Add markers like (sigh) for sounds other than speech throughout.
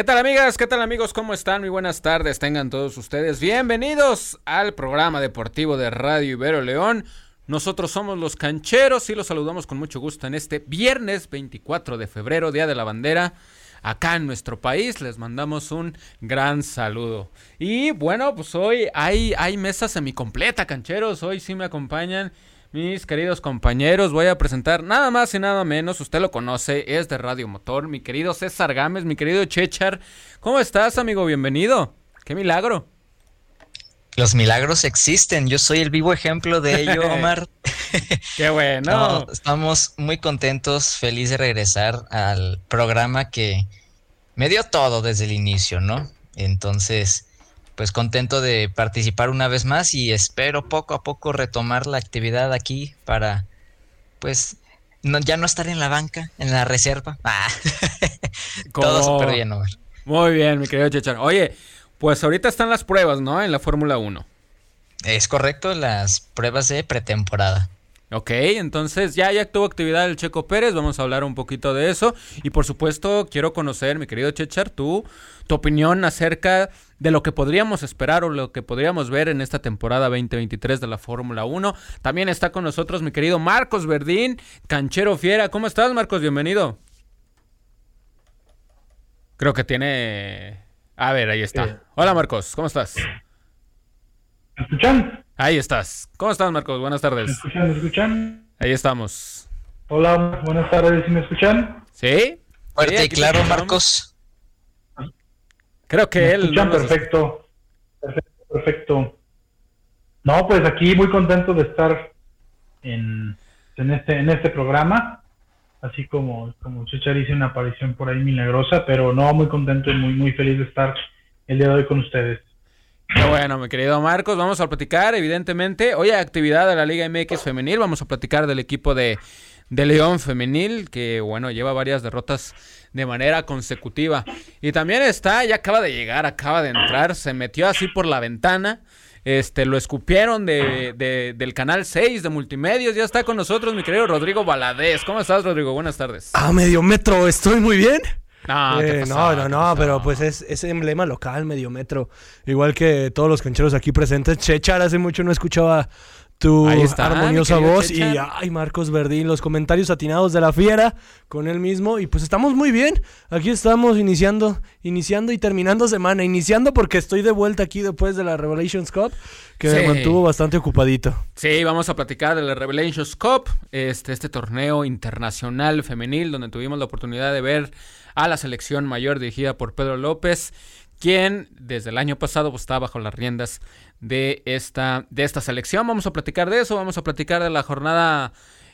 ¿Qué tal amigas? ¿Qué tal amigos? ¿Cómo están? Muy buenas tardes. Tengan todos ustedes bienvenidos al programa deportivo de Radio Ibero León. Nosotros somos los cancheros y los saludamos con mucho gusto en este viernes 24 de febrero, Día de la Bandera. Acá en nuestro país les mandamos un gran saludo. Y bueno, pues hoy hay, hay mesa semicompleta, cancheros. Hoy sí me acompañan mis queridos compañeros, voy a presentar nada más y nada menos, usted lo conoce, es de Radio Motor, mi querido César Gámez, mi querido Chechar. ¿Cómo estás, amigo? Bienvenido. ¡Qué milagro! Los milagros existen, yo soy el vivo ejemplo de ello, (laughs) Omar. ¡Qué bueno! estamos muy contentos, feliz de regresar al programa que me dio todo desde el inicio, ¿no? Entonces, pues contento de participar una vez más y espero poco a poco retomar la actividad aquí para pues ya no estar en la banca, en la reserva. (laughs) Ah. Todo súper bien, Omar. Muy bien, mi querido Chechar. Oye, pues ahorita están las pruebas, ¿no? En la Fórmula 1. Es correcto, las pruebas de pretemporada. Ok, entonces ya, ya tuvo actividad el Checo Pérez, vamos a hablar un poquito de eso. Y por supuesto, quiero conocer, mi querido Chechar, tú, tu opinión acerca de lo que podríamos esperar o lo que podríamos ver en esta temporada 2023 de la Fórmula 1. También está con nosotros mi querido Marcos Verdín, canchero fiera. ¿Cómo estás, Marcos? Bienvenido. Creo que tiene... A ver, ahí está. Hola, Marcos, ¿cómo estás? ¿Me escuchan? Ahí estás. ¿Cómo estás, Marcos? Buenas tardes. ¿Me escuchan? ¿Me escuchan? Ahí estamos. Hola, buenas tardes. ¿Sí me escuchan? ¿Sí? Fuerte y claro, Marcos. Creo que él. Escuchan perfecto. Perfecto, perfecto. No, pues aquí muy contento de estar en, en, este, en este programa. Así como, como Chichar hice una aparición por ahí milagrosa, pero no, muy contento y muy, muy feliz de estar el día de hoy con ustedes. Qué bueno, mi querido Marcos, vamos a platicar, evidentemente. Hoy hay actividad de la Liga MX femenil, vamos a platicar del equipo de, de León femenil, que bueno, lleva varias derrotas de manera consecutiva. Y también está, ya acaba de llegar, acaba de entrar, se metió así por la ventana. Este, lo escupieron de, de, del canal 6 de Multimedios. Ya está con nosotros mi querido Rodrigo Valadez. ¿Cómo estás, Rodrigo? Buenas tardes. A medio metro, estoy muy bien. No, Eh, no, no, no, pero pues es, es emblema local, medio metro. Igual que todos los cancheros aquí presentes. Chechar, hace mucho no escuchaba tu está, armoniosa voz. Y ay, Marcos Verdín, los comentarios atinados de la fiera con él mismo. Y pues estamos muy bien. Aquí estamos iniciando, iniciando y terminando semana. Iniciando porque estoy de vuelta aquí después de la Revelations Cup, que Sí. me mantuvo bastante ocupadito. Sí, vamos a platicar de la Revelations Cup, este, este torneo internacional femenil donde tuvimos la oportunidad de ver a la selección mayor dirigida por Pedro López, quien desde el año pasado pues, está bajo las riendas de esta, de esta selección. Vamos a platicar de eso, vamos a platicar de la jornada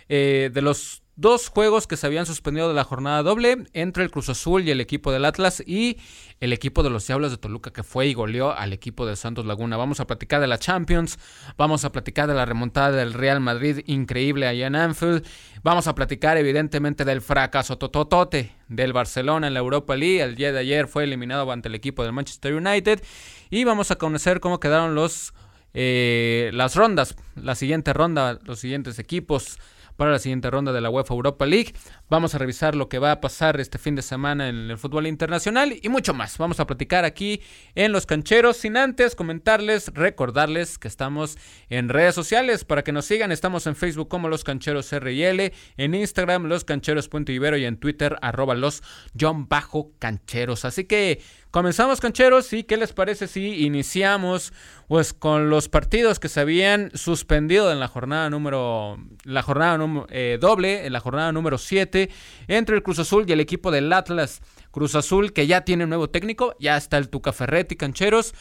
eh, de los dos juegos que se habían suspendido de la jornada doble entre el Cruz Azul y el equipo del Atlas y el equipo de los Diablos de Toluca que fue y goleó al equipo de Santos Laguna. Vamos a platicar de la Champions, vamos a platicar de la remontada del Real Madrid increíble allá en Anfield, vamos a platicar evidentemente del fracaso tototote del Barcelona en la Europa League. El día de ayer fue eliminado ante el equipo del Manchester United y vamos a conocer cómo quedaron los eh, las rondas, la siguiente ronda, los siguientes equipos para la siguiente ronda de la UEFA Europa League. Vamos a revisar lo que va a pasar este fin de semana en el fútbol internacional y mucho más. Vamos a platicar aquí en Los Cancheros sin antes comentarles, recordarles que estamos en redes sociales para que nos sigan. Estamos en Facebook como Los Cancheros RL, en Instagram Los Cancheros.ibero y en Twitter arroba los John Bajo Cancheros. Así que comenzamos cancheros y qué les parece si iniciamos pues con los partidos que se habían suspendido en la jornada número la jornada eh, doble en la jornada número 7 entre el Cruz Azul y el equipo del Atlas Cruz Azul que ya tiene un nuevo técnico ya está el Tuca Ferretti cancheros.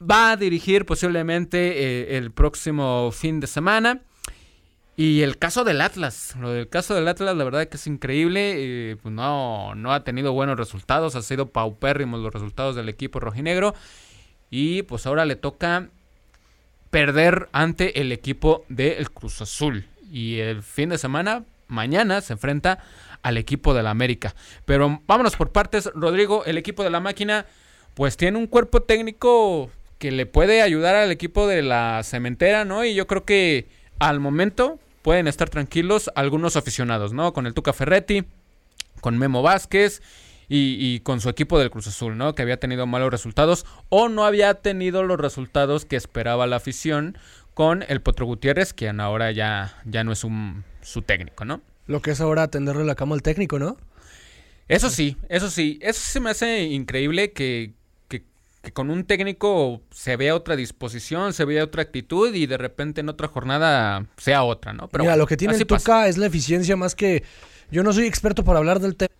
Va a dirigir posiblemente eh, el próximo fin de semana y el caso del Atlas, lo del caso del Atlas, la verdad que es increíble. eh, pues no, no ha tenido buenos resultados, ha sido paupérrimos los resultados del equipo rojinegro. Y pues ahora le toca perder ante el equipo del Cruz Azul. Y el fin de semana, mañana, se enfrenta al equipo de la América. Pero vámonos por partes, Rodrigo, el equipo de la máquina, pues tiene un cuerpo técnico que le puede ayudar al equipo de la cementera, ¿no? Y yo creo que al momento pueden estar tranquilos algunos aficionados, ¿no? Con el Tuca Ferretti, con Memo Vázquez y, con su equipo del Cruz Azul, ¿no? Que había tenido malos resultados o no había tenido los resultados que esperaba la afición con el Potro Gutiérrez, quien ahora ya, ya no es un, su técnico, ¿no? Lo que es ahora atenderle la cama al técnico, ¿no? Eso sí, eso sí. Eso se me hace increíble que, que, con un técnico se vea otra disposición, se vea otra actitud y de repente en otra jornada sea otra, ¿no? Pero Mira, lo que tiene el Tuca es la eficiencia más que... Yo no soy experto para hablar del tema.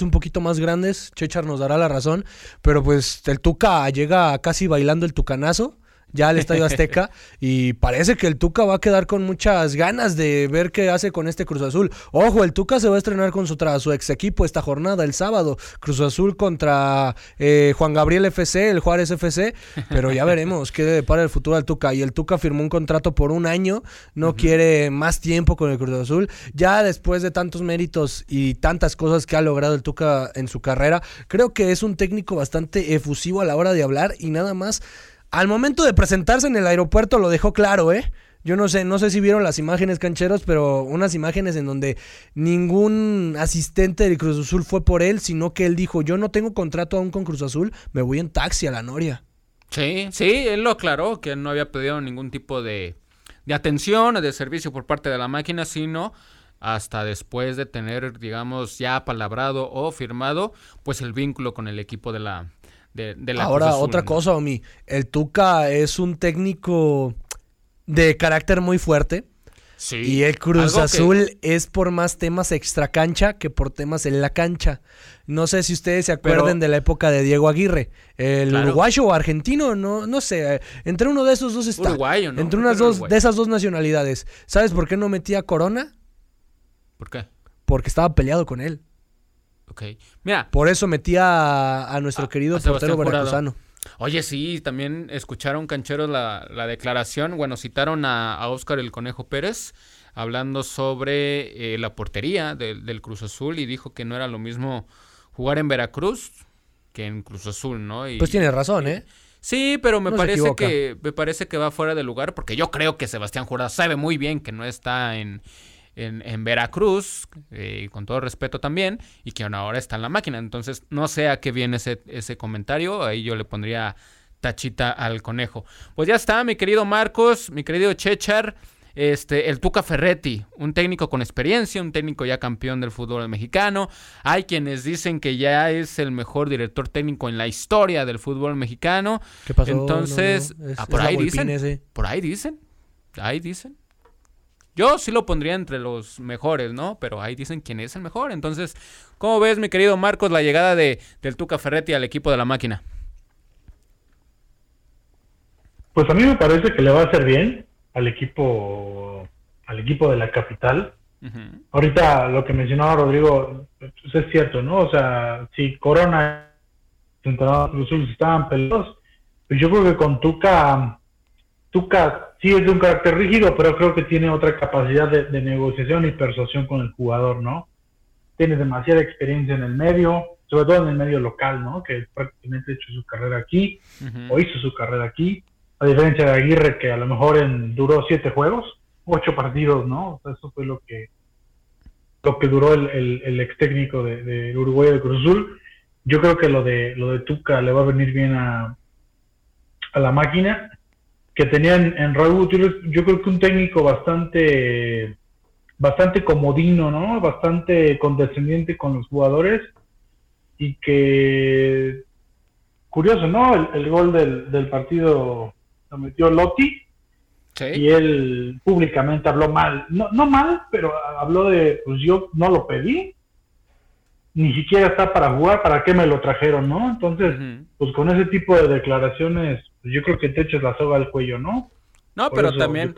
Un poquito más grandes, Chechar nos dará la razón, pero pues el Tuca llega casi bailando el tucanazo ya al Estadio Azteca (laughs) y parece que el Tuca va a quedar con muchas ganas de ver qué hace con este Cruz Azul. Ojo, el Tuca se va a estrenar con su, su ex equipo esta jornada, el sábado. Cruz Azul contra eh, Juan Gabriel FC, el Juárez FC, pero ya veremos qué depara el futuro al Tuca. Y el Tuca firmó un contrato por un año, no quiere más tiempo con el Cruz Azul. Ya después de tantos méritos y tantas cosas que ha logrado el Tuca en su carrera, creo que es un técnico bastante efusivo a la hora de hablar y nada más al momento de presentarse en el aeropuerto lo dejó claro, ¿eh? Yo no sé, no sé si vieron las imágenes cancheros, pero unas imágenes en donde ningún asistente del Cruz Azul fue por él, sino que él dijo, yo no tengo contrato aún con Cruz Azul, me voy en taxi a la Noria. Sí, sí, él lo aclaró, que no había pedido ningún tipo de, de atención o de servicio por parte de la máquina, sino hasta después de tener, digamos, ya palabrado o firmado, pues el vínculo con el equipo de la, Ahora, otra cosa, Omi. El Tuca es un técnico de carácter muy fuerte. Sí. Y el Cruz Azul es por más temas extra cancha que por temas en la cancha. No sé si ustedes se acuerden de la época de Diego Aguirre. El uruguayo o argentino, no, no sé. Entre uno de esos dos está. Uruguayo, ¿no? Entre unas dos de esas dos nacionalidades. ¿Sabes por qué no metía Corona? ¿Por qué? Porque estaba peleado con él. Ok. Mira. Por eso metía a, nuestro querido portero veracruzano. Oye, sí, también escucharon cancheros la, la declaración. Bueno, citaron a, a Oscar el Conejo Pérez hablando sobre eh, la portería del Cruz Azul y dijo que no era lo mismo jugar en Veracruz que en Cruz Azul, ¿no? pues tiene razón, ¿eh? Sí, pero me parece que me parece que va fuera de lugar porque yo creo que Sebastián Jurado sabe muy bien que no está en, en, Veracruz, eh, con todo respeto también, y que ahora está en la máquina. Entonces, no sé a qué viene ese, ese comentario, ahí yo le pondría tachita al conejo. Pues ya está, mi querido Marcos, mi querido Chechar. Este, el Tuca Ferretti, un técnico con experiencia, un técnico ya campeón del fútbol mexicano. Hay quienes dicen que ya es el mejor director técnico en la historia del fútbol mexicano. ¿Qué pasó? Entonces, ah, por ahí dicen. Por ahí dicen. Ahí dicen. Yo sí lo pondría entre los mejores, ¿no? Pero ahí dicen quién es el mejor. Entonces, ¿cómo ves, mi querido Marcos, la llegada de, del Tuca Ferretti al equipo de la máquina? Pues a mí me parece que le va a hacer bien al equipo, al equipo de la capital. Ahorita lo que mencionaba Rodrigo, pues es cierto, ¿no? O sea, si Corona los estaban peleados, pues yo creo que con Tuca, Tuca sí es de un carácter rígido, pero creo que tiene otra capacidad de, negociación y persuasión con el jugador, ¿no? Tiene demasiada experiencia en el medio, sobre todo en el medio local, ¿no? Que prácticamente ha hecho su carrera aquí, o hizo su carrera aquí, a diferencia de Aguirre, que a lo mejor en, duró siete juegos, ocho partidos, ¿no? O sea, eso fue lo que lo que duró el, el, ex técnico de, Uruguay de Cruz Azul. Yo creo que lo de lo de Tuca le va a venir bien a, a la máquina que tenían en Raúl Gutiérrez, yo creo que un técnico bastante, bastante comodino, ¿no? Bastante condescendiente con los jugadores y que, curioso, ¿no? El, gol del, del, partido lo metió Lotti y él públicamente habló mal, no, no mal, pero habló de, pues yo no lo pedí, ni siquiera está para jugar, ¿para qué me lo trajeron, no? Entonces, pues con ese tipo de declaraciones yo creo que te echas la soga al cuello, ¿no? No, pero también,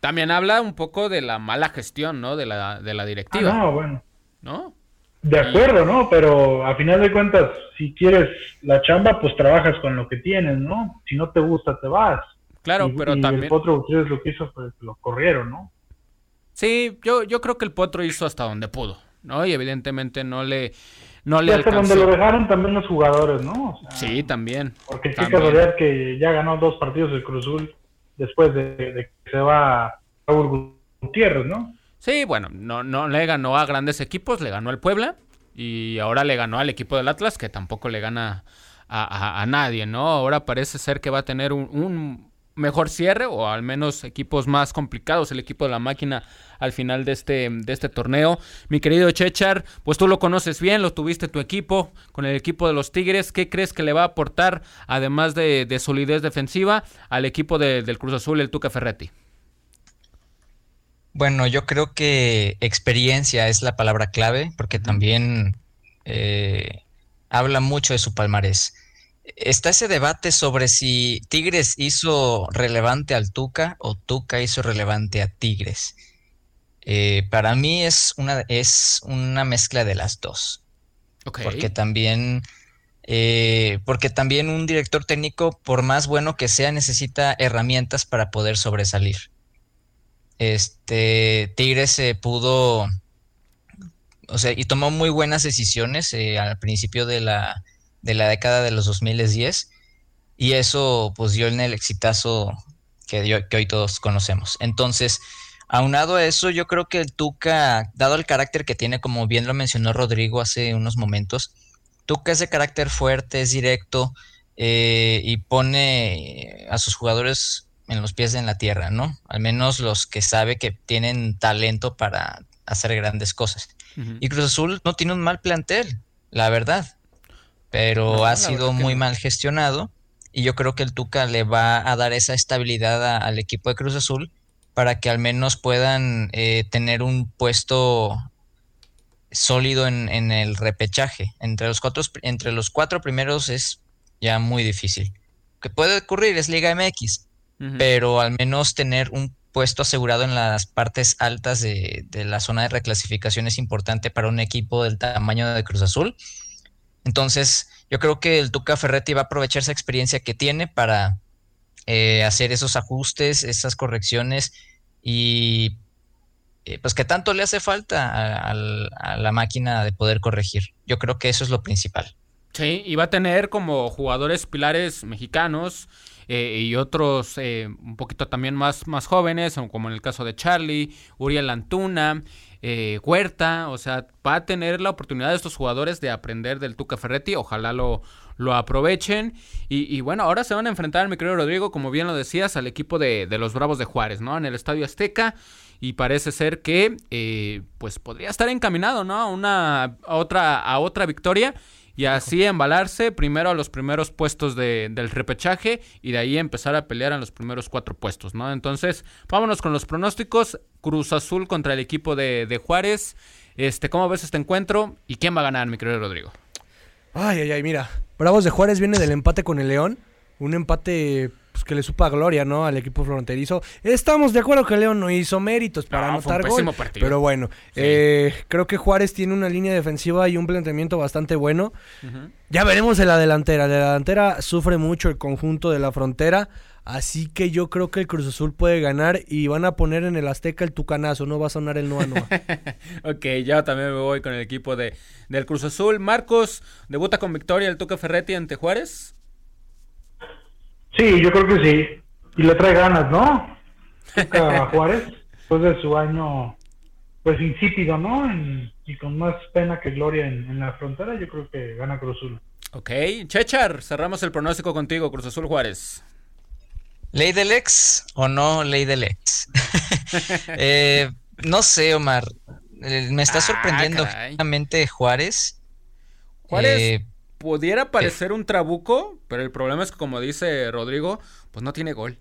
también habla un poco de la mala gestión, ¿no? De la, de la directiva. Ah, no, bueno. ¿No? De acuerdo, ¿no? Pero a final de cuentas, si quieres la chamba, pues trabajas con lo que tienes, ¿no? Si no te gusta, te vas. Claro, pero también... El Potro ustedes lo que hizo, pues lo corrieron, ¿no? Sí, yo, yo creo que el Potro hizo hasta donde pudo, ¿no? Y evidentemente no le no le donde lo dejaron también los jugadores, ¿no? sí, también. Porque qué casualidad que ya ganó dos partidos el Cruzul después de, que se va Raúl Gutiérrez, ¿no? Sí, bueno, no, no le ganó a grandes equipos, le ganó al Puebla, y ahora le ganó al equipo del Atlas, que tampoco le gana a, nadie, ¿no? Ahora parece ser que va a tener un, mejor cierre o al menos equipos más complicados el equipo de la máquina al final de este, de este torneo. Mi querido Chechar, pues tú lo conoces bien, lo tuviste tu equipo con el equipo de los Tigres. ¿Qué crees que le va a aportar, además de, solidez defensiva, al equipo del Cruz Azul, el Tuca Ferretti? Bueno, yo creo que experiencia es la palabra clave, porque también eh, habla mucho de su palmarés. Está ese debate sobre si Tigres hizo relevante al Tuca o Tuca hizo relevante a Tigres. Eh, para mí es una, es una mezcla de las dos. Porque también, eh, porque también un director técnico, por más bueno que sea, necesita herramientas para poder sobresalir. Este Tigres se pudo, o sea, y tomó muy buenas decisiones eh, al principio de la, de la década de los 2010 y eso pues dio en el exitazo que, que hoy todos conocemos. Entonces, aunado a eso, yo creo que el Tuca, dado el carácter que tiene, como bien lo mencionó Rodrigo hace unos momentos, Tuca es de carácter fuerte, es directo eh, y pone a sus jugadores en los pies en la tierra, ¿no? Al menos los que sabe que tienen talento para hacer grandes cosas. Y Cruz Azul no tiene un mal plantel, la verdad, pero ha sido muy mal gestionado y yo creo que el Tuca le va a dar esa estabilidad al equipo de Cruz Azul para que al menos puedan eh, tener un puesto sólido en, el repechaje. Entre los, cuatro, entre los cuatro primeros es ya muy difícil. Que puede ocurrir es Liga MX, pero al menos tener un puesto asegurado en las partes altas de, la zona de reclasificación es importante para un equipo del tamaño de Cruz Azul. Entonces, yo creo que el Tuca Ferretti va a aprovechar esa experiencia que tiene para eh, hacer esos ajustes, esas correcciones y eh, pues que tanto le hace falta a, la máquina de poder corregir. Yo creo que eso es lo principal. Sí, y va a tener como jugadores pilares mexicanos eh, y otros eh, un poquito también más, más jóvenes, como en el caso de Charlie, Uriel Antuna, eh, Huerta, o sea, va a tener la oportunidad de estos jugadores de aprender del Tuca Ferretti, ojalá lo, lo aprovechen. Y, bueno, ahora se van a enfrentar, mi querido Rodrigo, como bien lo decías, al equipo de, de los Bravos de Juárez, ¿no? En el Estadio Azteca y parece ser que pues podría estar encaminado ¿no? a una otra a otra victoria y así embalarse primero a los primeros puestos de, del repechaje y de ahí empezar a pelear en los primeros cuatro puestos, ¿no? Entonces, vámonos con los pronósticos. Cruz Azul contra el equipo de, de Juárez. Este, ¿Cómo ves este encuentro? ¿Y quién va a ganar, mi querido Rodrigo? Ay, ay, ay, mira. Bravos de Juárez viene del empate con el León. Un empate pues, que le supa gloria, ¿no? Al equipo fronterizo. Estamos de acuerdo que León no hizo méritos para anotar gol. Pero bueno, eh, creo que Juárez tiene una línea defensiva y un planteamiento bastante bueno. Ya veremos en la delantera. La delantera sufre mucho el conjunto de la frontera. Así que yo creo que el Cruz Azul puede ganar y van a poner en el Azteca el tucanazo, no va a sonar el Noa Noa. (laughs) ok, ya también me voy con el equipo de, del Cruz Azul. Marcos, debuta con victoria el Tuca Ferretti ante Juárez. Sí, yo creo que sí. Y le trae ganas, ¿no? A (laughs) Juárez, después de su año, pues insípido, ¿no? y con más pena que gloria en, la frontera, yo creo que gana Cruz Azul. Ok, Chechar, cerramos el pronóstico contigo, Cruz Azul Juárez. ¿Ley del ex o no ley del ex? (laughs) Eh, no sé, Omar. Eh, me está ah, sorprendiendo finalmente Juárez. Juárez. Eh, pudiera parecer un trabuco, pero el problema es que, como dice Rodrigo, pues no tiene gol.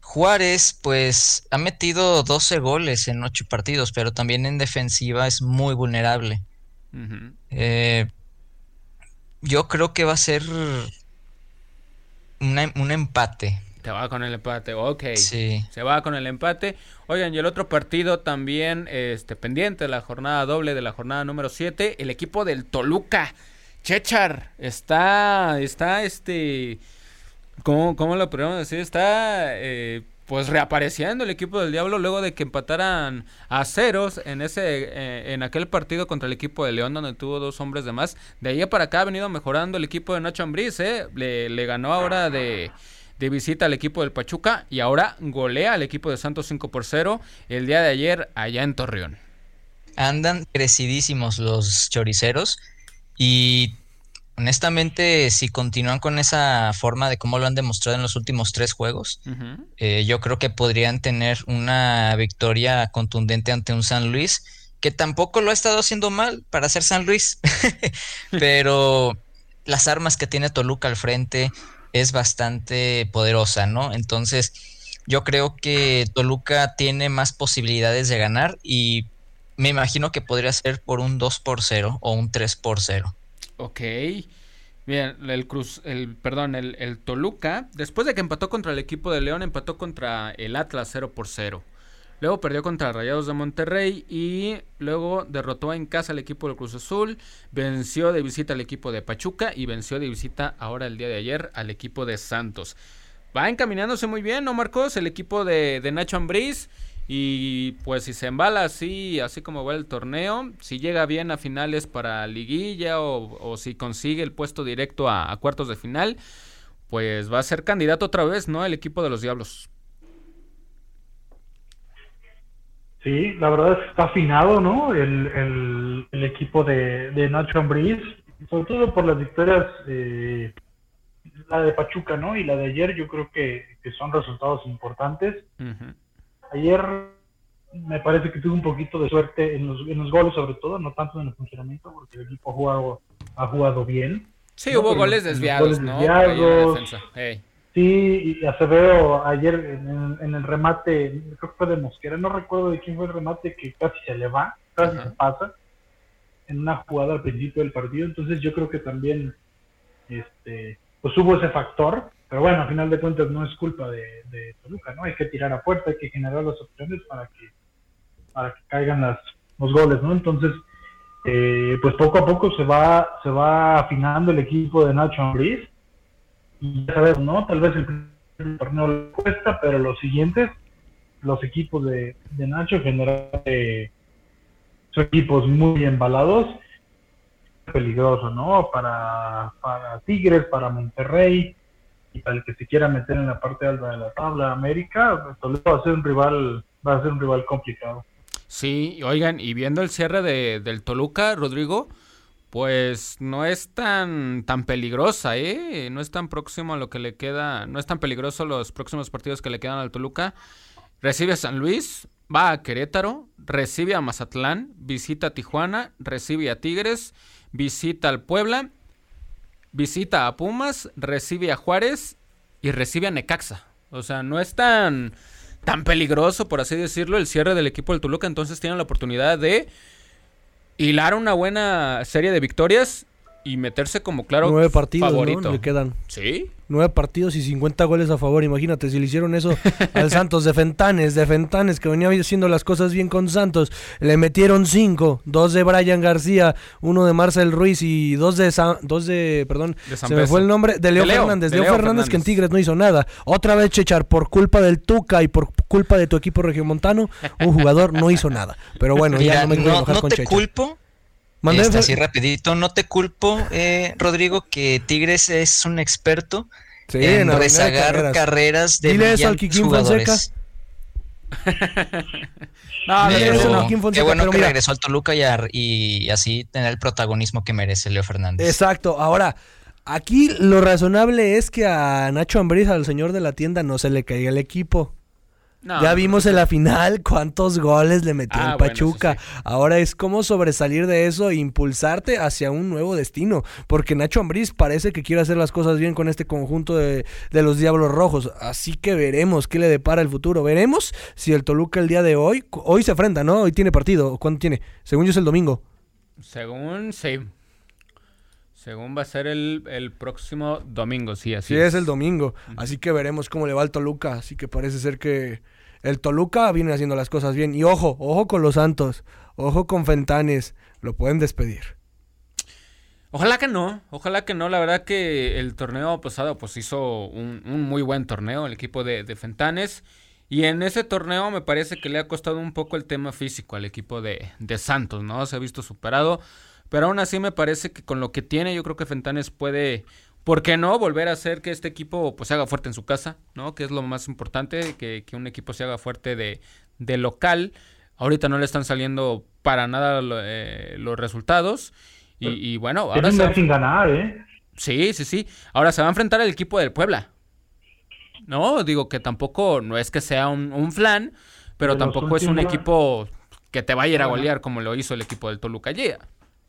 Juárez, pues, ha metido 12 goles en 8 partidos, pero también en defensiva es muy vulnerable. Eh, yo creo que va a ser un empate. Se va con el empate, ok. Sí. Se va con el empate. Oigan, y el otro partido también este, pendiente, la jornada doble de la jornada número 7, el equipo del Toluca Chechar está, está, este, ¿cómo, cómo lo podemos decir? Está, eh, pues reapareciendo el equipo del Diablo luego de que empataran a ceros en ese, eh, en aquel partido contra el equipo de León donde tuvo dos hombres de más. De ahí para acá ha venido mejorando el equipo de Nacho Ambriz, eh. le, ganó ahora de, de visita al equipo del Pachuca y ahora golea al equipo de Santos 5 por 0 el día de ayer allá en Torreón. andan crecidísimos los choriceros y honestamente si continúan con esa forma de cómo lo han demostrado en los últimos tres juegos, eh, yo creo que podrían tener una victoria contundente ante un San Luis que tampoco lo ha estado haciendo mal para ser San Luis, (laughs) pero las armas que tiene Toluca al frente es bastante poderosa, ¿no? Entonces, yo creo que Toluca tiene más posibilidades de ganar y me imagino que podría ser por un 2 por 0 o un 3 por 0. Ok. Bien, el Cruz, el, perdón, el, el, Toluca, después de que empató contra el equipo de León, empató contra el Atlas 0 por 0. Luego perdió contra Rayados de Monterrey y luego derrotó en casa al equipo del Cruz Azul, venció de visita al equipo de Pachuca y venció de visita ahora el día de ayer al equipo de Santos. Va encaminándose muy bien, ¿no, Marcos? El equipo de, de Nacho Ambriz. Y pues si se embala así, así como va el torneo, si llega bien a finales para liguilla o, si consigue el puesto directo a, a, cuartos de final, pues va a ser candidato otra vez, ¿no? El equipo de los Diablos. Sí, la verdad es que está afinado, ¿no? El, el, equipo de, de, Nacho Ambriz, sobre todo por las victorias, eh, la de Pachuca, ¿no? Y la de ayer, yo creo que, que son resultados importantes. Ayer me parece que tuvo un poquito de suerte en los, en los goles, sobre todo, no tanto en el funcionamiento, porque el equipo ha jugado, ha jugado bien. Sí, hubo goles desviados, ¿no? Desviados. Sí, y Acevedo ayer en, el remate, creo que fue de Mosquera, no recuerdo de quién fue el remate, que casi se le va, casi se pasa en una jugada al principio del partido. Entonces yo creo que también este pues hubo ese factor, pero bueno, al final de cuentas no es culpa de, Toluca, ¿no? Hay que tirar a puerta, hay que generar las opciones para que para que caigan las, los goles, ¿no? Entonces, eh, pues poco a poco se va se va afinando el equipo de Nacho Ambriz y ya sabes, ¿no? Tal vez el torneo le cuesta, pero los siguientes, los equipos de, de Nacho generalmente son equipos muy embalados, peligroso, ¿no? Para, para Tigres, para Monterrey y para el que se quiera meter en la parte alta de la tabla América, Toledo va a ser un rival, va a ser un rival complicado. Sí, oigan, y viendo el cierre de, del Toluca, Rodrigo, pues no es tan tan peligrosa, ¿eh? No es tan próximo a lo que le queda, no es tan peligroso los próximos partidos que le quedan al Toluca. Recibe a San Luis, va a Querétaro, recibe a Mazatlán, visita a Tijuana, recibe a Tigres, visita al Puebla, visita a Pumas, recibe a Juárez y recibe a Necaxa. O sea, no es tan tan peligroso, por así decirlo, el cierre del equipo del Toluca, entonces tienen la oportunidad de hilar una buena serie de victorias y meterse como claro Nueve partidos favorito. le quedan. Sí. Nueve partidos y 50 goles a favor. Imagínate, si le hicieron eso al (laughs) Santos de Fentanes, de Fentanes, que venía haciendo las cosas bien con Santos, le metieron cinco, dos de Brian García, uno de Marcel Ruiz y dos de, dos de perdón, se me fue el nombre, de Leo, Fernández. De Leo, Fernández, Fernández, que en Tigres no hizo nada. Otra vez, Chechar, por culpa del Tuca y por culpa de tu equipo regiomontano, un jugador no hizo nada. Pero bueno, ya no me quiero no con te culpo este, así rapidito, no te culpo, eh, Rodrigo, que Tigres es un experto en, rezagar carreras. de Dile eso al Kikín Fonseca. (laughs) no, pero, qué bueno que regresó al Toluca y, así tener el protagonismo que merece Leo Fernández. Exacto, ahora... Aquí lo razonable es que a Nacho Ambriz, al señor de la tienda, no se le caiga el equipo ya vimos en la final cuántos goles le metió ah, el Pachuca. Ahora es como sobresalir de eso e impulsarte hacia un nuevo destino. Porque Nacho Ambriz parece que quiere hacer las cosas bien con este conjunto de, los Diablos Rojos. Así que veremos qué le depara el futuro. Veremos si el Toluca el día de hoy, hoy se enfrenta, ¿no? Hoy tiene partido. ¿Cuándo tiene? Según yo es el domingo. Según, sí. Según va a ser el, el próximo domingo, sí, así Sí, es el domingo. Así que veremos cómo le va al Toluca. Así que parece ser que el Toluca viene haciendo las cosas bien. Y ojo, ojo con los Santos, ojo con Fentanes, lo pueden despedir. Ojalá que no, ojalá que no. La verdad que el torneo pasado pues hizo un, muy buen torneo el equipo de, Fentanes. Y en ese torneo me parece que le ha costado un poco el tema físico al equipo de, de Santos, ¿no? Se ha visto superado. Pero aún así me parece que con lo que tiene yo creo que Fentanes puede ¿Por qué no volver a hacer que este equipo pues se haga fuerte en su casa, ¿no? Que es lo más importante, que, un equipo se haga fuerte de, de local. Ahorita no le están saliendo para nada eh, los resultados. Y, bueno, ahora se sin ganar, ¿eh? Sí, sí, sí. Ahora se va a enfrentar al equipo del Puebla. No, digo que tampoco, no es que sea un, flan, pero tampoco es un equipo que te vaya a ir a golear como lo hizo el equipo del Toluca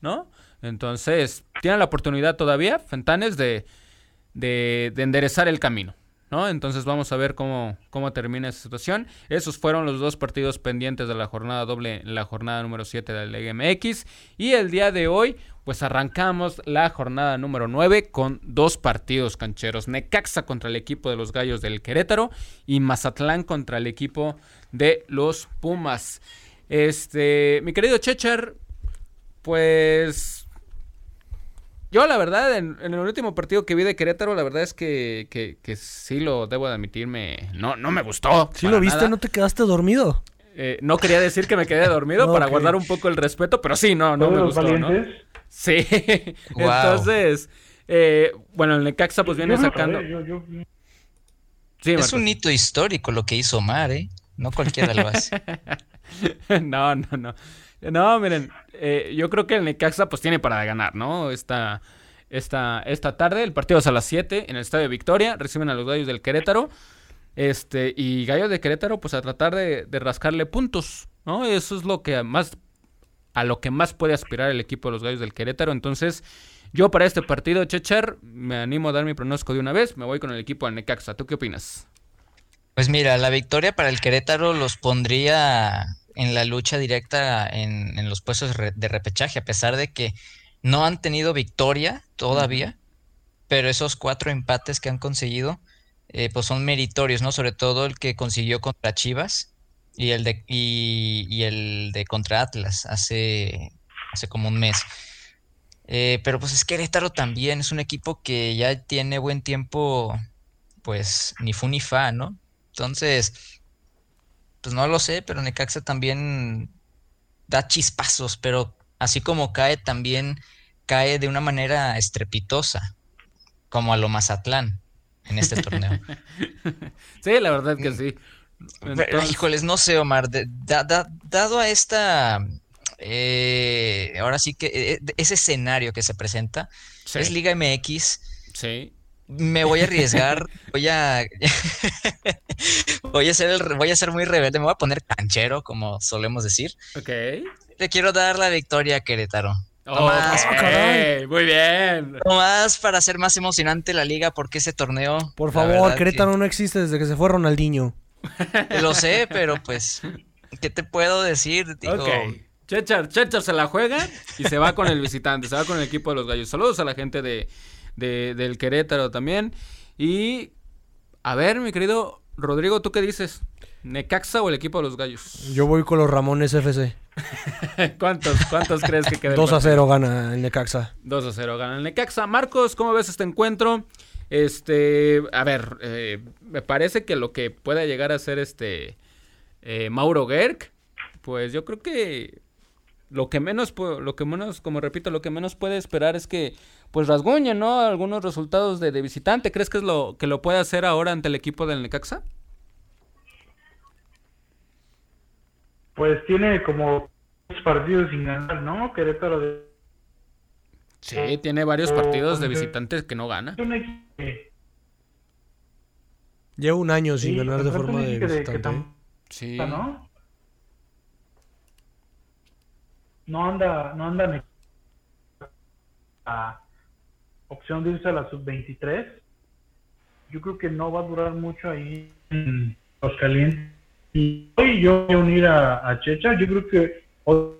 ¿no? Entonces, tiene la oportunidad todavía, Fentanes, de, de, de enderezar el camino. ¿no? Entonces vamos a ver cómo, termina esa situación. Esos fueron los dos partidos pendientes de la jornada doble, la jornada número 7 de la MX. Y el día de hoy, pues arrancamos la jornada número 9 con dos partidos cancheros. Necaxa contra el equipo de los Gallos del Querétaro y Mazatlán contra el equipo de los Pumas. Este, mi querido Chechar, pues yo, la verdad, en, el último partido que vi de Querétaro, la verdad es que, que, sí lo debo de admitirme. No, no me gustó. ¿Sí lo viste? ¿No te quedaste dormido? Eh, no quería decir que me quedé dormido (laughs) para guardar un poco el respeto, pero sí, no, no me gustó, ¿no? Sí. (laughs) Entonces, eh, bueno, el Necaxa pues viene sacando. Sí, es un hito histórico lo que hizo Omar, ¿eh? No cualquiera lo hace. (laughs) no, no, no. No, miren, eh, yo creo que el Necaxa pues tiene para ganar, ¿no? Esta, esta, esta tarde, el partido es a las 7 en el Estadio Victoria, reciben a los Gallos del Querétaro. Este, y Gallos de Querétaro pues a tratar de, rascarle puntos, ¿no? Eso es lo que más, a lo que más puede aspirar el equipo de los Gallos del Querétaro. Entonces, yo para este partido, Checher, me animo a dar mi pronóstico de una vez, me voy con el equipo del Necaxa. ¿Tú qué opinas? Pues mira, la victoria para el Querétaro los pondría en la lucha directa en, los puestos de repechaje, a pesar de que no han tenido victoria todavía, pero esos cuatro empates que han conseguido, eh, pues son meritorios, ¿no? Sobre todo el que consiguió contra Chivas y el de, y, el de contra Atlas hace, hace como un mes. Eh, pero pues es Querétaro también, es un equipo que ya tiene buen tiempo, pues ni fu ni fa, ¿no? Entonces, pues no lo sé, pero Necaxa también da chispazos, pero así como cae, también cae de una manera estrepitosa, como a lo Mazatlán en este torneo. (laughs) sí, la verdad que sí. híjoles, no sé, Omar, dado a esta, eh, ahora sí que eh, ese escenario que se presenta, es Liga MX. Sí me voy a arriesgar, voy a (laughs) voy a ser el, voy a ser muy rebelde, me voy a poner canchero, como solemos decir. Ok. Le quiero dar la victoria a Querétaro. más, muy bien. más para hacer más emocionante la liga porque ese torneo. Por favor, Querétaro no existe desde que se fue Ronaldinho. (laughs) Lo sé, pero pues, ¿qué te puedo decir? Digo, Chechar, Chechar se la juega y se va con el visitante, se va con el equipo de los gallos. Saludos a la gente de, de, del Querétaro también. Y a ver, mi querido Rodrigo, ¿tú qué dices? ¿Necaxa o el equipo de los gallos? Yo voy con los Ramones FC. (laughs) ¿Cuántos, ¿Cuántos (laughs) crees que quedan? 2 a 0 gana el Necaxa. 2 a 0 gana el Necaxa. Marcos, ¿cómo ves este encuentro? Este, a ver, eh, me parece que lo que pueda llegar a ser este eh, Mauro Gerg, pues yo creo que lo que menos, lo que menos, como repito, lo que menos puede esperar es que pues rasguñe, ¿no? Algunos resultados de, visitante. ¿Crees que es lo que lo puede hacer ahora ante el equipo del Necaxa? Pues tiene como partidos sin ganar, ¿no? Querétaro de... Sí, tiene varios partidos de visitantes que no gana. Lleva un año sin ganar de forma de visitante. sí. ¿no? no anda, no anda a opción de irse a la sub-23. Yo creo que no va a durar mucho ahí en los calientes. Y hoy yo voy a unir a, Checha. Yo creo que hoy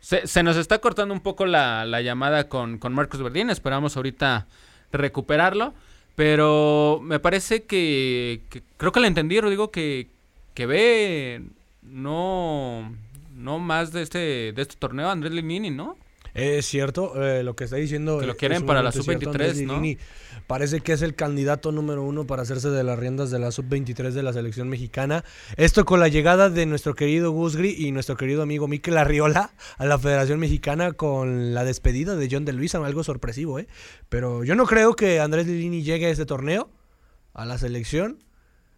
Se, nos está cortando un poco la, la llamada con, con Marcos Verdín. Esperamos ahorita recuperarlo. Pero me parece que, creo que le entendí, Rodrigo, que, que ve no, no más de este, de este torneo Andrés Linini, ¿no? Es cierto, eh, lo que está diciendo. Que lo quieren para la sub-23, ¿no? Parece que es el candidato número uno para hacerse de las riendas de la sub-23 de la selección mexicana. Esto con la llegada de nuestro querido Gusgri y nuestro querido amigo Mikel Arriola a la Federación Mexicana con la despedida de John de Luisa, algo sorpresivo, ¿eh? Pero yo no creo que Andrés Lilini llegue a este torneo a la selección.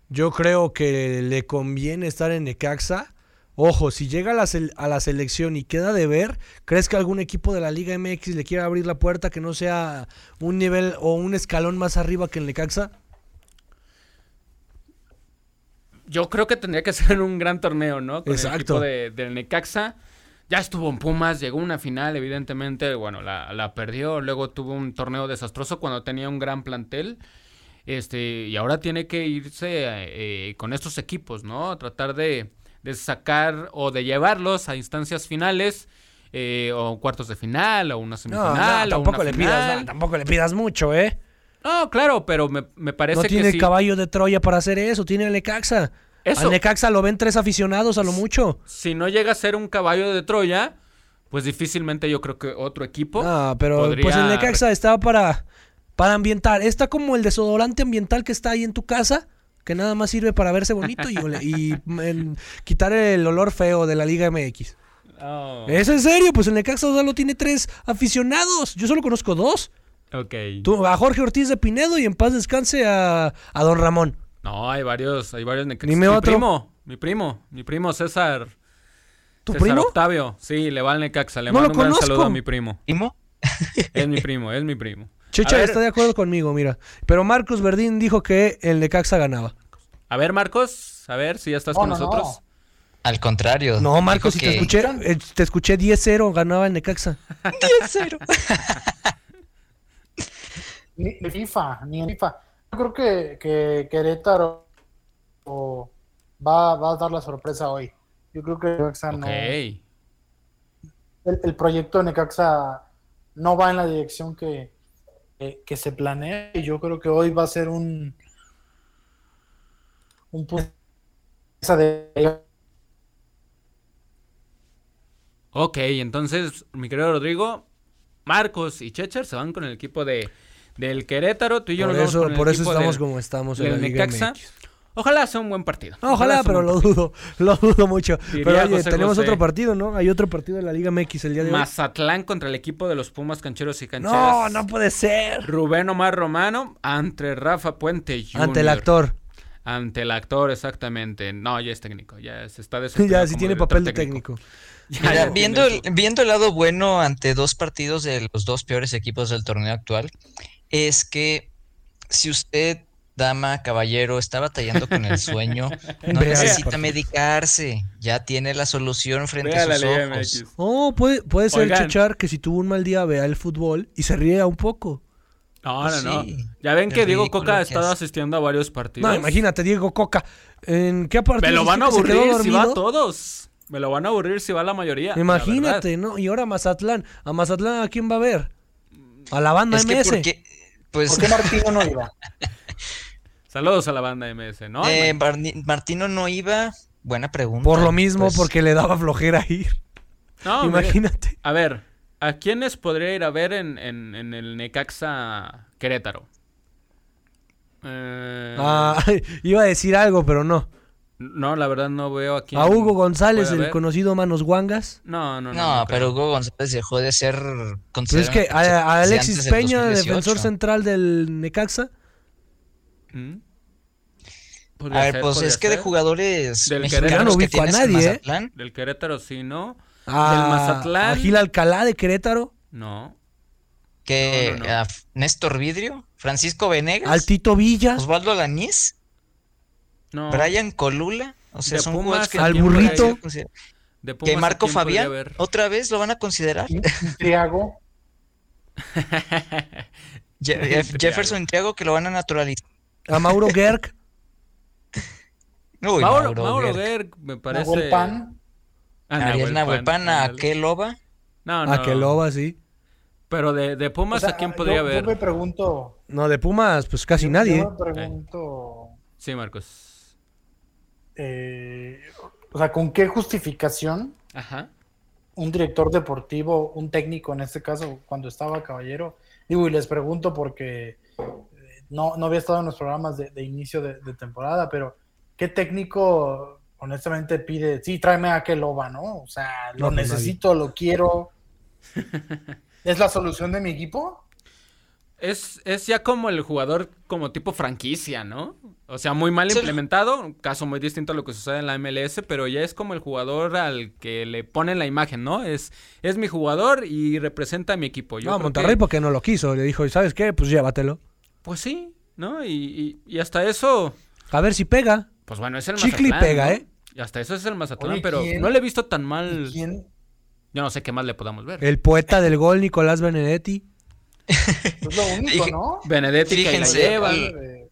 Yo creo que le conviene estar en Necaxa. Ojo, si llega a la, a la selección y queda de ver, ¿crees que algún equipo de la Liga MX le quiera abrir la puerta que no sea un nivel o un escalón más arriba que el Necaxa? Yo creo que tendría que ser un gran torneo, ¿no? Con el Exacto. equipo de, del Necaxa. Ya estuvo en Pumas, llegó a una final, evidentemente, bueno, la, la perdió. Luego tuvo un torneo desastroso cuando tenía un gran plantel. Este, y ahora tiene que irse eh, con estos equipos, ¿no? Tratar de, de sacar o de llevarlos a instancias finales. eh, o cuartos de final, o una No, semifinal, no, o tampoco una le pidas, no, tampoco le pidas mucho, ¿eh? No, claro, pero me, me parece No que tiene sí. caballo de Troya para hacer eso, tiene el Necaxa. Eso. Al Necaxa lo ven tres aficionados a lo mucho. si no llega a ser un caballo de Troya, pues difícilmente yo creo que otro equipo. Ah, pero podría- pues el Necaxa está para, para ambientar. Está como el desodorante ambiental que está ahí en tu casa, que nada más sirve para verse bonito y, (laughs) quitar el olor feo de la Liga MX. Oh, Es en serio, pues el Necaxa solo tiene tres aficionados. Yo solo conozco dos. ok. Tú, a Jorge Ortiz de Pinedo y en paz descanse a, a Don Ramón. No, hay varios, hay varios Necaxa. Dime mi otro. primo, mi primo, mi primo César. ¿Tu César primo? Octavio, sí, le va al Necaxa. Le No lo mando un gran conozco. saludo a mi primo. ¿Primo? Es mi primo, es mi primo. Checha a ver, está de acuerdo conmigo, mira. Pero Marcos Verdín dijo que el Necaxa ganaba. A ver, Marcos, a ver si ya estás con no, nosotros. no. Al contrario. No, Marcos, si te escuché, eh, te escuché 10-0, ganaba el Necaxa. (laughs) 10-0. (laughs) Ni, ni FIFA, ni en FIFA. Yo creo que, que Querétaro o, va, va a dar la sorpresa hoy. Yo creo que Necaxa no- el, el proyecto de Necaxa no va en la dirección que, que, que se planea y yo creo que hoy va a ser un un punto de Ok, entonces, mi querido Rodrigo, Marcos y Checher se van con el equipo de del Querétaro. Tú y yo Por nos vamos eso, con el por eso equipo estamos del- como estamos en Liga Necaxa. MX. Ojalá sea un buen partido. No, ojalá, sea pero lo dudo, (laughs) lo dudo mucho. Diría pero oye, José tenemos José. otro partido, ¿no? Hay otro partido de la Liga MX el día de hoy. Mazatlán contra el equipo de los Pumas Cancheros y Cancheras. No, no puede ser. Rubén Omar Romano ante Rafa Puente Jr. Ante el actor. Ante el actor, exactamente. No, ya es técnico. Ya se está (laughs) Ya, sí tiene papel de técnico. Ya, Mira, ya viendo, tiene el, viendo el lado bueno ante dos partidos de los dos peores equipos del torneo actual, es que si usted, dama, caballero, está batallando con el sueño, (laughs) no Vea necesita medicarse, ya tiene la solución frente Vea a sus ojos. Oh, puede, puede ser, Oigan. Chechar, que si tuvo un mal día vea el fútbol y se ría un poco. No, Pues no, no. sí, Ya ven que Diego Coca ha que estado asistiendo a varios partidos. No, imagínate, Diego Coca. ¿En qué partido? Me lo van a dijiste que se quedó aburrir si va a dormido? todos. Me lo van a aburrir si va la mayoría. la Imagínate, ¿no? Y ahora Mazatlán. ¿A Mazatlán a quién va a ver? A la banda Es que MS. porque, pues, ¿Por qué Martino no iba? (laughs) Saludos a la banda MS, ¿no? eh, Martino no iba, buena pregunta. Por lo mismo, Pues, porque le daba flojera ir. no, mire, Imagínate. A ver, ¿a quiénes podría ir a ver en, en, en el Necaxa Querétaro? Eh, Ah, (laughs) iba a decir algo, pero no. No, la verdad no veo a quién. A Hugo González, el conocido Manos Guangas. No, no, no. No, no pero. Hugo González dejó de ser Pero es que a, Alexis Peña, 2018. defensor central del Necaxa. ¿Mm? Podría A ver, ser, pues es que de jugadores Del mexicanos Querétaro no que ubico a nadie, ¿eh? Mazatlán, Del Querétaro sí, ¿no? A, Del Mazatlán. a Gil Alcalá de Querétaro. No. que No, no, no. a Néstor Vidrio, Francisco Venegas, Al Tito Villa. Osvaldo Lañez, No. Brian Colula, o sea, De son Pumas, jugadores que ¿a Al burrito. De Pumas, que ¿a Marco Fabián, otra vez lo van a considerar. (laughs) Triago. Je- Jeff- Jefferson Thiago que lo van a naturalizar. A Mauro (laughs) Gerg. Uy, Mauro, Mauro Mauro Guerra. Gerg me parece. Nahuel Pan. Ah, Nahuel Pan, a. Keloba. No, no. A Keloba, sí. Pero de, de Pumas, O sea, ¿a quién yo- podría yo, ver? me pregunto. No, de Pumas, pues casi nadie. Yo me pregunto. Sí, Marcos. eh, o sea, ¿con qué justificación Ajá. un director deportivo, un técnico en este caso, cuando estaba Caballero? Digo, y les pregunto porque eh, no, no había estado en los programas de, de inicio de, de temporada, pero ¿qué técnico honestamente pide? Sí, tráeme a Keloba, ¿no? O sea, lo No, necesito, lo quiero. (laughs) ¿Es la solución de mi equipo? Es, es ya como el jugador como tipo franquicia, ¿no? O sea, muy mal Sí. implementado, un caso muy distinto a lo que sucede en la MLS, pero ya es como el jugador al que le ponen la imagen, ¿no? Es, es mi jugador y representa a mi equipo. Yo no, Monterrey que- porque no lo quiso. Le dijo, ¿sabes qué? Pues llévatelo. Pues sí, ¿no? Y, y- y hasta eso, A ver si pega. Pues bueno, es el Chicle y Mazatlán, pega, ¿no? ¿eh? Y hasta eso es el Mazatlán, Oye, pero ¿quién? no le he visto tan mal. ¿Quién? Yo no sé qué más le podamos ver. El poeta del gol, Nicolás Benedetti. Es lo único, ¿no? Benedetti que Fíjense, lleva. el- Eh,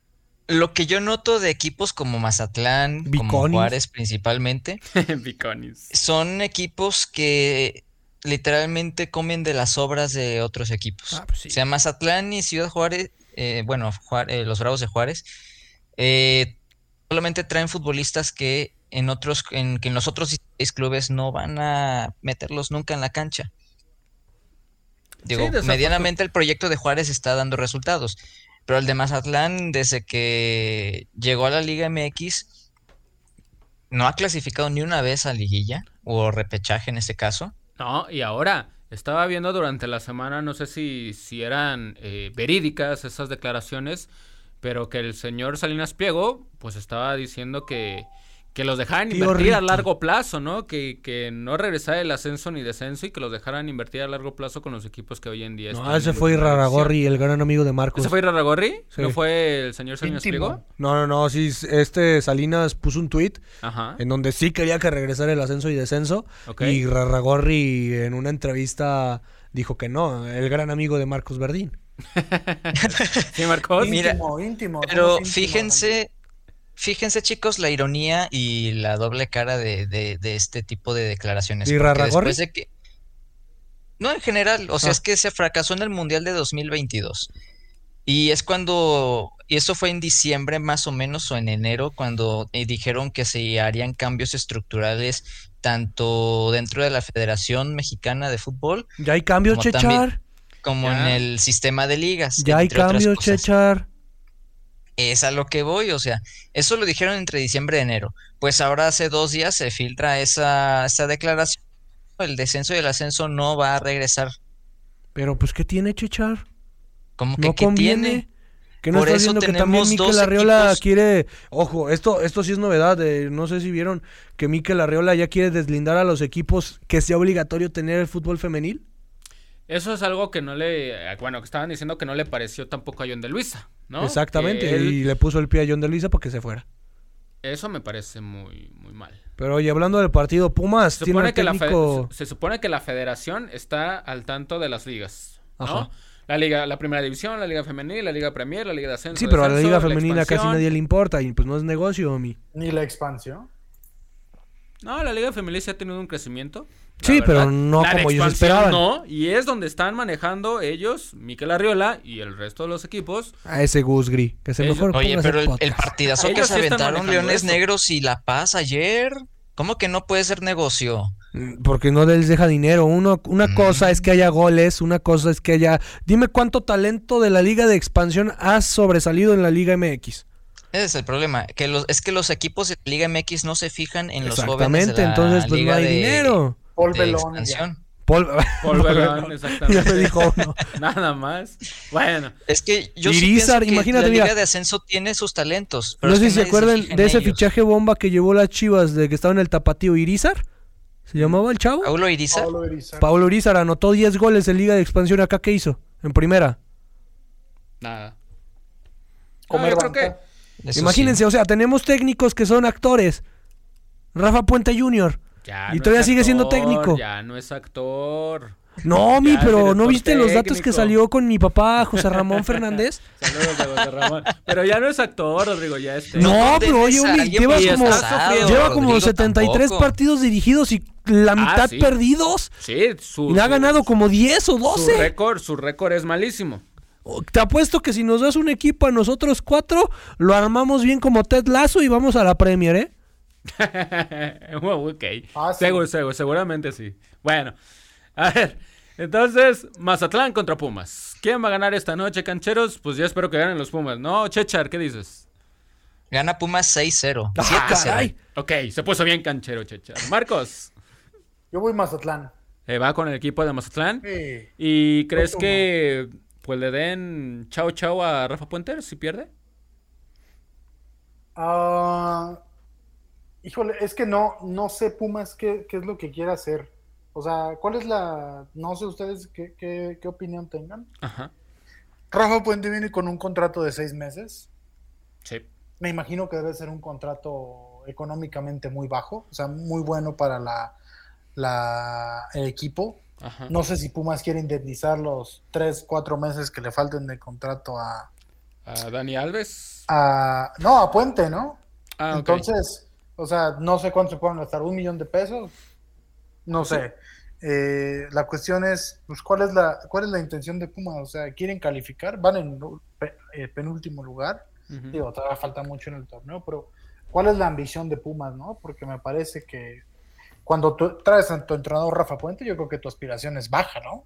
Lo que yo noto de equipos como Mazatlán, como Biconis. Juárez principalmente, (laughs) Biconis. son equipos que literalmente comen de las obras de otros equipos. Ah, pues sí. O sea, Mazatlán y Ciudad Juárez, eh, bueno, eh, los Bravos de Juárez, eh, solamente traen futbolistas que en otros, en, que en los otros seis clubes no van a meterlos nunca en la cancha. Digo, medianamente el proyecto de Juárez está dando resultados, pero el de Mazatlán, desde que llegó a la Liga MX, no ha clasificado ni una vez a liguilla, o repechaje en este caso. No, y ahora, estaba viendo durante la semana, no sé si, si eran eh, verídicas esas declaraciones, pero que el señor Salinas Pliego, pues estaba diciendo que, que los dejaran Tío invertir a largo plazo, ¿no? Que, que no regresara el ascenso ni descenso y que los dejaran invertir a largo plazo con los equipos que hoy en día están No, ese fue. Iraragorri, el gran amigo de Marcos. ¿Ese fue Iraragorri? Sí. ¿No fue el señor Salinas Íntimo. Pliego? No, no, no, sí, este Salinas puso un tweet Ajá. en donde sí quería que regresara el ascenso y descenso. Y Rarragorri en una entrevista dijo que no, el gran amigo de Marcos Verdín. (laughs) Sí, Marcos. Mira, íntimo, íntimo. Pero fíjense, fíjense chicos, la ironía y la doble cara de, de- de este tipo de declaraciones. ¿Y después de que... No, en general, o sea, Ah. es que se fracasó en el Mundial de 2022. Y es cuando, y eso fue en diciembre más o menos, o en enero, cuando eh, dijeron que se harían cambios estructurales tanto dentro de la Federación Mexicana de Fútbol Ya hay cambios, Chechar. también- como en el sistema de ligas. Ya hay cambios. Chechar. Es a lo que voy, o sea, eso lo dijeron entre diciembre y enero. Pues ahora hace dos días se filtra esa, esa declaración. El descenso y el ascenso no va a regresar. Pero pues, ¿qué tiene Chechar? Como que No ¿qué conviene. tiene? Que no Por estás eso viendo que también Mikel Arriola equipos. quiere. Ojo, esto, esto sí es novedad. eh, no sé si vieron que Mikel Arriola ya quiere deslindar a los equipos que sea obligatorio tener el fútbol femenil. Eso es algo que no le. eh, Bueno, que estaban diciendo que no le pareció tampoco a John de Luisa, ¿no? Exactamente. Él- Y le puso el pie a John de Luisa para que se fuera. Eso me parece muy, muy mal. Pero oye, hablando del partido, Pumas Se tiene supone, que la fe- se, se supone que la federación está al tanto de las ligas, ¿no? Ajá. La liga, la primera división, la liga femenil, la liga premier, la liga de ascenso. Sí, pero a la liga femenina casi nadie le importa y pues no es negocio, mi. Ni la expansión. No, la liga femenil sí ha tenido un crecimiento. Sí, pero no La como ellos esperaban. No, y es donde están manejando ellos, Miquel Arriola y el resto de los equipos. A ese Gus Gris, que se Ellos- mejor Oye, pero el, el partidazo que se aventaron Leones. Negros y La Paz ayer. ¿Cómo que no puede ser negocio? Porque no les deja dinero. Uno, una Mm. cosa es que haya goles, una cosa es que haya... Dime cuánto talento de la liga de expansión ha sobresalido en la liga MX. Ese es el problema. Que los, es que los equipos de Liga MX no se fijan en los jóvenes Exactamente, entonces pues Liga no hay de- dinero. Paul Belón. Paul... Paul Belón, ya (laughs) exactamente. me dijo uno. (laughs) Nada más. Bueno, Es que yo sí Irizar, pienso que imagínate, la Liga mira. de Ascenso tiene sus talentos. pero No sé que si se acuerdan de ese ellos. fichaje bomba que llevó las chivas de que estaba en el tapatío Irizar. ¿Se llamaba el chavo? Paulo Irizar. Pablo Irizar. Paulo Irizar anotó 10 goles en liga de expansión. ¿Acá qué hizo? En primera. nada. Comer yo creo banca. que Imagínense, o sea, tenemos técnicos que son actores. Rafa Puente Jr. ya Y no todavía es sigue siendo técnico. Ya no es actor. No, mi, Ya, pero ¿no viste los datos que salió con mi papá, José Ramón Fernández? (laughs) Saludos a José Ramón. Pero ya no es actor, Rodrigo, ya es técnico. No, pero oye, Uli, lleva como, lleva como Rodrigo 73 tampoco. partidos dirigidos y la mitad sí. perdidos. Sí, su, Y ha su- ganado como 10 o su 12. récord, su récord es malísimo. Te apuesto que si nos das un equipo a nosotros cuatro, lo armamos bien como Ted Lazo y vamos a la Premier, ¿eh? (laughs) Wow, ok. Ah, sí. Seguro, seguro, seguramente sí. Bueno, a ver. Entonces, Mazatlán contra Pumas. ¿Quién va a ganar esta noche, cancheros? Pues ya espero que ganen los Pumas, ¿no? Chechar, ¿qué dices? Gana Pumas 6-0. ¡Ah, 7-0. caray! Ok, se puso bien canchero, Chechar. Marcos, Yo voy Mazatlán. eh, va con el equipo de Mazatlán. Sí. ¿Y crees que, pues le den chao chao a Rafa Puente si pierde. Ah, híjole, es que no, no sé Pumas qué, qué es lo que quiere hacer. O sea, ¿cuál es la... No sé ustedes qué, qué, qué opinión tengan. Ajá. Rafa Puente viene con un contrato de seis meses. Sí. Me imagino que debe ser un contrato económicamente muy bajo, o sea, muy bueno para la, la, el equipo. Ajá. No sé si Pumas quiere indemnizar los tres, cuatro meses que le falten de contrato a... A Dani Alves. a no, a Puente, ¿no? Ah, ok. Entonces, o sea, no sé cuánto se pueden gastar, un millón de pesos. No sé. Eh, la cuestión es, pues, ¿cuál es la, cuál es la intención de Pumas? O sea, ¿quieren calificar? Van en pe- eh, penúltimo lugar. Ujú. Digo, todavía falta mucho en el torneo, pero ¿cuál es la ambición de Pumas, no? Porque me parece que cuando tú traes a tu entrenador Rafa Puente, yo creo que tu aspiración es baja, ¿no?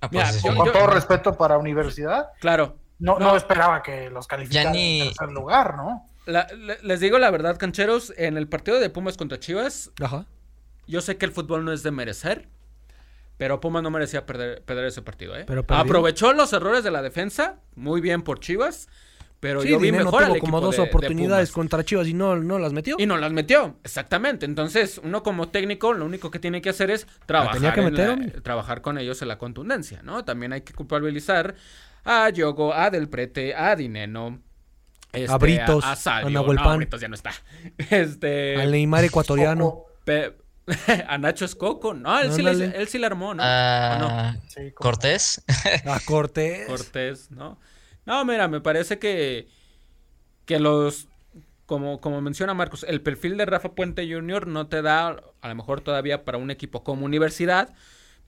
Ah, Mira, pues, yo- Con yo- todo respeto para universidad, Claro. no, No. no. esperaba que los calificaran ni- en tercer lugar, ¿no? La- les digo la verdad, cancheros, en el partido de Pumas contra Chivas, Ajá. yo sé que el fútbol no es de merecer, pero Pumas no merecía perder, perder ese partido, ¿eh? Pero. Aprovechó los errores de la defensa, muy bien por Chivas, pero Sí, yo vi mejor al tuvo equipo como dos de- de oportunidades contra Chivas y no, no las metió. Y no las metió, exactamente. Entonces, uno como técnico, lo único que tiene que hacer es trabajar, tenía que en meter, la- hombre. trabajar con ellos en la contundencia, ¿no? También hay que culpabilizar a Yogo, a Del Prete, a Dineno. Este, A Britos, a, a Salvio. a Nahuel No, Pan. Britos ya no está. (laughs) Este, Al Neymar ecuatoriano. Pe- (laughs) a Nacho Escoco. No, él sí, le- él sí la armó, ¿no? ¿O no? Ah, sí, como- Cortés. A (laughs) Cortés. Cortés, ¿no? No, mira, me parece que, que los, como, como menciona Marcos, el perfil de Rafa Puente Jr. no te da, a lo mejor todavía para un equipo como universidad,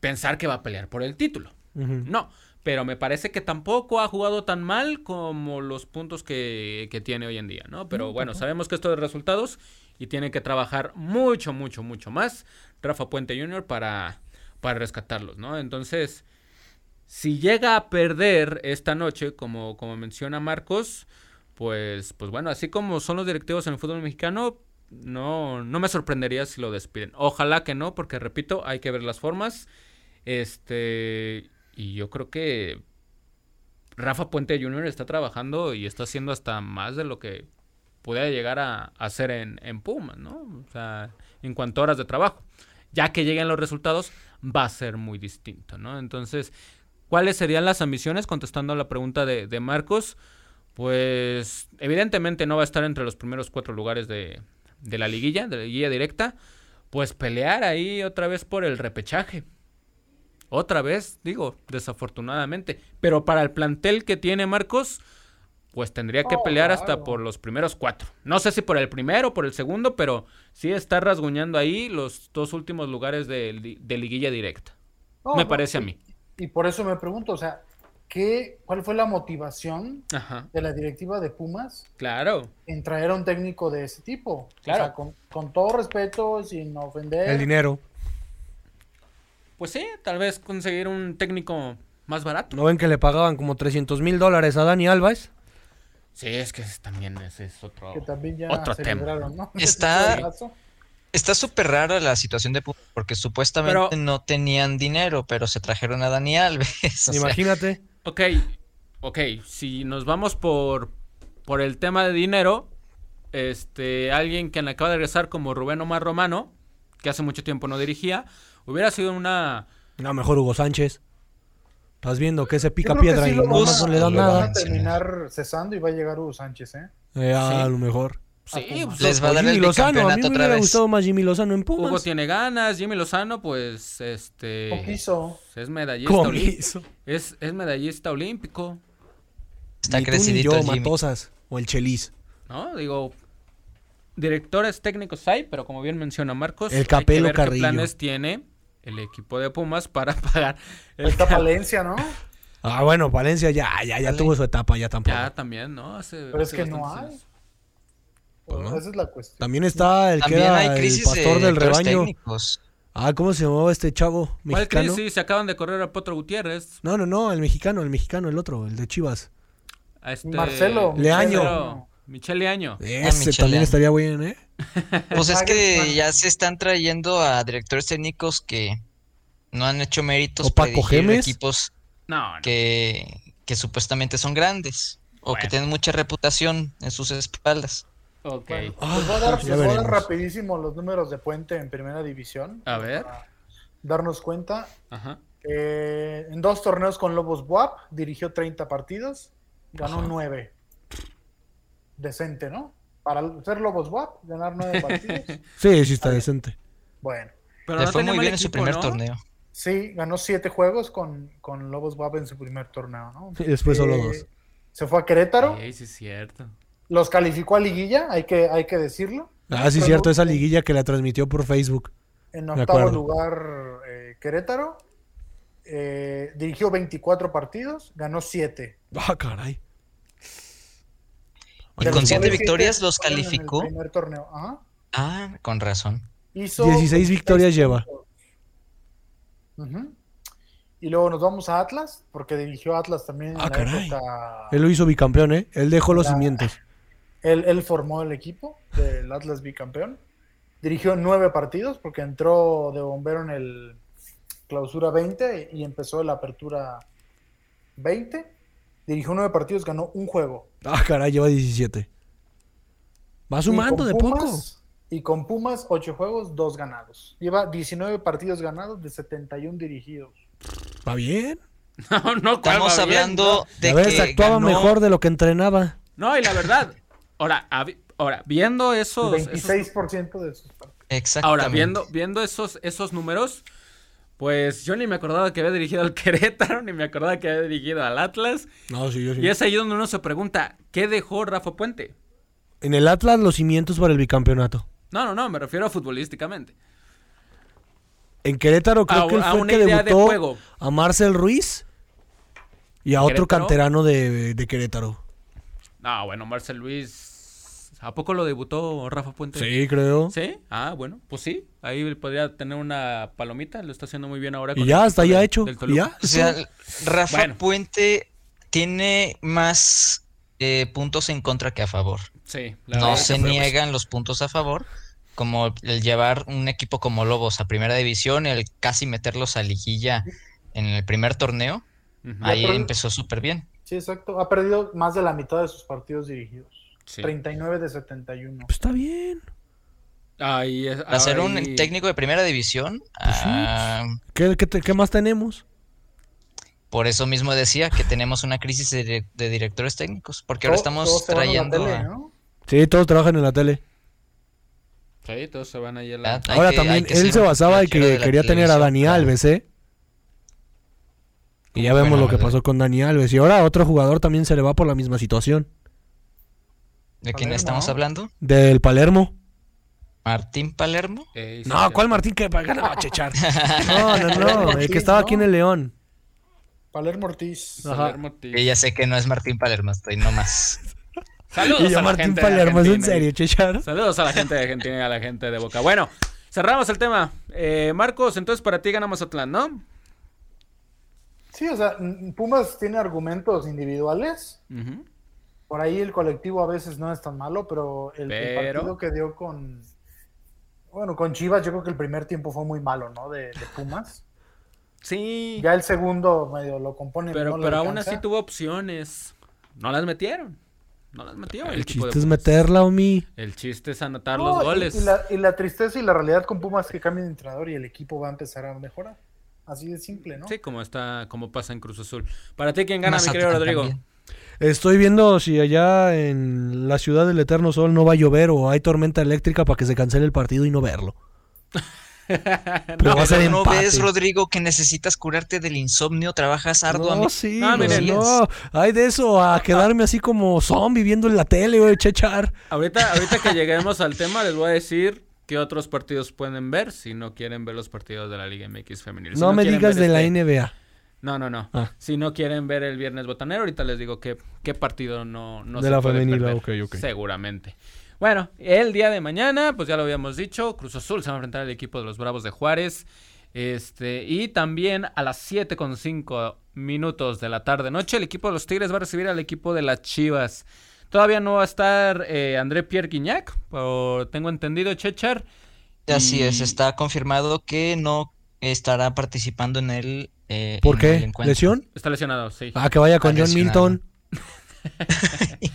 pensar que va a pelear por el título. No, pero me parece que tampoco ha jugado tan mal como los puntos que, que tiene hoy en día, ¿no? Pero bueno, sabemos que esto de resultados y tiene que trabajar mucho, mucho, mucho más Rafa Puente Jr. para, para rescatarlos, ¿no? Entonces, si llega a perder esta noche, como, como menciona Marcos, pues, pues bueno, así como son los directivos en el fútbol mexicano, no, no me sorprendería si lo despiden. Ojalá que no, porque repito, hay que ver las formas. Este, y yo creo que Rafa Puente Jr. está trabajando y está haciendo hasta más de lo que pudiera llegar a, hacer en, en ¿no? O sea, en cuanto a horas de trabajo. Ya que lleguen los resultados, va a ser muy distinto, ¿no? Entonces, ¿cuáles serían las ambiciones? Contestando a la pregunta de, de Marcos, pues evidentemente no va a estar entre los primeros cuatro lugares de, de la liguilla, de la liguilla directa, pues pelear ahí otra vez por el repechaje. Otra vez, digo, desafortunadamente. Pero para el plantel que tiene Marcos, pues tendría que Oh, pelear hasta claro. por los primeros cuatro. No sé si por el primero o por el segundo, pero sí está rasguñando ahí los dos últimos lugares de, li- de liguilla directa. No, me no, parece a mí. Y por eso me pregunto, o sea, ¿qué, ¿cuál fue la motivación Ajá, de la directiva de Pumas claro. en traer a un técnico de ese tipo? Claro. O sea, con, con todo respeto, sin ofender. El dinero. Pues sí, tal vez conseguir un técnico más barato. ¿No ven que le pagaban como 300 mil dólares a Dani Alves? Sí, es que es- también ese es otro, que también ya otro tema. Está-. (laughs) Está súper rara la situación de Pumas porque supuestamente Pero- no tenían dinero, pero se trajeron a Dani Alves. o sea, Imagínate. Ok, ok, si nos vamos por, por el tema de dinero, este, alguien que acaba de regresar como Rubén Omar Romano, que hace mucho tiempo no dirigía, hubiera sido una... No, mejor Hugo Sánchez. Estás viendo que ese pica piedra sí y lo no, le dan lo van nada. a terminar cesando y va a llegar Hugo Sánchez, ¿eh? Eh, a Sí. lo mejor. Sí, Pumas. pues, Les va a O dar Jimmy el Lozano. A mí me hubiera vez. gustado más Jimmy Lozano en Pumas. Hugo tiene ganas, Jimmy Lozano, pues, este... ¿O quiso? Es medallista, olímpico. Comiso. es, es medallista olímpico, Está Ni tú ni crecidito yo, Jimmy. Matosas. O el Chelis. ¿no? Digo, directores técnicos hay, pero como bien menciona Marcos, El hay que Capelo ver qué Carrillo. planes tiene el equipo de Pumas para (laughs) pagar el Está Palencia, ¿no? Ah, bueno, Valencia ya, ya, ya Dale. tuvo su etapa, ya tampoco. Ya también, ¿no? Hace, Pero es que no hay. años. Pues no. Esa es la cuestión. También está el que También era hay el pastor de del rebaño. técnicos. Ah, ¿cómo se llamaba este chavo ¿Cuál mexicano? crisis? Se acaban de correr a Potro Gutiérrez. No, no, no, el mexicano, el mexicano, el otro, el de Chivas. Este... Marcelo. Leaño. Marcelo, Michel Leaño. Ese Michele. también estaría bien, ¿eh? Pues es que ya se están trayendo a directores técnicos que no han hecho méritos para equipos No, no. que, que supuestamente son grandes o Bueno. que tienen mucha reputación en sus espaldas. Ok. Bueno, Ah, les voy a dar, les voy a dar rapidísimo los números de Puente en primera división. A ver. Para darnos cuenta. Ajá. Eh, en dos torneos con Lobos Buap dirigió 30 partidos, ganó Ajá. 9. Decente, ¿no? Para ser Lobos Buap, ganar 9 partidos. (laughs) Sí, sí está decente. Bueno, Pero Le no fue muy bien en su primer ¿no? torneo. sí, ganó 7 juegos con, con Lobos Buap en su primer torneo, ¿no? Y después solo Eh, dos. Se fue a Querétaro, Sí, sí, es cierto. los calificó a liguilla, hay que, hay que decirlo. Ah, sí, cierto, esa liguilla que la transmitió por Facebook. En octavo lugar, eh, Querétaro. Eh, dirigió 24 partidos, ganó 7. Ah, caray. Y con siete victorias los calificó. En el primer torneo. Ajá. Ah, con razón. Hizo 16 victorias lleva. Y luego nos vamos a Atlas, porque dirigió a Atlas también en Ah, la caray. época- Él lo hizo bicampeón, ¿eh? Él dejó los La- cimientos. Él, él formó el equipo del Atlas bicampeón. Dirigió nueve partidos porque entró de bombero en el clausura 20 y empezó la apertura 20. Dirigió nueve partidos, ganó un juego. Ah, caray, lleva 17. Va sumando de poco. Pumas- Y con Pumas, ocho juegos, dos ganados. Lleva 19 partidos ganados de 71 dirigidos. Va bien. (laughs) No, no, ¿cuál Estamos va bien? hablando de A veces que actuaba ganó- mejor de lo que entrenaba. No, y la verdad, ahora, ahora viendo esos, El esos- 26% de sus partidos. Exactamente. ahora viendo, viendo esos, esos números, pues yo ni me acordaba que había dirigido al (laughs) Querétaro, ni me acordaba que había dirigido al Atlas. No, sí, yo sí. Y es ahí donde uno se pregunta, ¿qué dejó Rafa Puente? En el Atlas, los cimientos para el bicampeonato. No, no, no, me refiero a futbolísticamente. En Querétaro creo A- que él fue el que idea de debutó juego. a Marcel Ruiz y a otro ¿Querétaro? canterano de, de Querétaro. No, bueno, Marcel Luis, ¿a poco lo debutó Rafa Puente? Sí, creo. ¿Sí? Ah, bueno, pues sí, ahí podría tener una palomita, lo está haciendo muy bien ahora. Y con ya, el hasta equipo ya hecho. del Y ya. O sea, Rafa Bueno. Puente tiene más eh, puntos en contra que a favor. Sí, la No se pues, niegan los puntos a favor, como el llevar un equipo como Lobos a primera división, el casi meterlos a liguilla en el primer torneo, ahí empezó súper bien. Sí, exacto. Ha perdido más de la mitad de sus partidos dirigidos. Sí. 39 de 71. Pues está bien. Ahí es- ser un técnico de primera división, Pues sí, ah, ¿Qué, qué te- qué más tenemos? por eso mismo decía que tenemos una crisis de, dire- de directores técnicos, porque ahora estamos trayendo... tele, a- ¿no? Sí, todos trabajan en la tele. Sí, todos se van ahí a la... Ah, Ahora que- también, él se basaba en que de quería tener a Dani Alves, ¿eh? Y ya ¿Cómo vemos lo que pasó con Dani Alves. Y ahora otro jugador también se le va por la misma situación. ¿De quién Palermo, estamos ¿no? hablando? Del Palermo. Martín Palermo. Sí, No. ¿cuál Martín? que No, Chechar. (laughs) No, no, no. El que estaba aquí en el León. Palermo Ortiz. Ajá. Palermo Ortiz. Que ya sé que no es Martín Palermo, estoy nomás. (laughs) Saludos Y a yo la Martín gente de Palermo, ¿es en serio, Chechar? Saludos a la gente de Argentina y a la gente de Boca. Bueno, cerramos el tema. Eh, Marcos, entonces para ti ganamos Atlán, ¿no? Sí, o sea, Pumas tiene argumentos individuales. Ujú. Por ahí el colectivo a veces no es tan malo, pero el, partido que dio con. Bueno, con Chivas, yo creo que el primer tiempo fue muy malo, ¿no? De, de Pumas. Sí, Ya el segundo medio lo compone. pero, no pero aún así tuvo opciones. No las metieron. No las metió. El de chiste es meterla, Omi. El chiste es anotar No, los goles. Y, la, y la tristeza y la realidad con Pumas es que cambia de entrenador y el equipo va a empezar a mejorar. Así de simple, ¿no? Sí, como está, como pasa en Cruz Azul. Para ti, ¿quién gana, mi Mazatlán querido Rodrigo? también. Estoy viendo si allá en la ciudad del Eterno Sol no va a llover o hay tormenta eléctrica para que se cancele el partido y no verlo. (laughs) Pero va a ser Pero no empate. ves, Rodrigo, que necesitas curarte del insomnio, trabajas arduamente. No, sí, No, miren. no. Hay de eso a quedarme así como zombie viendo en la tele, güey, Chechar. Ahorita, ahorita que lleguemos al tema, les voy a decir qué otros partidos pueden ver si no quieren ver los partidos de la Liga MX femenil. Si No, me digas de la este- NBA. No, no, no. Ah. Si no quieren ver el viernes botanero, ahorita les digo qué, qué partido no, no De se la puede femenil, perder. ah, ok, ok. Seguramente. Bueno, el día de mañana, pues ya lo habíamos dicho, Cruz Azul se va a enfrentar al equipo de los Bravos de Juárez. Este, y también a las 7 con 5 minutos de la tarde noche, el equipo de los Tigres va a recibir al equipo de las Chivas. Todavía no va a estar eh, André Pierre Guignac, por tengo entendido, Chechar. Así es, está confirmado que no estará participando en el eh, ¿Por en qué? el encuentro. ¿Lesión? Está lesionado, sí. Ah, que vaya con Está John lesionado. Milton. (laughs)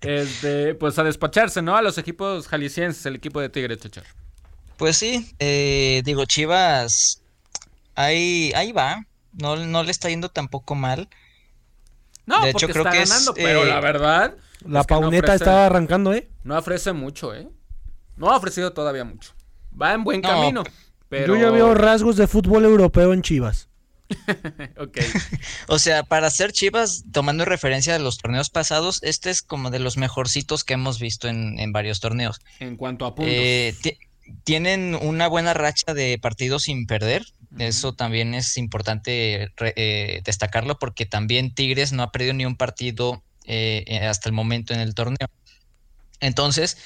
Este, pues a despacharse, ¿no? A los equipos jaliscienses, el equipo de Tigres, Chachar. Pues sí, eh, digo, Chivas, ahí, ahí va, no, no le está yendo tampoco mal. No, De porque hecho, creo está que es, ganando, pero eh, la verdad La es que no pauneta ofrece- está arrancando, ¿eh? No ofrece mucho, ¿eh? No ha ofrecido todavía mucho. Va en buen No, camino, pero... Yo ya veo rasgos de fútbol europeo en Chivas. (laughs) Ok. (laughs) O sea, para ser Chivas, tomando referencia de los torneos pasados, este es como de los mejorcitos que hemos visto en, en varios torneos. En cuanto a puntos. Eh, ti- tienen una buena racha de partidos sin perder. Eso también es importante eh, destacarlo porque también Tigres no ha perdido ni un partido eh, hasta el momento en el torneo. Entonces,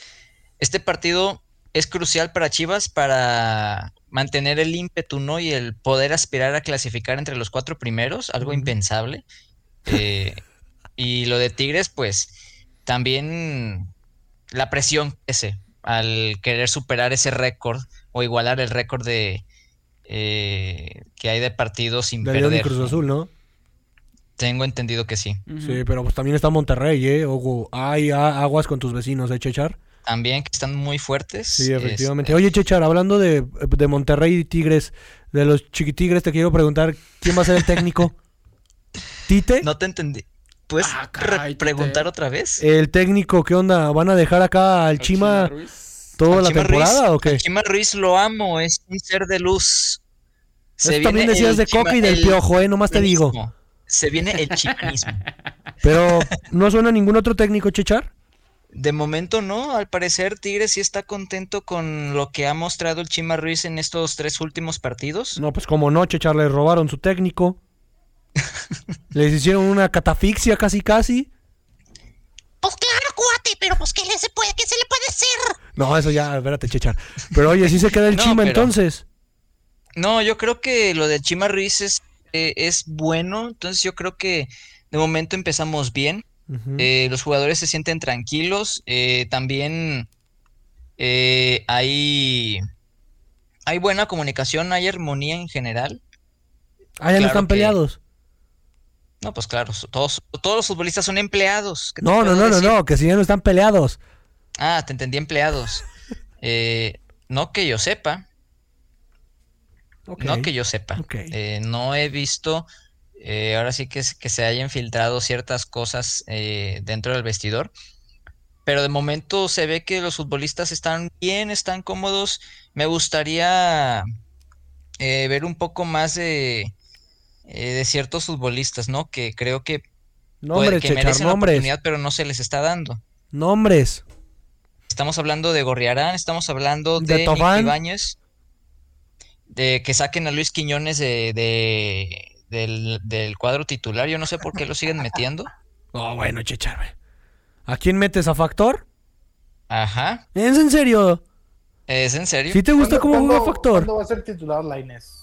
este partido es crucial para Chivas para mantener el ímpetu, ¿no? Y el poder aspirar a clasificar entre los cuatro primeros, algo impensable. Eh, (laughs) y lo de Tigres, pues, también la presión ese al querer superar ese récord o igualar el récord de eh, que hay de partidos sin De León y perder. Cruz Azul, ¿no? Tengo entendido que sí. Sí, pero pues también está Monterrey, ¿eh? Ojo, hay aguas con tus vecinos, ¿eh, Chechar? También que están muy fuertes. Sí, efectivamente. este, Oye, Chechar, hablando de, de Monterrey y Tigres, de los chiquitigres, te quiero preguntar, ¿quién va a ser el técnico? (laughs) ¿Tite? no te entendí. ¿Puedes Ah, caray, preguntar otra vez? El técnico, ¿qué onda? ¿Van a dejar acá al Al Chima Ruiz. toda Al la Chima temporada Ruiz- o qué? al Chima Ruiz lo amo, es un ser de luz. Se Eso también decías de Coca y del el Piojo, ¿eh? Nomás te digo. Se viene el chimanismo. (laughs) Pero, ¿no suena ningún otro técnico, Chechar? De momento no, al parecer Tigres sí está contento con lo que ha mostrado el Chima Ruiz en estos tres últimos partidos. No, pues como no, Chechar, le robaron su técnico. (laughs) Les hicieron una catafixia casi casi. Pues claro, cuate, pero pues ¿qué, le se, puede, ¿qué se le puede hacer? No, eso ya, espérate, Chechar. Pero oye, sí se queda el (laughs) No, Chima pero- entonces. No, yo creo que lo del Chima Ruiz es, eh, es bueno, entonces yo creo que de momento empezamos bien. Eh, los jugadores se sienten tranquilos. eh, también eh, hay, hay buena comunicación, hay armonía en general. ah, ya no están que- peleados. No, pues claro, todos, todos los futbolistas son empleados. ¿qué te No, no, no, no, no, que si ya no están peleados. Ah, te entendí, empleados. (laughs) No que yo sepa, no que yo sepa. No he visto, eh, ahora sí que, es- que se hayan filtrado ciertas cosas eh, dentro del vestidor, pero de momento se ve que los futbolistas están bien, están cómodos. Me gustaría eh, ver un poco más de, de ciertos futbolistas, ¿no? Que creo que, puede- Nombres, que Chechar, merecen la oportunidad, pero no se les está dando. Nombres. Estamos hablando de Gorriarán, estamos hablando De de. Ibáñez, de que saquen a Luis Quiñones de, de- del, del cuadro titular. Yo no sé por qué lo siguen metiendo. (laughs) Oh, bueno, Chechar. güey. ¿A quién metes a Factor? Ajá, ¿Es en serio? ¿es en serio? ¿Sí te gusta ¿Cuándo- cómo juega Factor? ¿Cuándo va a ser titular la Inés?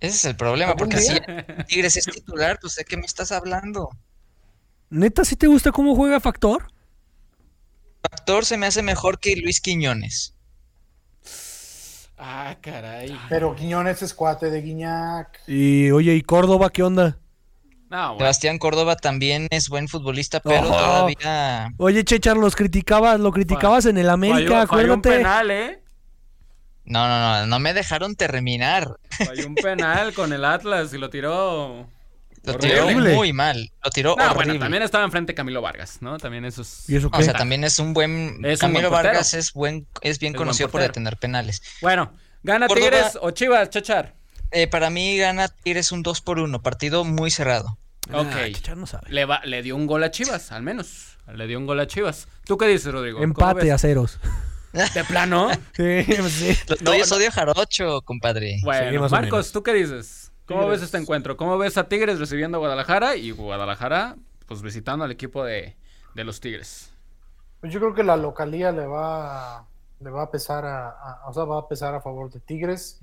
Ese es el problema, ¿Algún porque si? Tigres es titular, pues de qué me estás hablando. ¿Neta sí te gusta cómo juega Factor? Factor se me hace mejor que Luis Quiñones. Ah, caray. Pero Quiñones es cuate de Guiñac. Y oye, ¿y Córdoba qué onda? No, bueno. Sebastián Córdoba también es buen futbolista, pero Ojo. todavía... Oye, Chechar, los criticabas, lo criticabas en el América, Falló- falló un acuérdate. penal, ¿eh? No, no, no, no me dejaron terminar. Falló un penal con el Atlas y lo tiró. Lo Horrible. tiró muy mal, lo tiró No, horrible. bueno, también estaba enfrente Camilo Vargas, ¿no? También eso es. ¿Y eso O sea, también es un buen. Es un Camilo buen. Vargas es buen, es bien Es buen conocido por detener penales. Bueno, ¿gana Córdoba- Tigres o Chivas, Chachar? Eh, para mí gana Tigres un 2 por 1 partido muy cerrado. Ah, Ok. Chechar no sabe. Le, va- le dio un gol a Chivas, al menos. Le dio un gol a Chivas. ¿Tú qué dices, Rodrigo? ¿Cómo Empate a ceros. ¿De plano? (laughs) Sí, pues sí. Los No, no. odio jarocho, compadre. Bueno, Sí, Marcos. ¿tú qué dices? ¿Cómo ves este encuentro? ¿Cómo ves a Tigres recibiendo a Guadalajara y Guadalajara, pues visitando al equipo de, de los Tigres? Pues yo creo que la localía le va, le va a pesar a, a- o sea, va a pesar a favor de Tigres.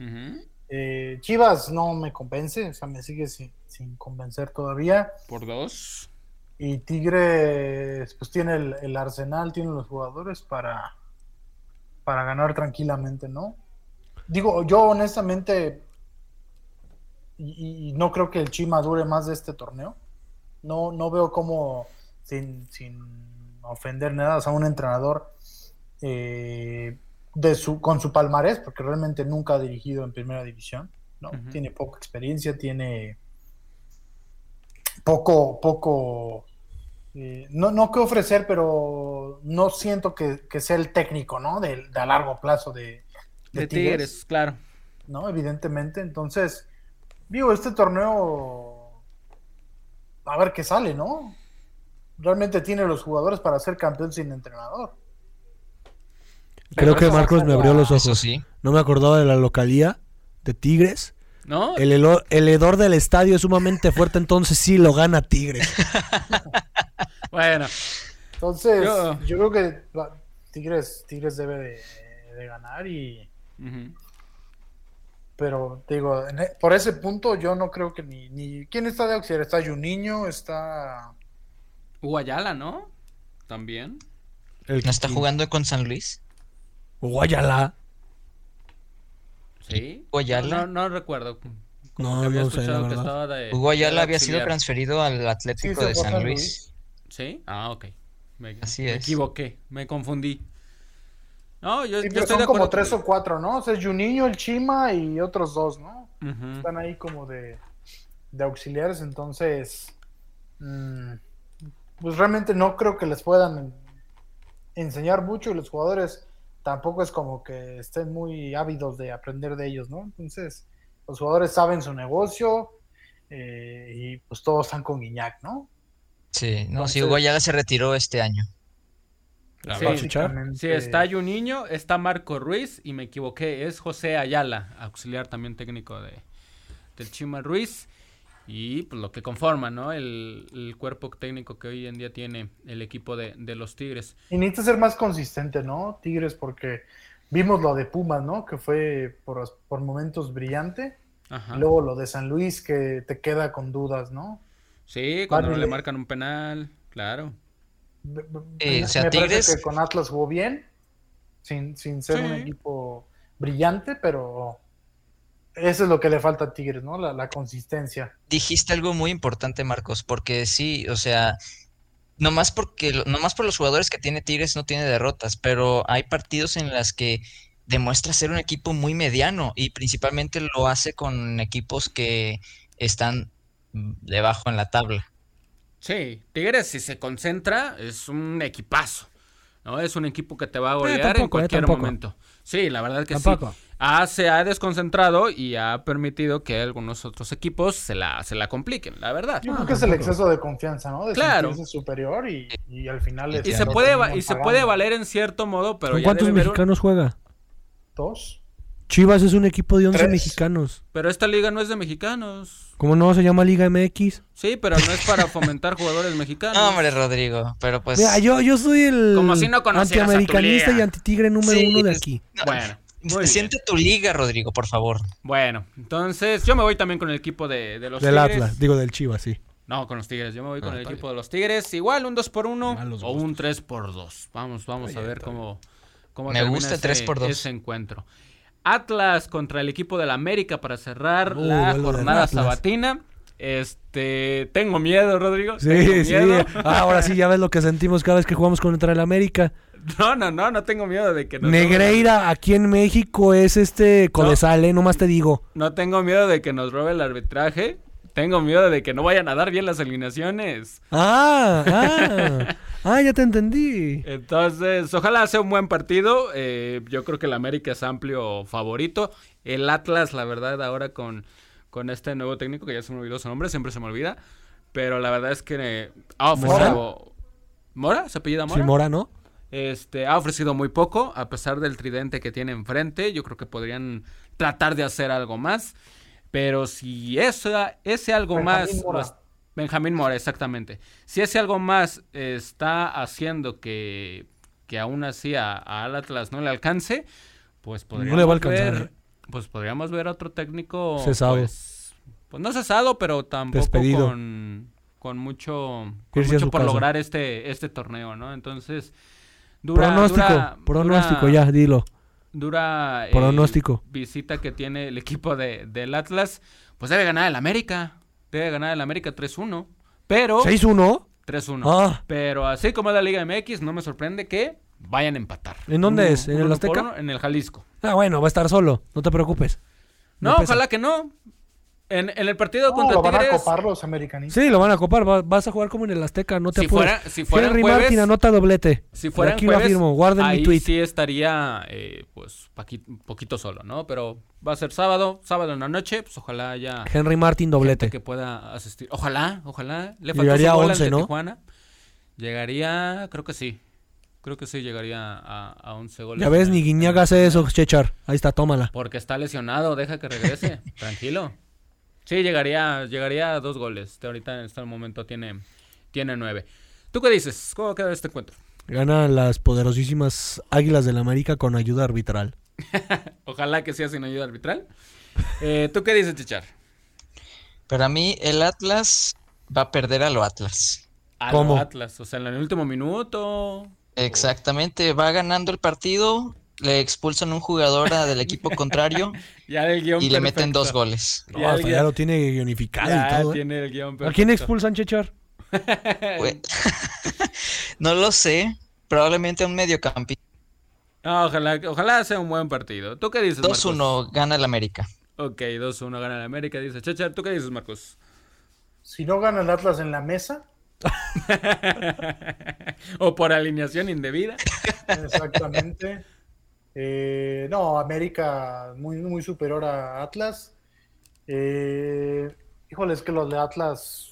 Eh, Chivas no me convence, o sea, me sigue sin, sin convencer todavía. Por dos. Y Tigres, pues tiene el, el arsenal, tiene los jugadores para, para ganar tranquilamente, ¿no? Digo, yo honestamente y, y no creo que el Chima dure más de este torneo. No, no veo cómo, sin, sin ofender nada, o sea, un entrenador eh, de su, con su palmarés, porque realmente nunca ha dirigido en primera división, ¿no? Tiene poca experiencia, tiene poco, poco, eh, no, no que ofrecer, pero no siento que, que sea el técnico, ¿no? De, de a largo plazo de, De Tigres, claro. ¿no? Evidentemente, entonces, digo, este torneo, a ver qué sale, ¿no? Realmente tiene los jugadores para ser campeón sin entrenador. Creo que Marcos me abrió los ojos. Eso sí. No me acordaba de la localía de Tigres. ¿No? El, helo- el hedor del estadio es sumamente fuerte, entonces sí lo gana Tigres. (laughs) Bueno, Entonces, Yo- yo, creo que Tigres, Tigres debe de, de ganar y ujú. Pero digo, en e- por ese punto yo no creo que ni, ni ¿quién está de auxiliar? Está Juninho, está Hugo Ayala, ¿no? También. El ¿No está jugando con San Luis? Guayala. Sí. Hugo Ayala. No, no recuerdo. No, había no sé, la escuchado que verdad. estaba de. Hugo Ayala había sido transferido al Atlético de San San Luis. Luis. ¿Sí? Ah, ok. Me, Así me es. equivoqué, me confundí. No, yo, Sí, yo pero estoy de son como tres o cuatro, ¿no? O sea, es Juninho, el Chima y otros dos, ¿no? Están ahí como de, de auxiliares, entonces mm, pues realmente no creo que les puedan enseñar mucho y los jugadores tampoco es como que estén muy ávidos de aprender de ellos, ¿no? Entonces, los jugadores saben su negocio eh, y pues todos están con Guiñac, ¿no? Sí, no, sí, Entonces- Hugo Ayala se retiró este año. ¿La Sí. Sí, está Juninho, está Marco Ruiz y me equivoqué, es José Ayala, auxiliar también técnico de, del Chima Ruiz. Y pues lo que conforma, ¿no? El, el cuerpo técnico que hoy en día tiene el equipo de, de los Tigres. Y necesita ser más consistente, ¿no? Tigres, porque vimos lo de Pumas, ¿no? Que fue por, por momentos brillante. Ajá. Y luego lo de San Luis, que te queda con dudas, ¿no? Sí, cuando no le marcan un penal, claro. Eh, me o sea, parece Tigres- que con Atlas jugó bien, sin, sin ser un equipo brillante, pero eso es lo que le falta a Tigres, ¿no? La, la consistencia. Dijiste algo muy importante, Marcos, porque sí, o sea, nomás porque nomás por los jugadores que tiene Tigres no tiene derrotas, pero hay partidos en las que demuestra ser un equipo muy mediano y principalmente lo hace con equipos que están debajo en la tabla. Sí, Tigres si se concentra es un equipazo. ¿no? Es un equipo que te va a golear en tampoco, eh, cualquier momento. Sí, la verdad que Tampoco. sí. Ah, se ha desconcentrado y ha permitido que algunos otros equipos se la, se la compliquen, la verdad. Yo Ah, creo que es el exceso de confianza, ¿no? De Claro. sentirse superior y, y al final... Y se puede y se puede valer en cierto modo, pero ¿Con ya cuántos mexicanos juega? Dos. Chivas es un equipo de 11 Tres. mexicanos. Pero esta liga no es de mexicanos. ¿Cómo no se llama Liga MX? Sí, pero no es para fomentar jugadores mexicanos. No, hombre, Rodrigo, pero pues Mira, yo, yo soy el Como si no antiamericanista y antitigre número Sí, uno de aquí. no, Bueno, muy bien. siente tu liga, Rodrigo, por favor. Bueno, entonces yo me voy también con el equipo de, de los Del Tigres. Atlas, digo del Chivas, sí. No, con los Tigres. Yo me voy con Ah, el equipo de los Tigres. Igual un 2 por 1 Malos o un 3 por 2 Vamos, vamos a ver cómo, cómo Me termina gusta ese, 3 por 2. ese encuentro. Atlas contra el equipo del América para cerrar Uh, la jornada sabatina. Este, tengo miedo, Rodrigo. Sí, tengo sí. miedo. Ah, ahora sí, ya ves lo que sentimos cada vez que jugamos contra el América. (laughs) No, no, no, no tengo miedo de que nos Negreira aquí en México es este Codesal, ¿eh? Nomás te digo. No tengo miedo de que nos robe el arbitraje. Tengo miedo de que no vayan a dar bien las alineaciones. Ah, ah. (laughs) Ah, ya te entendí. Entonces, ojalá sea un buen partido. Eh, yo creo que el América es amplio favorito. El Atlas, la verdad, ahora con, con este nuevo técnico, que ya se me olvidó su nombre, siempre se me olvida. Pero la verdad es que eh, ha ofrecido... ¿Mora? ¿Se apellida Mora? Sí, Mora, ¿no? Este, ha ofrecido muy poco, a pesar del tridente que tiene enfrente. Yo creo que podrían tratar de hacer algo más. Pero si esa, ese algo Benjamín más... Mora. los- Benjamín Mora, exactamente. Si ese algo más está haciendo que, que aún así a, a al Atlas no le alcance, pues podríamos le va a alcanzar, ver, ¿eh? pues podríamos ver a otro técnico Cesado. Pues, pues no cesado, pero tampoco Despedido. con, con mucho, con mucho por casa. lograr este, este torneo, ¿no? Entonces, dura, pronóstico, dura- pronóstico, dura- ya, dilo. Dura eh, Pronóstico. visita que tiene el equipo de, del Atlas, pues debe ganar el América. Debe ganar el América 3-1. Pero. ¿6-1? 3-1. Ah. Pero así como es la Liga MX, no me sorprende que vayan a empatar. ¿En dónde Uno- es? ¿En el Azteca? uno, en el Jalisco. Ah, bueno, va a estar solo. No te preocupes. No, pesa. ojalá que no. En, en el partido No, contra lo van a copar los americanistas. Sí, lo van a copar. va- vas a jugar como en el Azteca. No te Si apures. fuera- si fuera Henry jueves- Martin anota doblete. Si fuera Aquí lo afirmo. Guarden ahí mi tweet. sí estaría, eh, pues, poquito solo, ¿no? Pero va a ser sábado, sábado en la noche, pues ojalá haya Henry Martin doblete. que pueda asistir. Ojalá, ojalá. Le faltó Llegaría su a gol 11, ante ¿no? Tijuana. Llegaría, creo que sí. Creo que sí llegaría a, a 11 goles. Ya ves, ni Guiñaga hace eso, Chechar. Ahí está, tómala. Porque está lesionado, deja que regrese. (laughs) Tranquilo. Sí, llegaría, llegaría a dos goles. Ahorita en este momento tiene, tiene nueve. ¿Tú qué dices? ¿Cómo queda este encuentro? Ganan las poderosísimas Águilas del América con ayuda arbitral. (laughs) Ojalá que sea sin ayuda arbitral. Eh, ¿Tú qué dices, Chichar? Para mí, el Atlas va a perder a lo Atlas. A ¿Cómo? lo Atlas, o sea, en el último minuto. Exactamente, va ganando el partido, le expulsan un jugador a- del equipo contrario (laughs) Ya el guion y le meten dos goles. No, Ya, hasta ya- ya lo tiene guionificado Ya y todo. ¿eh? tiene el guion ¿A quién expulsan, Chechar? Pues, (laughs) (laughs) no lo sé, probablemente un mediocampista. No, ojalá, ojalá sea un buen partido. ¿Tú qué dices, Marcos? 2-1 gana el América. Ok, 2-1 gana el América, dice Chechar. ¿Tú qué dices, Marcos? Si no gana el Atlas en la mesa, o por alineación indebida. exactamente. Eh, no, América muy, muy superior a Atlas. Eh, híjole, es que los de Atlas.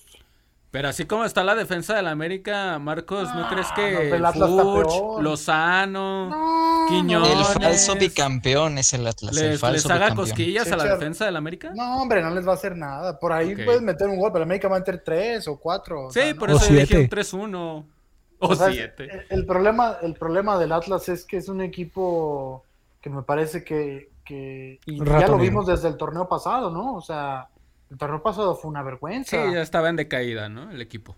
Pero así como está la defensa del América, Marcos, ¿no crees no, que el Atlas está Fuch. Lozano, No, Quiñones, El falso bicampeón es el Atlas, el les, les falso haga bicampeón. cosquillas a la defensa del América? No, hombre, no les va a hacer nada. Por ahí Ok. puedes meter un gol, pero América va a meter tres o cuatro. o sí, sea, por no. eso dije un 3-1. O O sea, 7. el, el problema, el problema del Atlas es que es un equipo que me parece que, que- y ya lo vimos desde el torneo pasado, ¿no? O sea, el torneo pasado fue una Sí, vergüenza. ya estaba en decaída, ¿no? El equipo.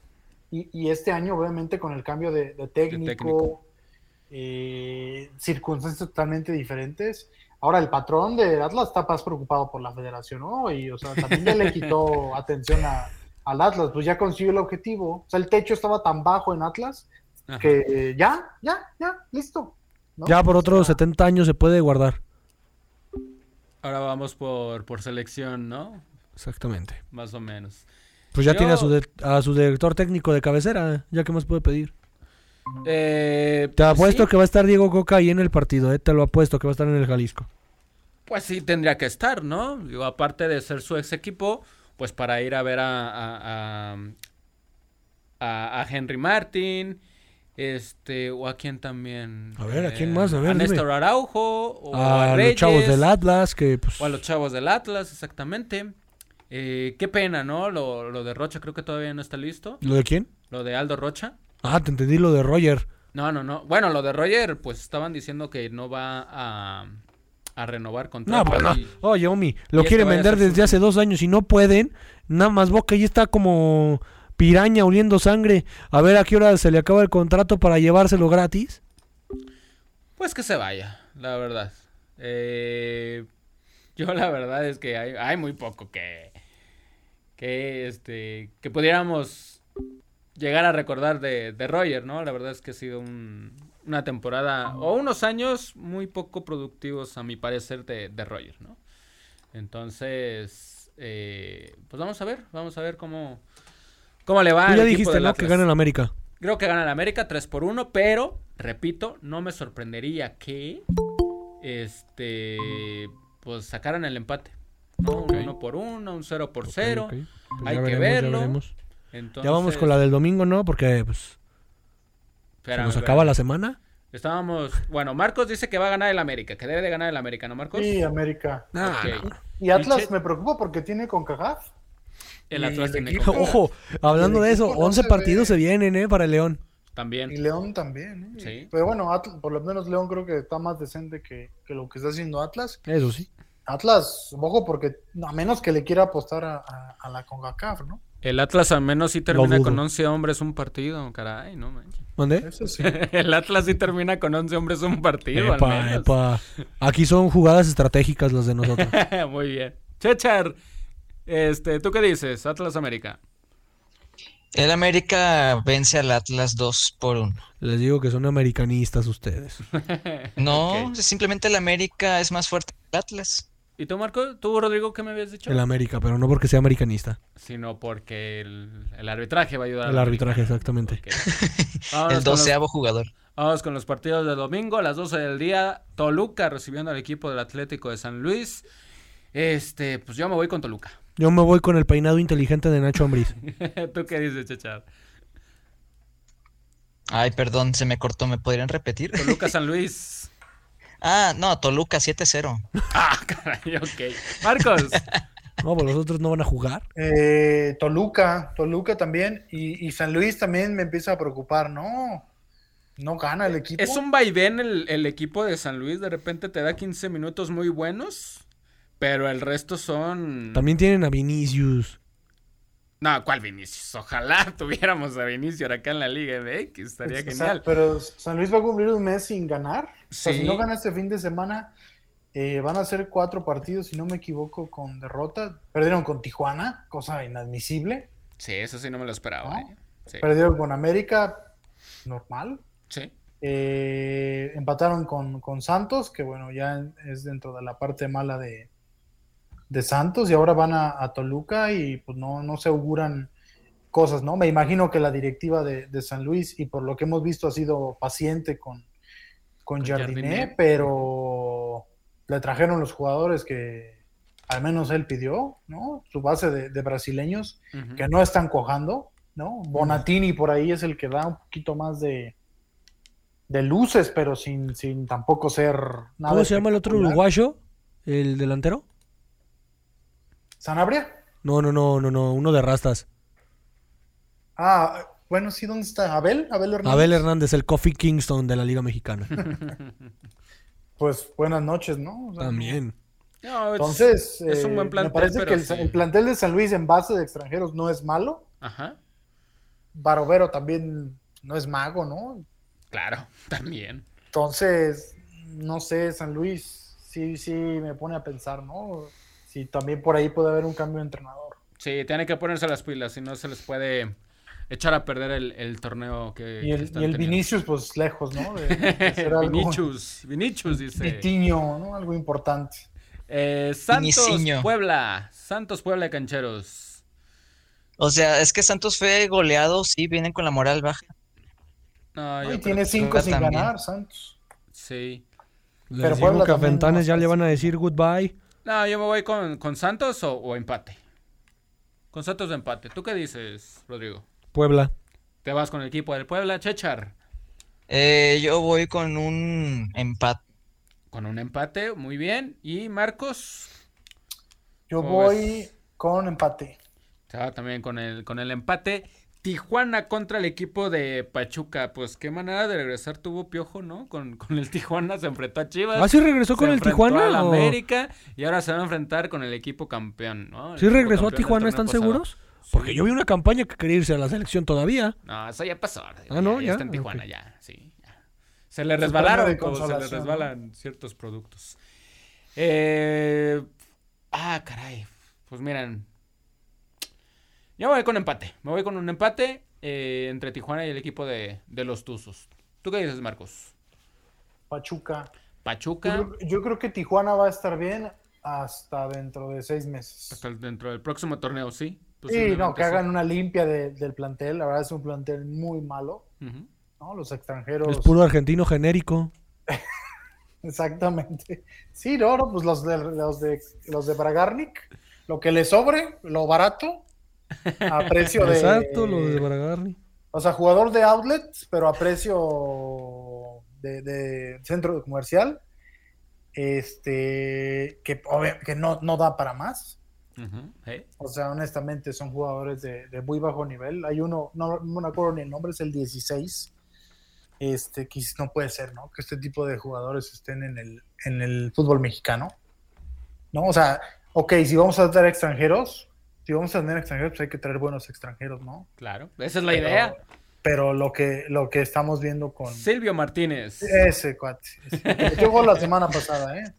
Y, y este año, obviamente, con el cambio de, de técnico, técnico. eh, circunstancias totalmente diferentes. Ahora, el patrón de Atlas está más preocupado por la federación hoy. O sea, también ya le quitó (laughs) atención a- al Atlas. Pues ya consiguió el objetivo. O sea, el techo estaba tan bajo en Atlas Ajá. que eh, ya, ya, ya, listo. ¿no? Ya por O otros sea, 70 años se puede guardar. Ahora vamos por, por selección, ¿no? Exactamente. Más o menos. Pues ya Yo- tiene a su, de- a su director técnico de cabecera. Ya que más puede pedir. Eh, Te pues apuesto sí, que va a estar Diego Coca ahí en el partido. eh, Te lo apuesto que va a estar en el Jalisco. Pues sí, tendría que estar, ¿no? Digo, aparte de ser su ex equipo, pues para ir a ver a, a, a- Henry Martin, este, o a quién también. A ver, ¿a quién más? A ver, a. Néstor Araujo, o a, a los chavos del Atlas que pues, o a los chavos del Atlas, exactamente. Eh, qué pena, ¿no? Lo, lo de Rocha creo que todavía no está listo. ¿Lo de quién? Lo de Aldo Rocha. Ah, te entendí lo de Roger. No, no, no. Bueno, lo de Roger, pues estaban diciendo que no va a, a renovar No, contrato. pues no. y- Oye, Omi, lo quieren vender su- desde hace dos años y no pueden. Nada más Boca ahí está como piraña oliendo sangre. A ver a qué hora se le acaba el contrato para llevárselo gratis. Pues que se vaya, la verdad. Eh, yo la verdad es que hay, hay muy poco que, que, este, que pudiéramos llegar a recordar de, de Roger, ¿no? La verdad es que ha sido un- una temporada o unos años muy poco productivos a mi parecer de, de Roger, ¿no? Entonces, eh, pues vamos a ver, vamos a ver cómo, cómo le va. Tú ya dijiste, ¿no? Que gana el América. Creo que gana el América 3 por 1, pero, repito, no me sorprendería que este pues sacaran el empate. ¿no? Un 1 por 1, un 0 por 0. Ok, ok. Pues Hay ya que veremos, ya verlo. Entonces, Ya vamos con la del domingo, ¿no? Porque pues, se espérame, nos espérame. acaba la semana. Estábamos, bueno, Marcos dice que va a ganar el América, que debe de ganar el América, ¿no, Marcos? Sí, América. Ah, no. Y Atlas me preocupa porque tiene con Cajaf. El Y Atlas tiene equipo- con- Ojo, hablando de eso, equipo no 11 se partidos ve. se vienen, ¿eh? Para el León. Y también. León también. ¿eh? Sí. Pero bueno, Atl- por lo menos León creo que está más decente que, que lo que está haciendo Atlas. Eso sí. Atlas, ojo, porque a menos que le quiera apostar a, a- a la CONCACAF, ¿no? El Atlas al menos sí termina con 11 hombres un partido, caray, no manches. Sí. (laughs) El Atlas sí termina con 11 hombres un partido, al Epa, menos. epa. Aquí son jugadas estratégicas las de nosotros. (laughs) Muy bien. Chechar, este, ¿tú qué dices? Atlas América. El América vence al Atlas 2 por 1. Les digo que son americanistas ustedes. No, (laughs) simplemente el América es más fuerte que el Atlas. ¿Y tú, Marco? ¿Tú, Rodrigo, qué me habías dicho? El América, pero no porque sea americanista. Sino porque el, el arbitraje va a ayudar. El al arbitraje, exactamente. (laughs) El con los- doceavo jugador. Vamos con los partidos de domingo a las 12 del día. Toluca recibiendo al equipo del Atlético de San Luis. Este, pues yo me voy con Toluca. Yo me voy con el peinado inteligente de Nacho Ambriz. (laughs) ¿Tú qué dices, Chechar? Ay, perdón, se me cortó. ¿Me podrían repetir? Toluca San (laughs) Luis. Ah, no, Toluca 7-0. (laughs) Ah, caray, ok. Marcos. (laughs) No, pues los otros no van a jugar. Eh, Toluca, Toluca también. Y, y San Luis también me empieza a preocupar. No, no gana el equipo. Es un vaivén el, el equipo de San Luis. De repente te da 15 minutos muy buenos. Pero el resto son. También tienen a Vinicius. No, ¿cuál Vinicius? Ojalá (laughs) tuviéramos a Vinicius acá en la Liga MX. Estaría O sea, genial. pero San Luis va a cumplir un mes sin ganar. O sea, si no gana este fin de semana, eh, van a ser cuatro partidos, si no me equivoco, con derrota. Perdieron con Tijuana, cosa inadmisible. Sí, eso sí no me lo esperaba. ¿No? eh. Sí. Perdieron con América, normal. sí. Eh, empataron con, con Santos, que bueno, ya es dentro de la parte mala de, de Santos, y ahora van a, a Toluca y pues no, no se auguran cosas, ¿no? Me imagino que la directiva de, de San Luis, y por lo que hemos visto, ha sido paciente con, con Con Jardiné, Jardiné. pero le trajeron los jugadores que al menos él pidió, ¿no? Su base de, de brasileños que no están cojando, ¿no? Bonatini por ahí es el que da un poquito más de, de luces, pero sin, sin tampoco ser nada. ¿Cómo se llama el otro uruguayo? ¿El delantero? ¿Sanabria? No, no, no, no, no. Uno de rastas. Ah, bueno, sí, ¿dónde está? ¿Abel? ¿Abel Hernández? Abel Hernández, el Coffee Kingston de la Liga Mexicana. (laughs) Pues buenas noches, ¿no? O sea, También. No, Entonces, es un buen plantel, me parece pero que el, sí. el plantel de San Luis en base de extranjeros no es malo. Ajá. Barovero también no es mago, ¿no? Claro, (laughs) también. Entonces, no sé, San Luis sí, sí me pone a pensar, ¿no? Si también por ahí puede haber un cambio de entrenador. Sí, tiene que ponerse las pilas, si no se les puede echar a perder el, el torneo que, Y que el, están y el. Vinicius, pues lejos, ¿no? De, de (laughs) algo- Vinicius, Vinicius dice. Vitiño, ¿no? Algo importante. Eh, Santos Viniciño. Puebla, Santos Puebla de Cancheros. O sea, es que Santos fue goleado, sí, vienen con la moral baja. No, yo y tiene cinco sin también. ganar, Santos. Sí. Les Pero digo Puebla que a Fentanes no ya le van a decir goodbye. No, yo me voy con, con Santos o, o empate. Con Santos de empate. ¿Tú qué dices, Rodrigo? Puebla. ¿Te vas con el equipo del Puebla, Chechar? Eh, yo voy con un empate. Con un empate, muy bien. ¿Y Marcos? Yo ¿Cómo voy ves? con empate. Se va también con el, con el empate. Tijuana contra el equipo de Pachuca. Pues qué manera de regresar tuvo Piojo, ¿no? Con, con el Tijuana se enfrentó a Chivas. ¿Ah, sí regresó con se el Tijuana? a la o- América y ahora se va a enfrentar con el equipo campeón, ¿no? El ¿Sí regresó a Tijuana? ¿Están pasado. seguros? Porque Sí. yo vi una campaña que quería irse a la selección todavía. No, eso ya pasó. Ah, ¿no? Ya, está en Tijuana, ya, sí. ya. Se le resbalaron, como se le resbalan ciertos productos. Eh, ah, caray. Pues miren. Yo me voy con empate. Me voy con un empate eh, entre Tijuana y el equipo de, de los Tuzos. ¿Tú qué dices, Marcos? Pachuca. Yo Pachuca, creo, yo creo que Tijuana va a estar bien hasta dentro de seis meses. hasta el- dentro del próximo torneo, sí. Sí, no, que sí. hagan una limpia de- del plantel. La verdad es un plantel muy malo. ¿no? Los extranjeros. Es puro argentino genérico. (laughs) Exactamente. Sí, no, no, pues los de, los de, los de Bragarnik, lo que les sobre, lo barato, a precio de... Exacto, lo de Bragarni. O sea, jugador de outlet, pero a precio de, de centro comercial, este, que, que no, no da para más. O sea, honestamente son jugadores de, de muy bajo nivel. Hay uno, no, no me acuerdo ni el nombre, es el 16. Este, que no puede ser, ¿no? Que este tipo de jugadores estén en el, en el fútbol mexicano. ¿no? O sea, ok, si vamos a traer extranjeros, si vamos a tener extranjeros, pues hay que traer buenos extranjeros, ¿no? Claro, esa es la Pero- idea. Pero lo que, lo que estamos viendo con Silvio Martínez. ese cuate, gol la semana pasada, ¿eh?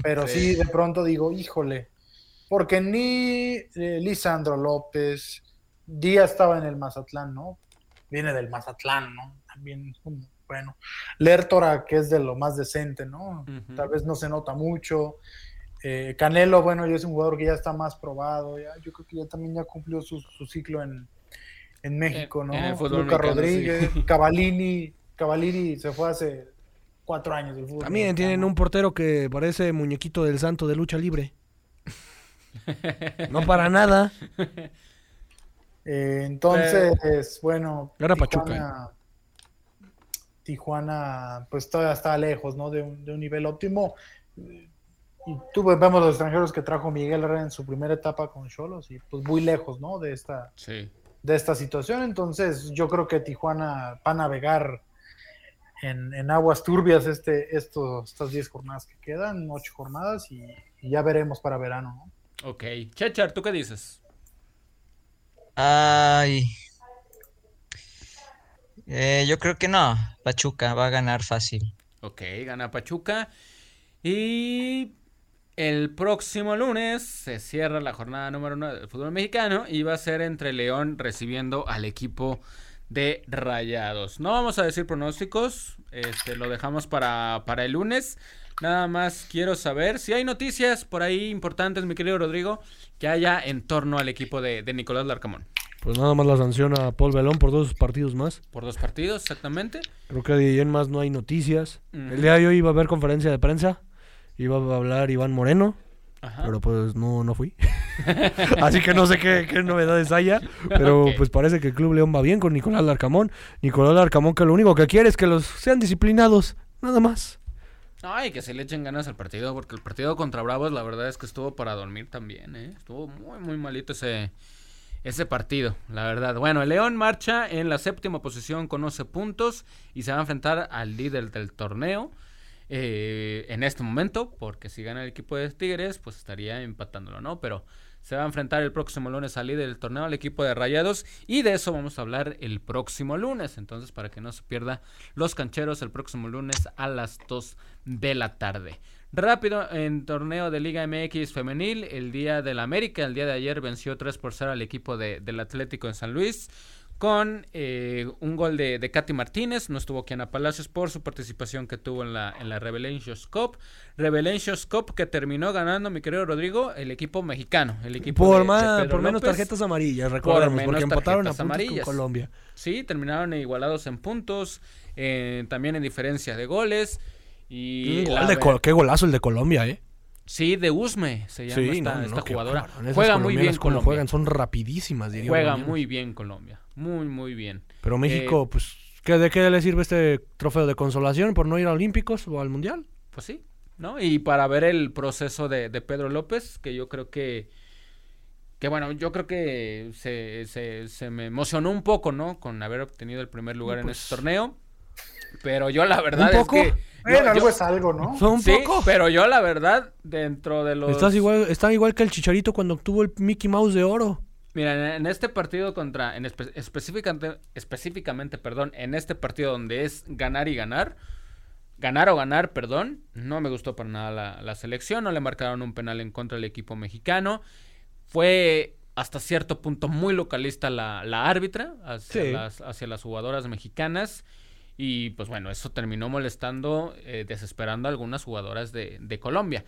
Pero sí. Sí. de pronto digo, híjole, porque ni eh, Lisandro López, Díaz estaba en el Mazatlán, ¿no? Viene del Mazatlán, ¿no? También, bueno, Lertora, que es de lo más decente, ¿no? Ujú. Tal vez no se nota mucho. Eh, Canelo, bueno, ya es un jugador que ya está más probado, ya, yo creo que ya también ya cumplió su, su ciclo en, en México, ¿no? en el fútbol Luca mexicano, Rodríguez, (laughs) sí. Cavallini, Cavallini se fue hace cuatro años del fútbol. También mexicano. tienen un portero que parece muñequito del santo de lucha libre. (laughs) No para nada. Eh, entonces, bueno, Pachuca, Tijuana, Tijuana, pues todavía está lejos, ¿no? De un, de un nivel óptimo. Y tú pues, vemos los extranjeros que trajo Miguel Herrera en su primera etapa con Cholos y pues muy lejos, ¿no? De esta, Sí. de esta situación. Entonces, yo creo que Tijuana va a navegar en, en aguas turbias este, estos, estas 10 jornadas que quedan, 8 jornadas, y, y ya veremos para verano, ¿no? Ok. Chechar, ¿tú qué dices? Ay. Eh, yo creo que no. Pachuca va a ganar fácil. Ok, gana Pachuca. Y el próximo lunes se cierra la jornada número uno del fútbol mexicano y va a ser entre León recibiendo al equipo de Rayados. No vamos a decir pronósticos, este, lo dejamos para, para el lunes. Nada más quiero saber si hay noticias por ahí importantes, mi querido Rodrigo, que haya en torno al equipo de, de Nicolás Larcamón. Pues nada más la sanciona a Paul Belón por dos partidos más. Por dos partidos, exactamente. Creo que de ahí en más no hay noticias. El día de hoy iba a haber conferencia de prensa. Iba a hablar Iván Moreno, Ajá. pero pues no, no fui. (laughs) Así que no sé qué, qué novedades haya. Pero pues parece que el Club León va bien con Nicolás Larcamón. Nicolás Larcamón que lo único que quiere es que los sean disciplinados. Nada más. Ay, que se le echen ganas al partido, porque el partido contra Bravos, la verdad es que estuvo para dormir también, ¿eh? Estuvo muy, muy malito ese, ese partido, la verdad. Bueno, el León marcha en la séptima posición con 11 puntos y se va a enfrentar al líder del torneo eh, en este momento, porque si gana el equipo de Tigres, pues estaría empatándolo, ¿no? Pero se va a enfrentar el próximo lunes al líder del torneo, al equipo de Rayados, y de eso vamos a hablar el próximo lunes. Entonces, para que no se pierda los cancheros el próximo lunes a las 2 de la tarde. Rápido, en torneo de Liga MX femenil, el día del América, el día de ayer venció 3 por 0 al equipo de- del Atlético en San Luis con eh, un gol de, de Katy Martínez, no estuvo Kiana Palacios por su participación que tuvo en la, en la Revelations Cup. Revelations Cup que terminó ganando, mi querido Rodrigo, el equipo mexicano, el equipo Por, de- de más, Pedro por menos López. tarjetas amarillas, recordemos, menos porque empataron a puntos amarillas. con Colombia. Sí, terminaron igualados en puntos, eh, también en diferencia de goles. Y gol de qué golazo el de Colombia, ¿eh? Sí, de Usme se llama Sí, esta, no, no, esta qué jugadora. Juega muy bien Colombia. juegan, son rapidísimas, diría. Juega muy bien Colombia. Muy, muy bien. Pero México, pues, ¿qué, ¿de qué le sirve este trofeo de consolación por no ir a Olímpicos o al Mundial? Pues sí, ¿no? Y para ver el proceso de, de Pedro López, que yo creo que. Que bueno, yo creo que se, se, se me emocionó un poco, ¿no? Con haber obtenido el primer lugar en este torneo. Pero yo la verdad poco. es que. Algo yo- es algo, ¿no? Un sí, poco. pero yo la verdad, dentro de los. Estás igual, está igual que el Chicharito cuando obtuvo el Mickey Mouse de oro. Mira, en, este partido contra, en espe- específicamente, específicamente, perdón, en este partido donde es ganar y ganar, ganar o ganar, perdón, no me gustó para nada la, la selección, no le marcaron un penal en contra del equipo mexicano, fue hasta cierto punto muy localista la, la árbitra hacia, Sí. las, hacia las jugadoras mexicanas y pues bueno, eso terminó molestando, eh, desesperando a algunas jugadoras de, de Colombia.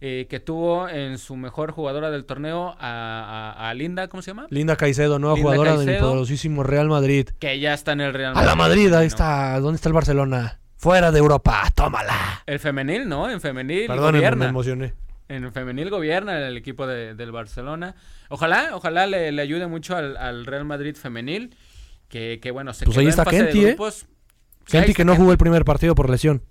Eh, que tuvo en su mejor jugadora del torneo a, a- a Linda, ¿cómo se llama? Linda Caicedo, nueva Linda jugadora del poderosísimo Real Madrid. Que ya está en el Real A la Madrid, ahí está. ¿Dónde está el Barcelona? Fuera de Europa, tómala. El femenil, ¿no? En femenil Perdónenme, me gobierna. emocioné. En femenil gobierna el equipo de- del Barcelona. Ojalá, ojalá le, le ayude mucho al, al Real Madrid femenil. Que, que bueno, se Pues quedó ahí en está fase de Kenty, ¿eh? grupos. Está que no Kenty. jugó el primer partido por lesión.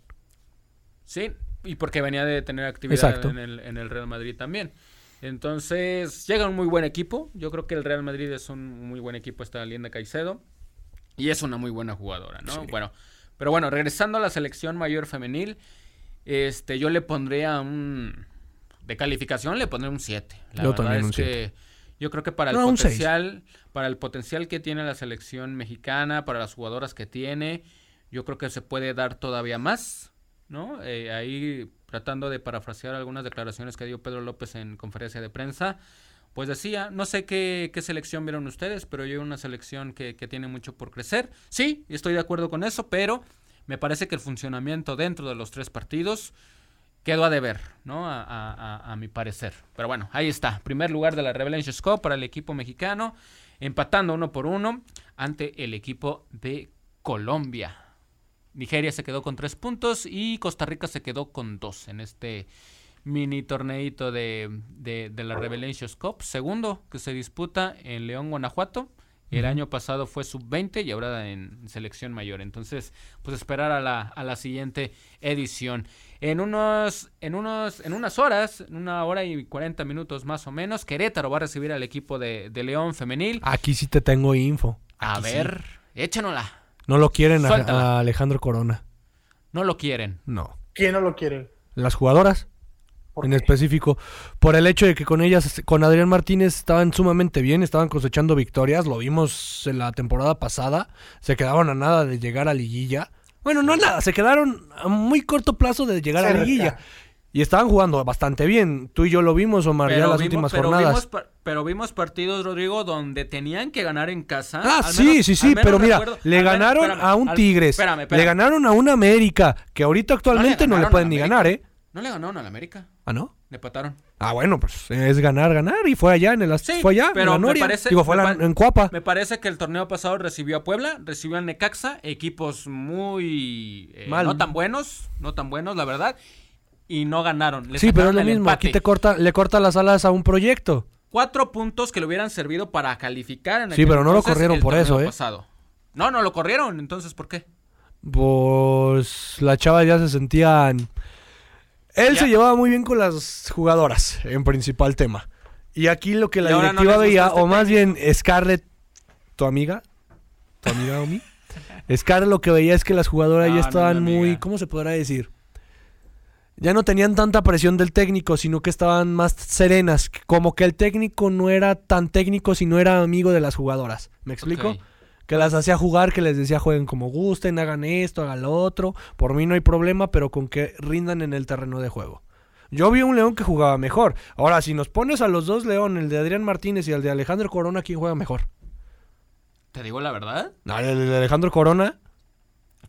Sí, y porque venía de tener actividad en el, en el Real Madrid también. Entonces, llega un muy buen equipo. Yo creo que el Real Madrid es un muy buen equipo. Está Linda Caicedo. Y es una muy buena jugadora, ¿no? Sí. Bueno, pero bueno, regresando a la selección mayor femenil, este, yo le pondría un de calificación le pondré un 7. La Yo verdad también es un que yo creo que para el No, potencial, para el potencial que tiene la selección mexicana, para las jugadoras que tiene, yo creo que se puede dar todavía más, ¿no? Eh, ahí tratando de parafrasear algunas declaraciones que dio Pedro López en conferencia de prensa, pues decía, no sé qué, qué selección vieron ustedes, pero yo una selección que, tiene mucho por crecer. Sí, estoy de acuerdo con eso, pero me parece que el funcionamiento dentro de los tres partidos quedó a deber, ¿no? A, a- a- mi parecer. Pero bueno, ahí está. Primer lugar de la Revelations Cup para el equipo mexicano, empatando uno por uno ante el equipo de Colombia. Nigeria se quedó con tres puntos y Costa Rica se quedó con dos en este mini torneito de, de, de la Revelations Cup. Segundo que se disputa en León, Guanajuato. El año pasado fue sub-20 y ahora en selección mayor. Entonces, pues esperar a la, a la siguiente edición. En unos, en unos, en unas horas, en una hora y 40 minutos más o menos, Querétaro va a recibir al equipo de, de León femenil. Aquí sí te tengo info. A Aquí sí. ver, échanosla. No lo quieren a, Alejandro Corona. No lo quieren. No. ¿Quién no lo quiere? Las jugadoras, ¿Por en qué? específico, por el hecho de que con ellas, con Adrián Martínez, estaban sumamente bien, estaban cosechando victorias, lo vimos en la temporada pasada, se quedaban a nada de llegar a liguilla. Bueno, no a nada, se quedaron a muy corto plazo de llegar a liguilla. Y estaban jugando bastante bien. Tú y yo lo vimos, Omar, ya las vimos- últimas pero jornadas. vimos pero vimos partidos, Rodrigo, donde tenían que ganar en casa. Ah, Al sí, menos- sí, al sí, pero mira, le al menos- ganaron espérame, a un al- Tigres, espérame, le espérame. ganaron a un América, que ahorita actualmente no le, pueden al ni ganar, ¿eh? No le ganaron al América. Ah, ¿no? Le pataron. Ah, bueno, pues es ganar, ganar. Y fue allá en el Ast- Sí, fue allá, pero en la me parece- Digo, fue la- en Cuapa. Me parece que el torneo pasado recibió a Puebla, recibió a Necaxa, equipos muy eh, Mal. no tan buenos, no tan buenos, la verdad, y no ganaron. Le Sí, pero es lo el mismo. empate. Aquí te corta, le corta las alas a un proyecto. Cuatro puntos que le hubieran servido para calificar en Sí, aquel pero no lo corrieron el por eso, ¿eh? pasado. No, no lo corrieron, entonces ¿por qué? Pues las chavas ya se sentían. Él Ya. se llevaba muy bien con las jugadoras, en principal tema. Y aquí lo que la no directiva veía, este o más bien Scarlett, tu amiga, tu amiga Omi, (laughs) Scarlett lo que veía es que las jugadoras No, ya no, estaban muy. ¿cómo se podrá decir? Ya no tenían tanta presión del técnico, sino que estaban más serenas. Como que el técnico no era tan técnico, sino era amigo de las jugadoras. ¿Me explico? Que las hacía jugar, que les decía jueguen como gusten, hagan esto, hagan lo otro. Por mí no hay problema, pero con que rindan en el terreno de juego. Yo vi un León que jugaba mejor. Ahora, si nos pones a los dos León, el de Adrián Martínez y el de Alejandro Corona, ¿quién juega mejor? ¿Te digo la verdad? No, el de Alejandro Corona.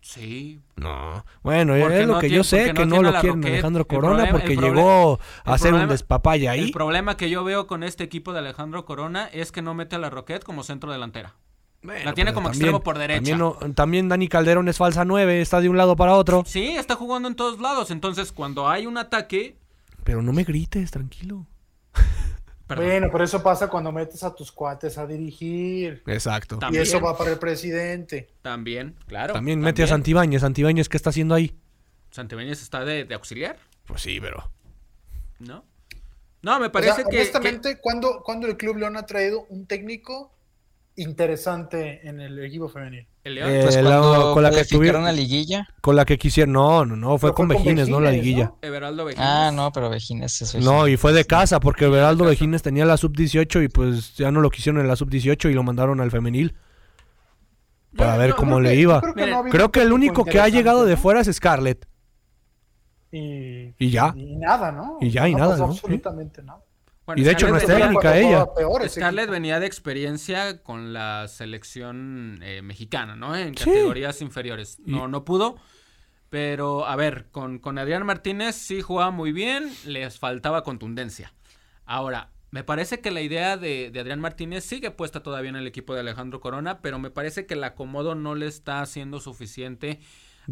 Sí. No. Bueno, es lo no que tiene- yo sé, que no, lo quieren Roquette. Alejandro Corona problema- porque problema- llegó a hacer un despapalle ahí. El problema que yo veo con este equipo de Alejandro Corona es que no mete a la Roquette como centro delantera. Bueno, la tiene como también- extremo por derecha. También, no- también Dani Calderón es falsa 9, está de un lado para otro. Sí, está jugando en todos lados. Entonces, cuando hay un ataque. Pero no me grites, tranquilo. Perdón, Bueno, pero eso pasa cuando metes a tus cuates a dirigir. Exacto. Y También. eso va para el presidente. También, claro. También mete a Santibáñez. Santibáñez, ¿qué está haciendo ahí? Santibáñez está de, de auxiliar, Pues sí, pero. ¿no? No, me O parece sea, que- que. honestamente, ¿cuándo, cuándo el club León ha traído un técnico interesante en el equipo femenil? El León. Eh, Pues la- con la que tuvieron- a liguilla. Con la que quisieron. No, no, no. Fue Pero con fue con Vejines, no la liguilla. ¿no? Everaldo Vejines. Ah, no, pero Vejines es No, y fue de casa porque casa. Vejines tenía la sub-18 y pues ya no lo quisieron en la sub-18 y lo mandaron al femenil. Para Yo- ver cómo le que- iba. creo que no Creo el único que ha llegado de fuera es Scarlett. Y, Y ya. Y nada, ¿no? Y ya, y nada, pasó ¿no? absolutamente nada. Bueno, y de hecho no Scarlett es venía- técnica ella. peor Scarlett venía de experiencia con la selección eh, mexicana, ¿no? En Sí. categorías inferiores. Y- No, no pudo. Pero, a ver, con, con Adrián Martínez sí jugaba muy bien, les faltaba contundencia. Ahora, me parece que la idea de, de Adrián Martínez sigue puesta todavía en el equipo de Alejandro Corona, pero me parece que el acomodo no le está haciendo suficiente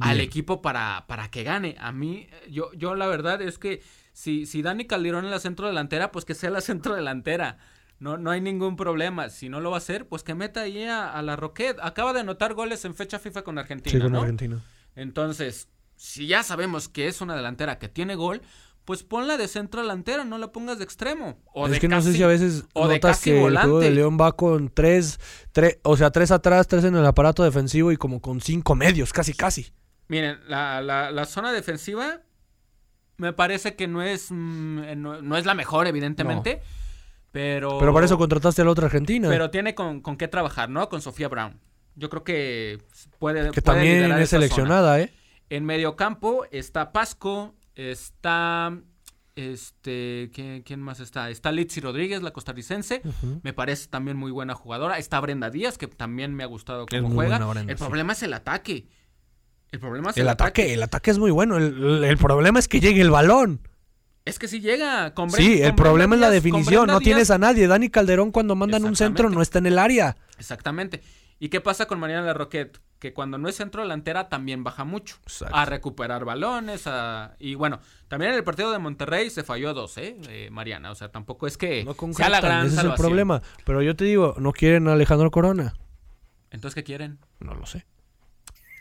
al equipo para, para que gane. A mí, yo, yo la verdad es que si, si Dani Calderón es la centro delantera, pues que sea la (laughs) centro delantera. No, no hay ningún problema. Si no lo va a hacer, pues que meta ahí a, a la Roquette. Acaba de anotar goles en fecha FIFA con Argentina, Sí, con ¿no? Argentina. Entonces, si ya sabemos que es una delantera que tiene gol, pues ponla de centro delantera, no la pongas de extremo. O es de que no sé casi- si a veces o de notas casi que el juego de volante. León va con tres, tres, o sea, tres atrás, tres en el aparato defensivo y como con cinco medios, casi, casi. Miren, la, la, la zona defensiva Me parece que no es, mm, eh, no, no es la mejor, evidentemente. Pero, Pero para eso contrataste a la otra argentina. pero tiene con, con qué trabajar, ¿no? Con Sofía Brown. Yo creo que puede. que puede también es zona. seleccionada, ¿eh? En mediocampo está Pasco, está. Este. ¿quién, quién más está? Está Litsi Rodríguez, la costarricense. Me parece también muy buena jugadora. Está Brenda Díaz, que también me ha gustado Es cómo muy juega. Brenda, el sí. problema es el ataque. El problema es El ataque, el ataque es muy bueno. El, el problema es que llegue el balón. Es que si llega con Sí, con el problema es la definición. No Díaz- tienes a nadie. Dani Calderón cuando mandan un centro no está en el área. Exactamente. ¿Y qué pasa con Mariana Larroquette? Que cuando no es centro delantera también baja mucho. Exacto. A recuperar balones. A... Y bueno, también en el partido de Monterrey se falló dos, ¿eh? Eh, Mariana. O sea, tampoco es que No sea la gran ese es el problema. Pero yo te digo, no quieren a Alejandro Corona. Entonces, ¿qué quieren? No lo sé.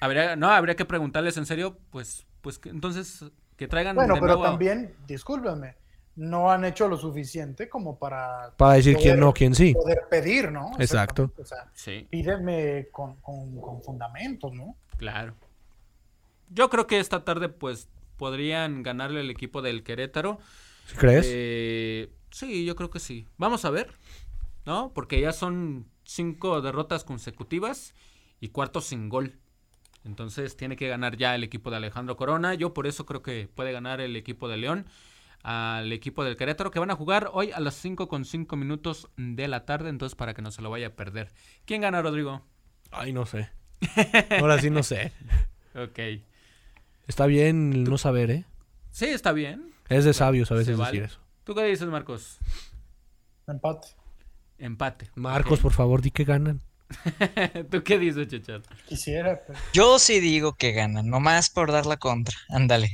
Habría, no, habría que preguntarles en serio, pues, pues que- entonces que traigan Bueno, de pero nuevo también, discúlpenme, no han hecho lo suficiente como para Para decir quién no, quién sí. poder pedir, ¿no? Exacto. Exactamente, O sea, Sí, pídeme con, con, con fundamentos, ¿no? claro. Yo creo que esta tarde, pues, podrían ganarle el equipo del Querétaro. ¿Crees? Eh, sí, yo creo que sí. Vamos a ver, ¿no? Porque ya son cinco derrotas consecutivas y cuarto sin gol. Entonces tiene que ganar ya el equipo de Alejandro Corona. Yo por eso creo que puede ganar el equipo de León al equipo del Querétaro que van a jugar hoy a las 5 con 5 minutos de la tarde. Entonces para que no se lo vaya a perder. ¿Quién gana, Rodrigo? Ay, no sé. (laughs) Ahora sí no sé. Ok. Está bien no saber, ¿eh? Sí, está bien. Es de sabios a veces vale. decir eso. ¿Tú qué dices, Marcos? Empate. Empate. Marcos, por favor, di que ganan. (laughs) ¿Tú qué dices, Chachar? Quisiera, pero Yo sí digo que ganan, nomás por dar la contra. Ándale.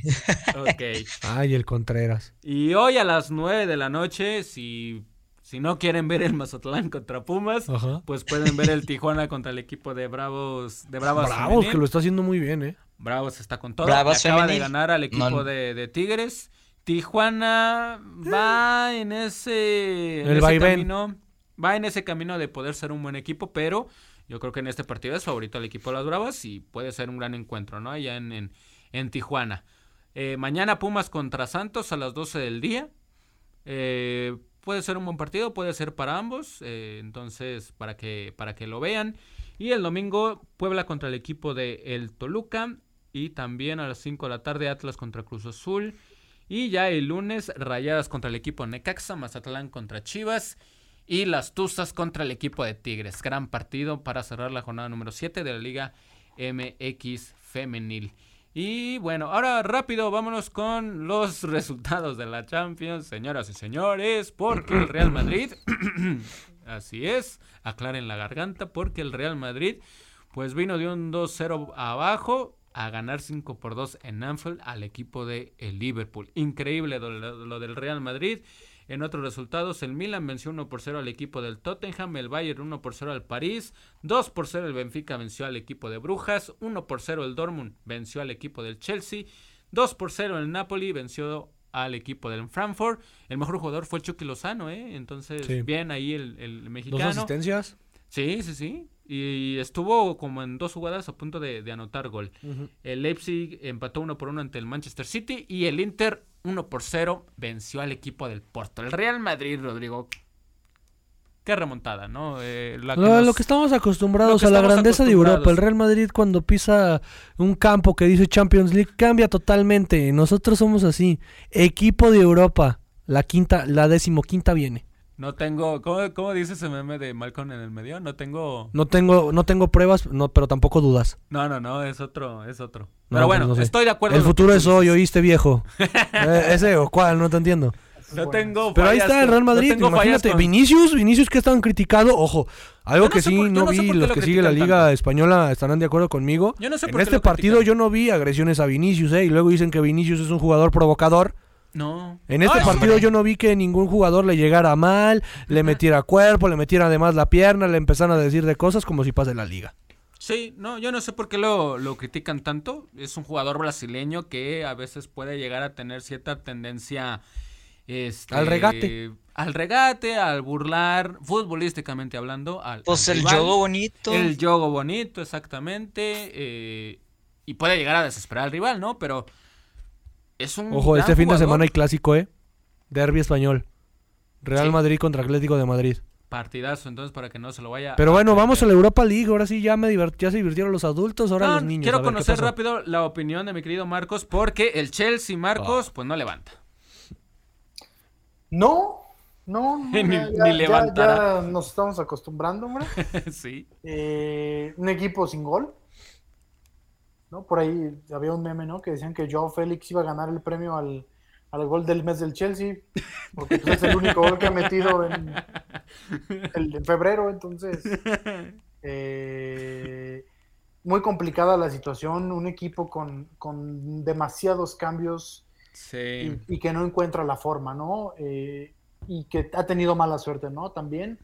Ok. (laughs) Ay, el Contreras. Y hoy a las 9 de la noche, si, si no quieren ver el Mazatlán contra Pumas, Ajá. pues pueden ver el Tijuana contra el equipo de Bravos. De Bravos, Bravos, femenil. que lo está haciendo muy bien, ¿eh? Bravos está con todo. Bravos acaba de femenil. ganar al equipo No. de, de Tigres. Tijuana va en ese, en El ese vaivén. camino. Va en ese camino de poder ser un buen equipo, pero yo creo que en este partido es favorito al equipo de las Bravas y puede ser un gran encuentro, ¿no? Allá en, en, en Tijuana. Eh, mañana Pumas contra Santos a las 12 del día. Eh, puede ser un buen partido, puede ser para ambos. eh, entonces, para que, para que lo vean. Y el domingo, Puebla contra el equipo de El Toluca. Y también a las 5 de la tarde, Atlas contra Cruz Azul. Y ya el lunes, Rayadas contra el equipo Necaxa, Mazatlán contra Chivas. Y las Tuzas contra el equipo de Tigres. Gran partido para cerrar la jornada número 7 de la Liga MX Femenil. Y bueno, ahora rápido, vámonos con los (laughs) resultados de la Champions, señoras y señores, porque el Real Madrid, (coughs) así es, aclaren la garganta, porque el Real Madrid, pues vino de un 2-0 abajo a ganar 5 por 2 en Anfield al equipo de el Liverpool. Increíble lo, del Real Madrid. En otros resultados, el Milan venció 1 por 0 al equipo del Tottenham, el Bayern 1 por 0 al París, 2 por 0 el Benfica venció al equipo de Brujas, 1 por 0 el Dortmund venció al equipo del Chelsea, 2 por 0 el Napoli venció al equipo del Frankfurt. El mejor jugador fue Chucky Lozano, ¿eh? Entonces, Sí. bien ahí el, el Dos mexicano. asistencias. Sí, sí, sí. Y estuvo como en dos jugadas a punto de, de anotar gol. El Leipzig empató uno por uno ante el Manchester City y el Inter 1 por 0 venció al equipo del Porto. El Real Madrid, Rodrigo. Qué remontada, ¿no? Eh, la que Lo, nos- lo que estamos acostumbrados que a la grandeza de Europa. El. Real Madrid cuando pisa un campo que dice Champions League cambia totalmente. Nosotros somos así. Equipo de Europa. La quinta, la decimoquinta viene. No tengo... ¿cómo, cómo dice ese meme de Malcolm en el medio? No tengo... No tengo, no tengo pruebas, no, pero tampoco dudas. No, no, no, es otro, es otro. No, Pero pues bueno, no sé. estoy de acuerdo. El futuro es hoy, oíste viejo. (laughs) Eh, ese o cuál, no te entiendo. No tengo Pero ahí está el Real Madrid. Imagínate, con- Vinicius, Vinicius que estaban criticado. Ojo, algo no que sí por- no sé vi, los lo que siguen la Liga tanto. Española estarán de acuerdo conmigo. Yo no sé en por qué este partido critican. yo no vi agresiones a Vinicius, ¿eh? Y luego dicen que Vinicius es un jugador provocador. No. En este Ay, partido hombre. yo no vi que ningún jugador le llegara mal, le metiera cuerpo, le metiera además la pierna, le empezaran a decir de cosas como si pase la liga. Sí, no, yo no sé por qué lo, lo critican tanto. Es un jugador brasileño que a veces puede llegar a tener cierta tendencia este, Al regate. Al regate, al burlar, futbolísticamente hablando. Al, Pues al el juego bonito. El yogo bonito, exactamente. eh, y puede llegar a desesperar al rival, ¿no? Pero Es un Ojo, gran este fin de semana hay clásico, ¿eh? Derby español. Real Sí. Madrid contra Atlético de Madrid. Partidazo, entonces para que no se lo vaya Pero a bueno, vamos a la Europa League. Ahora sí ya me divert- ya se divirtieron los adultos, ahora No, los niños. Quiero A ver, ¿qué conocer rápido la opinión de mi querido Marcos, porque el Chelsea, Marcos, Ah. pues no levanta. No, no, (laughs) no, Ni- ya, ni ya- levantará. ya nos estamos acostumbrando, hombre. (laughs) sí. Eh, un equipo sin gol. ¿No? Por ahí había un meme, ¿no? Que decían que Joao Félix iba a ganar el premio al, al gol del mes del Chelsea, porque pues, es el único gol que ha metido en, el- en febrero, entonces... eh, muy complicada la situación, un equipo con, con demasiados cambios Sí. y, y que no encuentra la forma, ¿no? Eh, y que ha tenido mala suerte, ¿no? También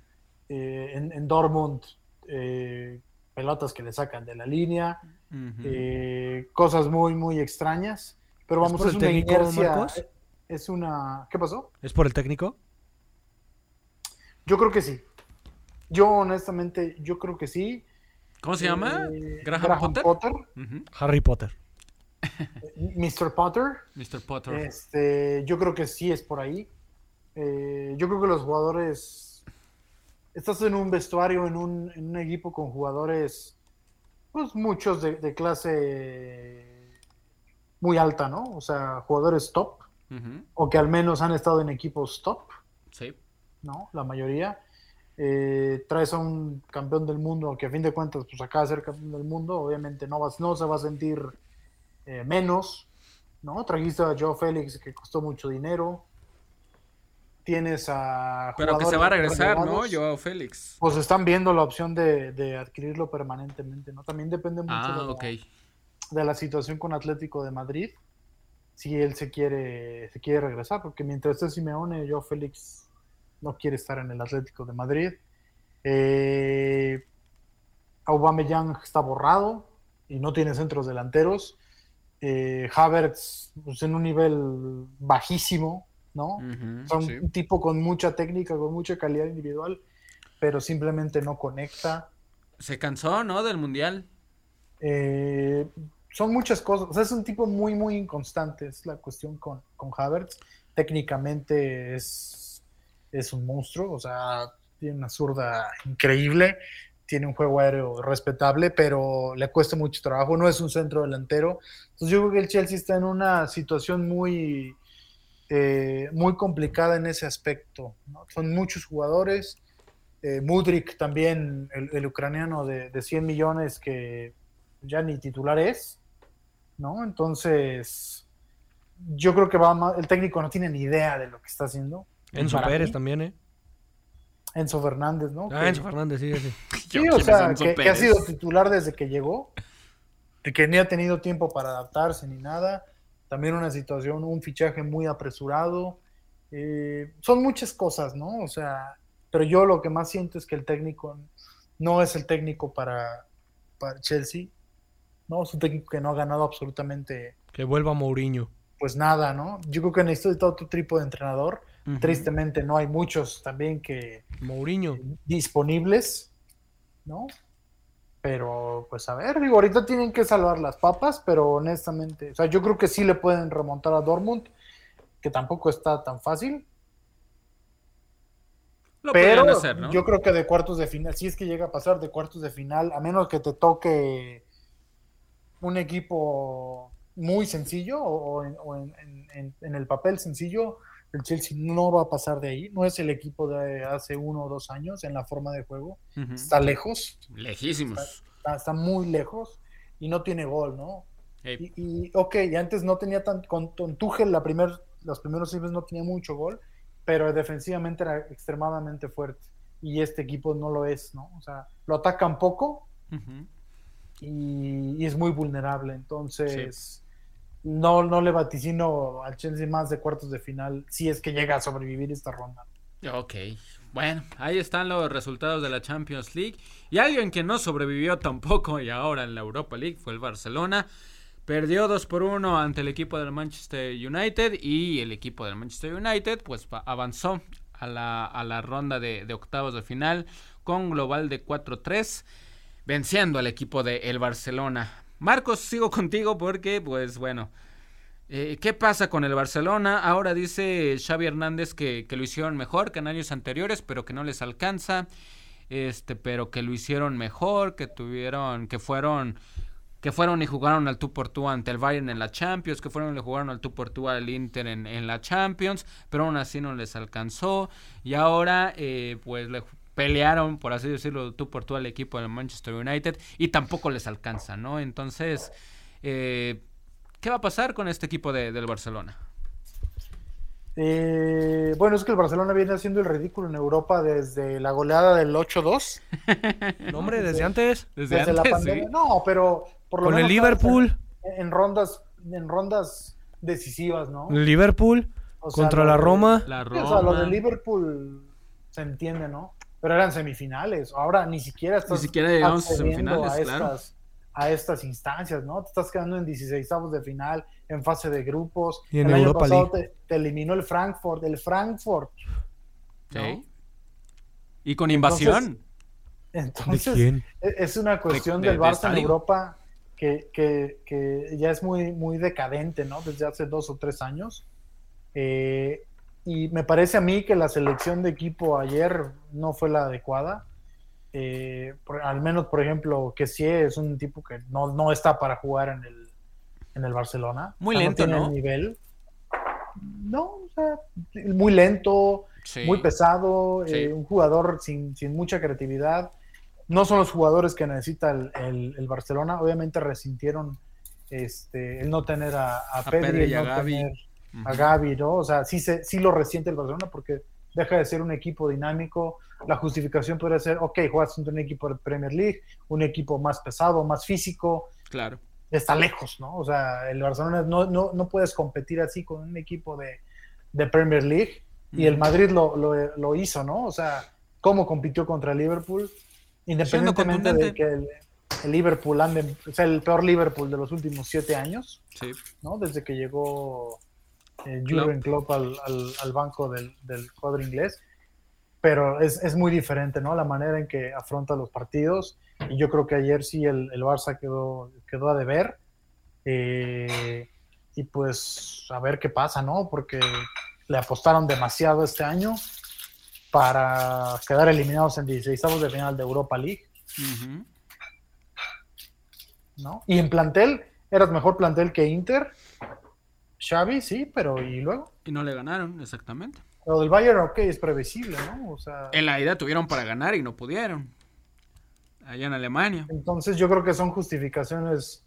eh, en, en Dortmund, eh, pelotas que le sacan de la línea, Eh, cosas muy, muy extrañas. Pero ¿Es vamos, por es, el una técnico, inercia. Marcos? Es una. ¿Qué pasó? ¿Es por el técnico? Yo creo que sí. Yo, honestamente, yo creo que sí. ¿Cómo se llama? Eh, Graham, Potter. Harry Potter. (laughs) Mr. Potter. Mr. Potter. Este, yo creo que sí es por ahí. Eh, yo creo que los jugadores. Estás en un vestuario, en un, en un equipo con jugadores, pues muchos de, de clase muy alta, ¿no? O sea, jugadores top, o que al menos han estado en equipos top, Sí. ¿no? La mayoría. Eh, traes a un campeón del mundo que a fin de cuentas, pues acaba de ser campeón del mundo, obviamente no, vas, no se va a sentir eh, menos, ¿no? Trajiste a Joe Félix que costó mucho dinero. Tienes a. Pero que se va a regresar, ¿no? Joao Félix. Pues están viendo la opción de, de adquirirlo permanentemente, ¿no? También depende mucho Ah, de, la, ok. de la situación con Atlético de Madrid. Si él se quiere, se quiere regresar, porque mientras esté Simeone, Joe Félix no quiere estar en el Atlético de Madrid. Eh, Aubameyang está borrado y no tiene centros delanteros. Eh, Havertz pues, en un nivel bajísimo, ¿no? Son sí. un tipo con mucha técnica, con mucha calidad individual, pero simplemente no conecta. Se cansó, ¿no? Del mundial. Eh, son muchas cosas. O sea, es un tipo muy, muy inconstante. Es la cuestión con, con Havertz. Técnicamente es, es un monstruo. O sea, tiene una zurda increíble. Tiene un juego aéreo respetable, pero le cuesta mucho trabajo. No es un centro delantero. Entonces, yo creo que el Chelsea está en una situación muy, eh, muy complicada en ese aspecto. ¿no? Son muchos jugadores. Eh, Mudrik también, el, el ucraniano de, de 100 millones que ya ni titular es, ¿no? Entonces, yo creo que va más, el técnico no tiene ni idea de lo que está haciendo. Enzo Pérez mí, también, ¿eh? Enzo Fernández, ¿no? Ah, Que- Enzo Fernández, sí, sí. (laughs) Sí, ¿Quién o sea, que, que ha sido titular desde que llegó, que ni ha tenido tiempo para adaptarse ni nada. También una situación, un fichaje muy apresurado. Eh, son muchas cosas, ¿no? O sea, pero yo lo que más siento es que el técnico no es el técnico para, para Chelsea, ¿no? Es un técnico que no ha ganado absolutamente, Que vuelva Mourinho. pues nada, ¿no? Yo creo que necesita otro tipo de entrenador. Tristemente no hay muchos también que, Mourinho. disponibles, ¿no? Pero, pues a ver, digo, ahorita tienen que salvar las papas, pero honestamente, o sea, yo creo que sí le pueden remontar a Dortmund, que tampoco está tan fácil, Lo pero hacer, ¿no? yo creo que de cuartos de final, si es que llega a pasar de cuartos de final, a menos que te toque un equipo muy sencillo o, o en, o en- en- en- en el papel sencillo, el Chelsea no va a pasar de ahí, no es el equipo de hace uno o dos años en la forma de juego, está lejos, Lejísimos. está, está muy lejos y no tiene gol, ¿no? Ey, Y, y, ok, y antes no tenía tan, con, con Tuchel la primer, los primeros meses no tenía mucho gol, pero defensivamente era extremadamente fuerte y este equipo no lo es, ¿no? O sea, lo atacan poco y es muy vulnerable, entonces no, no le vaticino al Chelsea más de cuartos de final si es que llega a sobrevivir esta ronda. Ok. Bueno, ahí están los resultados de la Champions League. Y alguien que no sobrevivió tampoco y ahora en la Europa League fue el Barcelona. Perdió 2 por 1 ante el equipo del Manchester United y el equipo del Manchester United pues avanzó a la, a la ronda de, de octavos de final con global de 4-3 venciendo al equipo el Barcelona. Marcos, sigo contigo porque pues bueno, Eh, ¿Qué pasa con el Barcelona? Ahora dice Xavi Hernández que, que lo hicieron mejor que en años anteriores, pero que no les alcanza. Este, pero que lo hicieron mejor, que tuvieron, que fueron, que fueron y jugaron al tú por tú ante el Bayern en la Champions, que fueron y jugaron al tú por tú al Inter en, en la Champions, pero aún así no les alcanzó. Y ahora, eh, pues le pelearon, por así decirlo, tú por tú al equipo del Manchester United y tampoco les alcanza, ¿no? Entonces, eh, ¿qué va a pasar con este equipo de, del Barcelona? Eh, bueno, es que el Barcelona viene haciendo el ridículo en Europa desde la goleada del 8-2. (laughs) No, hombre, desde antes. Desde, Desde, la antes, pandemia. sí. No, pero por lo Con el Liverpool. En, en rondas, en rondas decisivas, ¿no? Liverpool O sea, contra la de- Roma. La Sí, o sea, lo Roma. de Liverpool se entiende, ¿no? Pero eran semifinales. Ahora ni siquiera estás siquiera llegamos a semifinales, a claro. estas, a estas instancias, ¿no? Te estás quedando en 16 de final, en fase de grupos. Y en el año Europa pasado te, te eliminó el Frankfurt, el Frankfurt. Sí. Y con invasión. ¿De Entonces, quién? e- es una cuestión de- del de Barça en estadio. Europa que, que- que ya es muy, muy decadente, ¿no? Desde hace dos o tres años. Eh, y me parece a mí que la selección de equipo ayer no fue la adecuada. Eh, por- al menos, por ejemplo, que sí es un tipo que no, no está para jugar en el, en el Barcelona. Muy O sea, lento, tiene ¿no? el nivel. No, o sea, muy lento, Sí. muy pesado, Sí. eh, un jugador sin, sin mucha creatividad. No son los jugadores que necesita el, el- el Barcelona. Obviamente resintieron este, el no tener a, a, A Pedri, y a no tener a. Gavi, ¿no? O sea, sí, se, sí lo resiente el Barcelona porque deja de ser un equipo dinámico. La justificación podría ser, ok, juegas contra un equipo de Premier League, un equipo más pesado, más físico, Claro. está lejos, ¿no? O sea, el Barcelona no, no, no puedes competir así con un equipo de, de Premier League y el. Madrid lo, lo, lo hizo, ¿no? O sea, cómo compitió contra el Liverpool, independientemente de que el, el Liverpool ande, o sea, el peor Liverpool de los últimos siete años, Sí. ¿no? Desde que llegó eh. Jurgen Klopp al, al, al banco del, del cuadro inglés. Pero es, es muy diferente, ¿no? La manera en que afronta los partidos. Y yo creo que ayer sí el, el Barça quedó, quedó a deber. Eh, y pues a ver qué pasa, ¿no? Porque le apostaron demasiado este año para quedar eliminados en 16 de final de Europa League. ¿no? Y en plantel, eras mejor plantel que Inter. Xavi, sí, pero ¿y luego? Y no le ganaron, exactamente. Lo del Bayern, ok, es previsible, ¿no? O sea, En la ida tuvieron para ganar y no pudieron. Allá en Alemania. entonces yo creo que son justificaciones,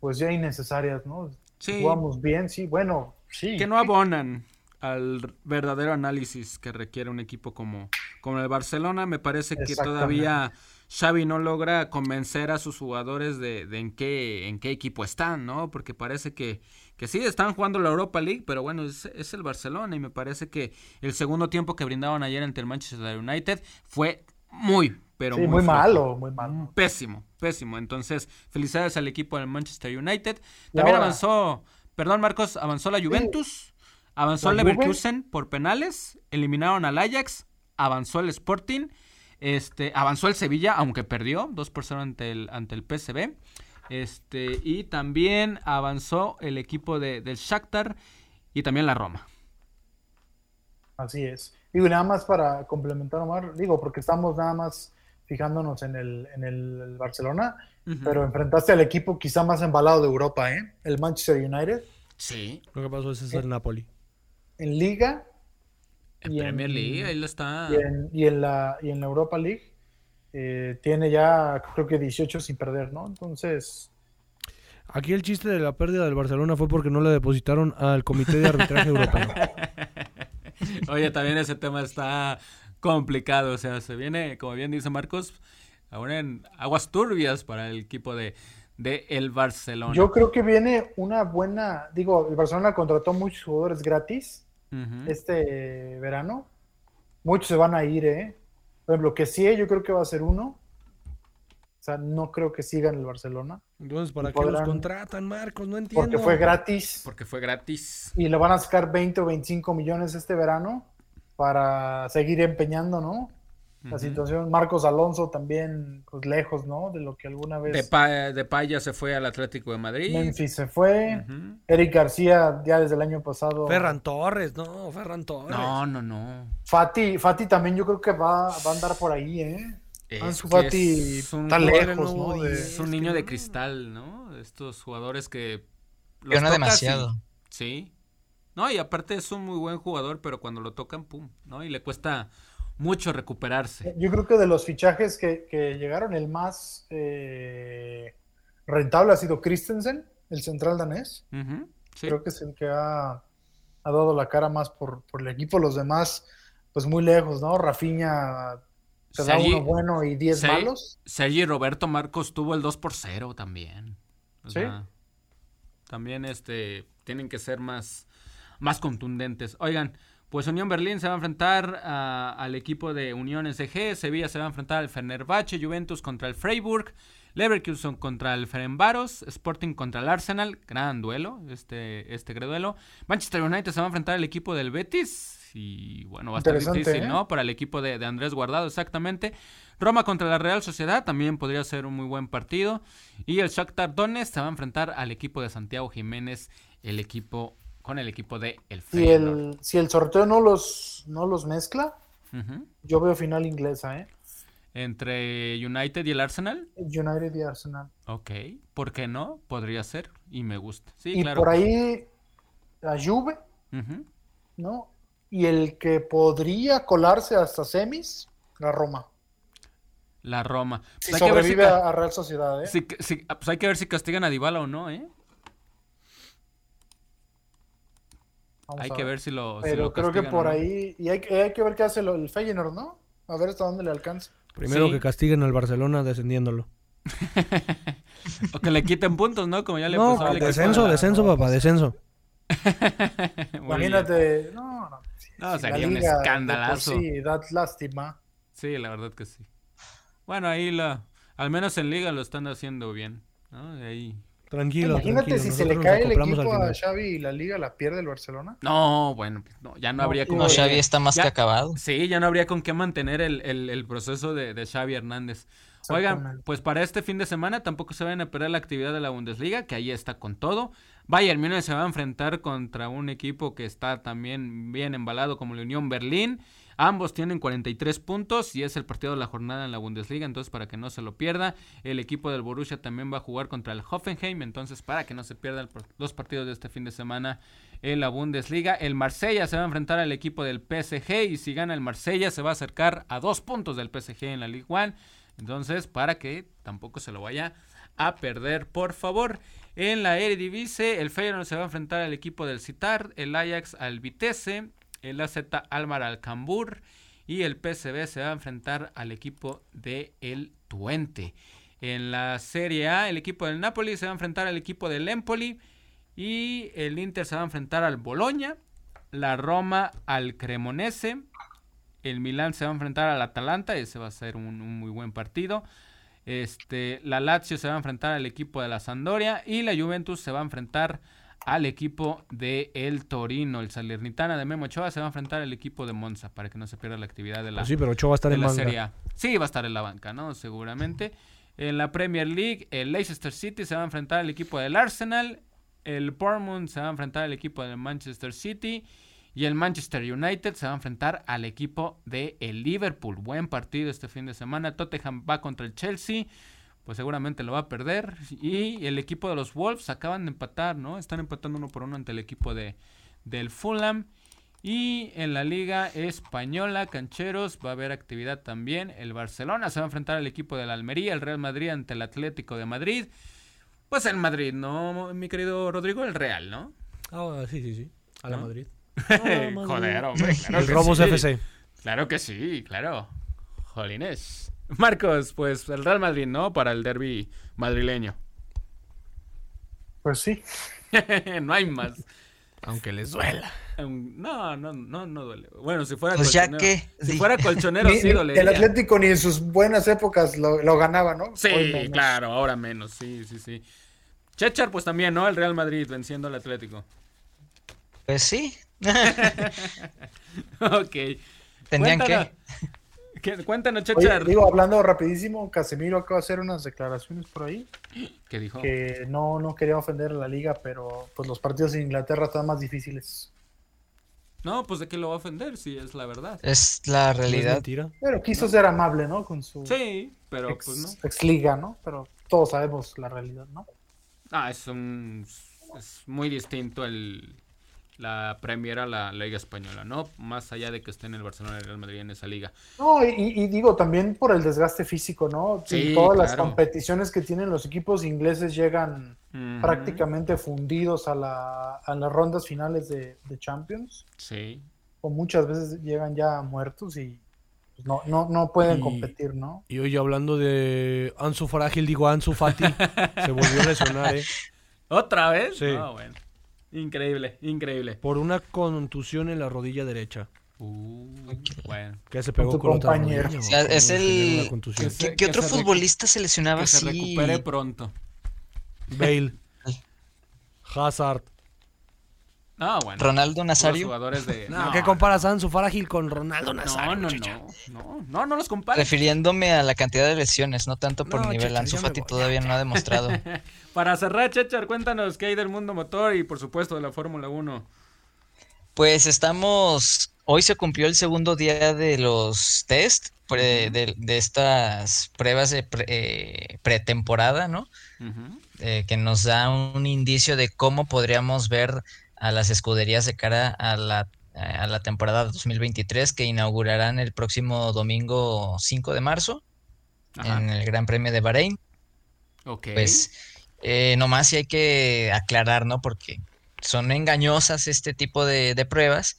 pues ya innecesarias, ¿no? Sí. Jugamos bien, sí, bueno, sí. Que no abonan al verdadero análisis que requiere un equipo como, como el Barcelona. Me parece que todavía Xavi no logra convencer a sus jugadores de, de en qué en qué equipo están, ¿no? Porque parece que, que sí, están jugando la Europa League, pero bueno, es, es el Barcelona y me parece que el segundo tiempo que brindaban ayer ante el Manchester United fue muy, pero Sí, muy, malo, muy malo. Pésimo, pésimo. Entonces, felicidades al equipo del Manchester United. También ahora- avanzó, perdón Marcos, avanzó la Juventus, avanzó el Juve. Leverkusen por penales, eliminaron al Ajax, avanzó el Sporting, este, avanzó el Sevilla, aunque perdió 2 por 0 ante el, ante el PSV. Este, y también avanzó el equipo de, del Shakhtar y también la Roma. Así es. Digo, y nada más para complementar, Omar, digo, porque estamos nada más fijándonos en el, en el Barcelona, pero enfrentaste al equipo quizá más embalado de Europa, ¿eh? El Manchester United, Sí, Lo que pasó es es el Napoli. en Liga en Y en- Premier League, ahí lo está. y en, y en la, y en la Europa League. Eh, tiene ya, creo que 18 sin perder, ¿no? Entonces, Aquí el chiste de la pérdida del Barcelona fue porque no le depositaron al Comité de Arbitraje Europeo. (laughs) Oye, también ese tema está complicado. O sea, se viene, como bien dice Marcos, ahora en aguas turbias para el equipo de, de el Barcelona. yo creo que viene una buena, digo, el Barcelona contrató muchos jugadores gratis este verano. Muchos se van a ir, ¿eh? Por ejemplo, que sí, yo creo que va a ser uno. O sea, no creo que sigan el Barcelona. Entonces, ¿para qué los podrán- contratan, Marcos? No entiendo. Porque fue gratis. Porque fue gratis. Y le van a sacar 20 o 25 millones este verano para seguir empeñando, ¿no? La situación. Marcos Alonso también, pues lejos, ¿no? De lo que alguna vez De, Pa- de Paya se fue al Atlético de Madrid. Memphis se fue. Ujú. Eric García ya desde el año pasado. Ferran Torres, no, Ferran Torres. No, no, no. Fati, Fati también yo creo que va, va a andar por ahí, ¿eh? Es Fati es un lejos, ¿no? De-. Es un Es niño que de cristal, ¿no? Estos jugadores que... los no y- demasiado. Sí. No, y aparte es un muy buen jugador, pero cuando lo tocan, pum, ¿no? Y le cuesta mucho recuperarse. Yo creo que de los fichajes que, que llegaron, el más eh, rentable ha sido Christensen, el central danés. Sí. Creo que es el que ha, ha dado la cara más por, por el equipo. Los demás, pues muy lejos, ¿no? Rafinha te da uno bueno y 10 Sergi- malos. Sergi Roberto Marcos tuvo el 2 por 0 también. O ¿Sí? sea, también este tienen que ser más, más contundentes. Oigan, pues Unión Berlín se va a enfrentar a- al equipo de Unión SG, Sevilla se va a enfrentar al Fenerbahce, Juventus contra el Freiburg, Leverkusen contra el Ferencváros, Sporting contra el Arsenal, gran duelo, este, este gran duelo. Manchester United se va a enfrentar al equipo del Betis y bueno, va a estar difícil, ¿eh? ¿no? Para el equipo de, de Andrés Guardado, exactamente. Roma contra la Real Sociedad también podría ser un muy buen partido. Y el Shakhtar Donetsk se va a enfrentar al equipo de Santiago Jiménez, el equipo con el equipo de el Si el, si el sorteo no los, no los mezcla, yo veo final inglesa, ¿eh? Entre United y el Arsenal. United y Arsenal. Ok, ¿por qué no? Podría ser y me gusta. Sí, y claro. por ahí la Juve. ¿no? Y el que podría colarse hasta semis, la Roma. La Roma. Si Pues hay, que ver si, a, a Real Sociedad, ¿eh? si- si- pues hay que ver si castigan a Dybala o no, ¿eh? Vamos Hay a que ver si lo, si Pero lo creo que por no. ahí. Y hay, hay que ver qué hace lo- el Feyenoord, ¿no? A ver hasta dónde le alcanza. Primero Sí. que castiguen al Barcelona descendiéndolo. (laughs) O que le quiten puntos, ¿no? Como ya le No, pasó al descenso, descenso, papá, descenso. (laughs) Imagínate. No, no. si- No, si la sería un liga de por escandalazo. Sí, da lástima. Sí, la verdad que sí. Bueno, ahí la, al menos en liga lo están haciendo bien, ¿no? De ahí. Tranquilo, Imagínate tranquilo, si se le cae el equipo a. Xavi y la liga la pierde el Barcelona. No, bueno, pues no, ya no, No, habría como No, Xavi está más ya- que acabado. Sí, ya no habría con qué mantener el, el- el proceso de, de Xavi Hernández. Oigan, pues para este fin de semana tampoco se vayan a perder la actividad de la Bundesliga, que ahí está con todo. Bayern Múnich se va a enfrentar contra un equipo que está también bien embalado como la Unión Berlín. Ambos tienen 43 puntos y es el partido de la jornada en la Bundesliga, entonces para que no se lo pierda. El equipo del Borussia también va a jugar contra el Hoffenheim, entonces para que no se pierdan los partidos de este fin de semana en la Bundesliga. El Marsella se va a enfrentar al equipo del PSG y si gana el Marsella se va a acercar a dos puntos del PSG en la Ligue 1. Entonces, para que tampoco se lo vaya a perder, por favor. En la Eredivisie, el Feyenoord se va a enfrentar al equipo del Citar, el Ajax al Vitesse, el AZ Almar al Cambur y el PSV se va a enfrentar al equipo de el Twente. En la Serie A, el equipo del Napoli se va a enfrentar al equipo del Empoli y el Inter se va a enfrentar al Boloña, la Roma al Cremonese, el Milán se va a enfrentar al Atalanta, ese va a ser un, muy buen partido. Este, la Lazio se va a enfrentar al equipo de la Sampdoria y la Juventus se va a enfrentar al equipo de el Torino. El Salernitana de Memo Ochoa se va a enfrentar al equipo de Monza para que no se pierda la actividad de la, Pues sí, pero Ochoa va a estar en la manga. Serie A. Sí, va a estar en la banca, ¿no? Seguramente. En la Premier League, el Leicester City se va a enfrentar al equipo del Arsenal. El Bournemouth se va a enfrentar al equipo del Manchester City. Y el Manchester United se va a enfrentar al equipo de el Liverpool. Buen partido este fin de semana. Tottenham va contra el Chelsea. Pues seguramente lo va a perder. Y el equipo de los Wolves acaban de empatar, ¿no? Están empatando uno por uno ante el equipo de, del Fulham. Y en la Liga Española, Cancheros, va a haber actividad también. El Barcelona se va a enfrentar al equipo de la Almería, el Real Madrid ante el Atlético de Madrid. Pues el Madrid, ¿no, mi querido Rodrigo? El Real, ¿no? Ah, sí, sí, sí. A la ¿No? Madrid. (laughs) Joder, hombre. Claro El Robos sí. FC. Claro que sí, claro. Jolines. (laughs) Marcos, pues el Real Madrid, ¿no? Para el derby madrileño. Pues sí. (laughs) no hay más. Aunque les duela. No, no, no, no duele. Bueno, si fuera Pues ya colchonero. que, Si fuera colchonero, (laughs) sí dolería. el Atlético ni en sus buenas épocas lo, lo ganaba, ¿no? Sí, claro, ahora menos, sí, sí, sí. Chechar, pues también, ¿no? El Real Madrid venciendo al Atlético. Pues sí. ok. Tendrían Cuéntanos. que. ¿Qué- Cuéntanos, Oye, Chechar. digo, hablando rapidísimo, Casemiro acaba de hacer unas declaraciones por ahí ¿Qué dijo? que no, no quería ofender a la liga, pero pues los partidos en Inglaterra están más difíciles. No, pues de qué lo va a ofender, si es la verdad. Es la ¿No es realidad. mentira? Pero quiso ser amable, ¿no? Con su Sí, pero ex, pues no. ex liga, ¿no? Pero todos sabemos la realidad, ¿no? Ah, es un. Es muy distinto el. La Premier a la Liga Española, ¿no? Más allá de que esté en el Barcelona y el Real Madrid en esa liga. No, y, digo también por el desgaste físico, ¿no? Sí, Sí, todas las competiciones que tienen los equipos ingleses llegan prácticamente fundidos a, la, a las rondas finales de, de Champions, Sí. o muchas veces llegan ya muertos y pues, no, no, no pueden Y- competir, ¿no? Y hoy hablando de Ansu Frágil, digo Ansu Fati, (laughs) se volvió a lesionar, ¿eh? ¿Otra vez? Sí. No, bueno. Increíble, increíble. Por una contusión en la rodilla derecha. Uh, bueno. Que se pegó con, otra compañero. rodilla, O sea, ¿no? es el-. Que ¿Qué, qué otro se futbolista se lesionaba Que se así? recupere pronto. Bale. Hazard. No, bueno. Ronaldo Los Nazario. jugadores de. No, ¿Qué comparas a Ansu Frágil con Ronaldo No, Nazario? no, chacha? no, no, no, no los compares. Refiriéndome a la cantidad de lesiones, no tanto por No, nivel. Ansu me Fati todavía no ha demostrado. (laughs) Para cerrar, Chechar, cuéntanos qué hay del mundo motor y por supuesto de la Fórmula 1. Pues estamos. Hoy se cumplió el segundo día de los test, pre- de, de estas pruebas de pre- eh, pretemporada, ¿no? Eh, que nos da un indicio de cómo podríamos ver a las escuderías de cara a la, a la temporada 2023 que inaugurarán el próximo domingo 5 de marzo Ajá. en el Gran Premio de Bahrein. Ok. Pues eh, nomás sí hay que aclarar, ¿no? Porque son engañosas este tipo de, de pruebas,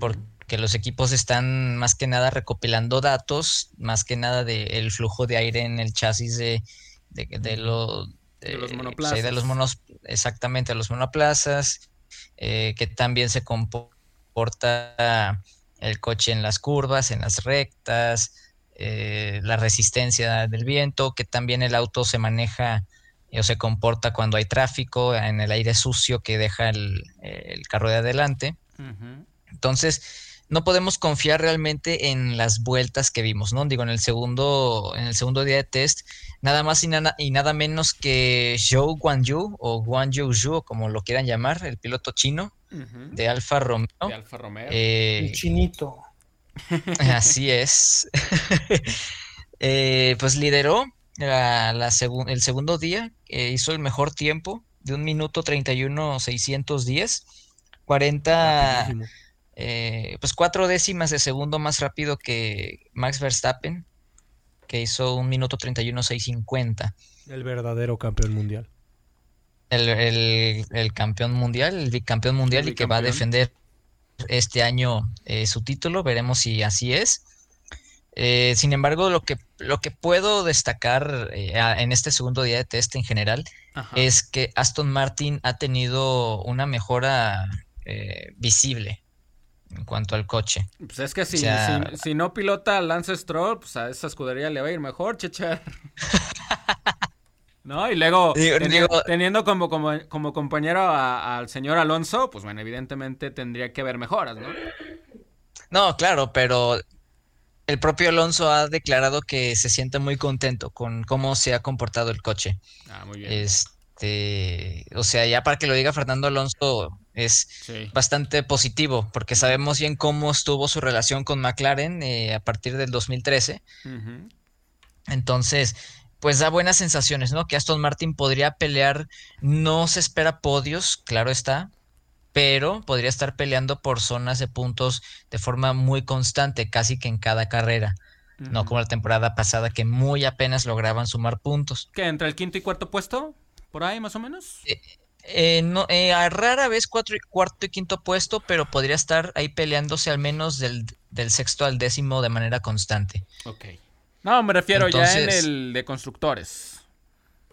porque los equipos están más que nada recopilando datos, más que nada del flujo de aire en el chasis de, de, de lo- De los pues, ahí monoplazas. de los monos, exactamente, de los monoplazas, eh, que también se comporta el coche en las curvas, en las rectas, eh, la resistencia del viento, que también el auto se maneja eh, o se comporta cuando hay tráfico, en el aire sucio que deja el, el carro de adelante. Entonces, no podemos confiar realmente en las vueltas que vimos, ¿no? Digo, en el segundo, en el segundo día de test, nada más y nada, y nada menos que Zhou Guanyu o Guanyu Zhu, o como lo quieran llamar, el piloto chino de Alfa Romeo. De Alfa Romeo. eh, El chinito. (laughs) Así es. (laughs) Eh, pues lideró la- la segun- el segundo día, eh, hizo el mejor tiempo de un minuto 31 610, 40, Rapidísimo. Eh, pues cuatro décimas de segundo más rápido que Max Verstappen, que hizo un minuto 31 650. El verdadero campeón mundial. El, el- el campeón mundial, el bicampeón mundial El y que va a defender este año eh, su título. Veremos si así es. Eh, sin embargo, lo que, lo que puedo destacar eh, a- en este segundo día de test en general Ajá. es que Aston Martin ha tenido una mejora eh, visible en cuanto al coche. Pues es que si, o sea- si, si no pilota Lance Stroll, pues a esa escudería le va a ir mejor, Chechar. (laughs) ¿No? Y luego, Digo- teni- digo- teniendo como, como, como compañero a- al señor Alonso, pues bueno, evidentemente tendría que haber mejoras, ¿no? No, claro, pero el propio Alonso ha declarado que se siente muy contento con cómo se ha comportado el coche. Ah, muy bien. Este, o sea, ya para que lo diga Fernando Alonso es Sí. bastante positivo, porque sabemos bien cómo estuvo su relación con McLaren eh, a partir del 2013. Ujú. Entonces, pues da buenas sensaciones, ¿no? Que Aston Martin podría pelear, no se espera podios, claro está, pero podría estar peleando por zonas de puntos de forma muy constante, casi que en cada carrera, no como la temporada pasada que muy apenas lograban sumar puntos. ¿Qué, entre el quinto y cuarto puesto? ¿Por ahí más o menos? Eh, no, eh, a rara vez cuatro cuarto y quinto puesto, pero podría estar ahí peleándose al menos del, del sexto al décimo de manera constante. Ok. No, me refiero ya en el de constructores.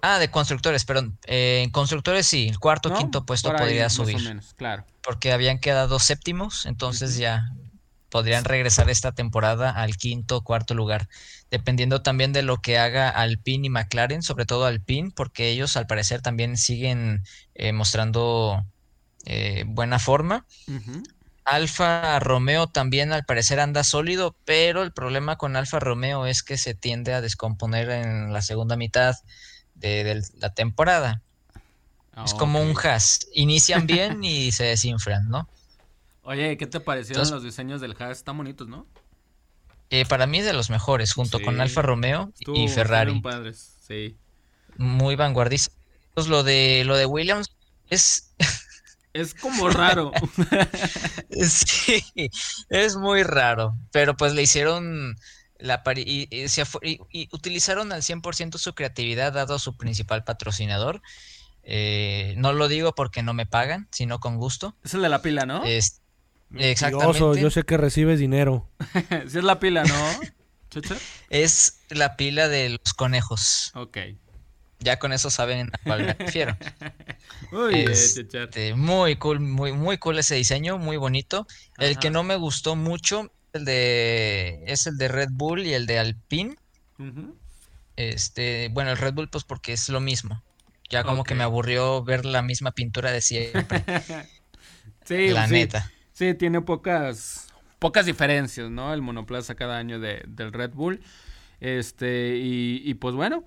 Ah, de constructores, perdón. Eh, en constructores sí, el cuarto o ¿no? quinto puesto ahí, podría más o subir. menos, claro. porque habían quedado séptimos, entonces ya podrían regresar esta temporada al quinto o cuarto lugar, dependiendo también de lo que haga Alpine y McLaren, sobre todo Alpine, porque ellos al parecer también siguen eh, mostrando eh, buena forma. Alfa Romeo también al parecer anda sólido, pero el problema con Alfa Romeo es que se tiende a descomponer en la segunda mitad de, de la temporada. es como Ah, Ok. un Haas. Inician bien (laughs) y se desinflan, ¿no? Oye, ¿qué te parecieron Entonces- los diseños del Haas? Están bonitos, ¿no? Eh, para mí es de los mejores, junto Sí. con Alfa Romeo Estuvo- y Ferrari. padres, sí. Muy vanguardista. Pues lo de lo de Williams es (laughs) Es como raro. (laughs) sí, es muy raro, pero pues le hicieron la pari- y, y y- y utilizaron al 100% su creatividad dado su principal patrocinador. Eh, no lo digo porque no me pagan, sino con gusto. es el de la pila, ¿no? Es- exactamente. yo sé que recibes dinero. (laughs) sí es la pila, ¿no? (laughs) Es la pila de los conejos. Ok. Ya con eso saben a cuál me refiero. (laughs) Chechar. Este, muy cool, muy, muy cool ese diseño, muy bonito. El que no me gustó mucho, el de, es el de Red Bull y el de Alpine. Este, bueno, el Red Bull, pues porque es lo mismo. Ya como que me aburrió ver la misma pintura de siempre, Sí, la sí. neta. Sí, tiene pocas pocas diferencias, ¿no? El monoplaza cada año de, del Red Bull. Este, y, pues bueno,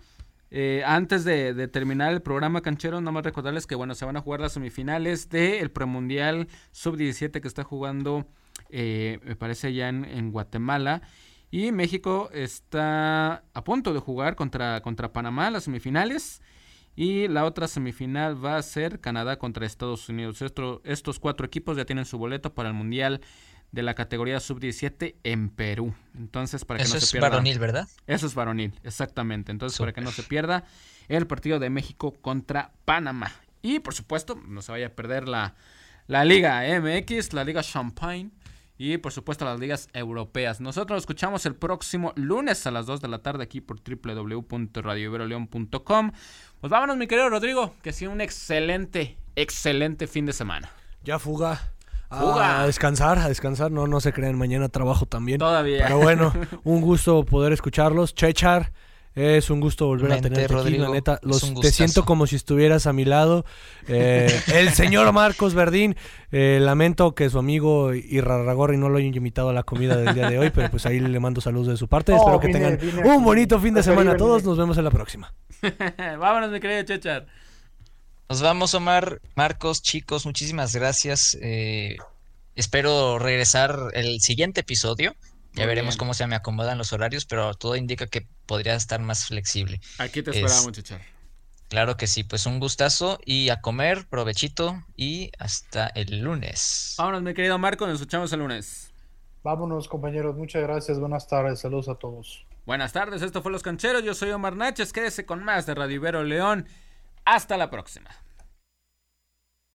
eh, antes de, de terminar el programa canchero, nada más recordarles que bueno, se van a jugar las semifinales del premundial sub-17 que está jugando, eh, me parece ya en, en Guatemala. Y México está a punto de jugar contra, contra Panamá las semifinales. Y la otra semifinal va a ser Canadá contra Estados Unidos. Esto- estos cuatro equipos ya tienen su boleto para el Mundial de la categoría sub-17 en Perú. Entonces, para que Eso no se es pierda. varonil, ¿verdad? Eso es varonil, exactamente. Entonces, para que no se pierda el partido de México contra Panamá. Y, por supuesto, no se vaya a perder la, la Liga MX, la Liga Champagne y, por supuesto, las ligas europeas. Nosotros nos escuchamos el próximo lunes a las 2 de la tarde aquí por www.radioiberoleon.com. Pues vámonos, mi querido Rodrigo, que sea un excelente, excelente fin de semana. Ya fuga. Fuga. A descansar, a descansar. No, no se crean, mañana trabajo también. Todavía. Pero bueno, (laughs) un gusto poder escucharlos. Chechar, es un gusto volver a tenerte aquí, Rodrigo, la neta. Los, te siento como si estuvieras a mi lado. Eh, (laughs) el señor Marcos Verdín, eh, lamento que su amigo Irrarragorri no lo haya invitado a la comida del día de hoy, pero pues ahí le mando saludos de su parte. No, Espero que vine- tengan vine un aquí. bonito fin de semana a todos. aquí. Nos vemos en la próxima. (laughs) vámonos, mi querido Chechar. Nos vamos, Omar, Marcos, chicos, muchísimas gracias. Eh, espero regresar el siguiente episodio. Ya Muy veremos bien. cómo se me acomodan los horarios, pero todo indica que podría estar más flexible. Aquí te Es- esperamos, Chechar. Claro que sí, pues un gustazo y a comer, provechito y hasta el lunes. Vámonos, mi querido Marco, nos escuchamos el lunes. Vámonos, compañeros. Muchas gracias. Buenas tardes. Saludos a todos. Buenas tardes, esto fue Los Cancheros, yo soy Omar Náchez, quédese con más de Radio Ibero León. Hasta la próxima.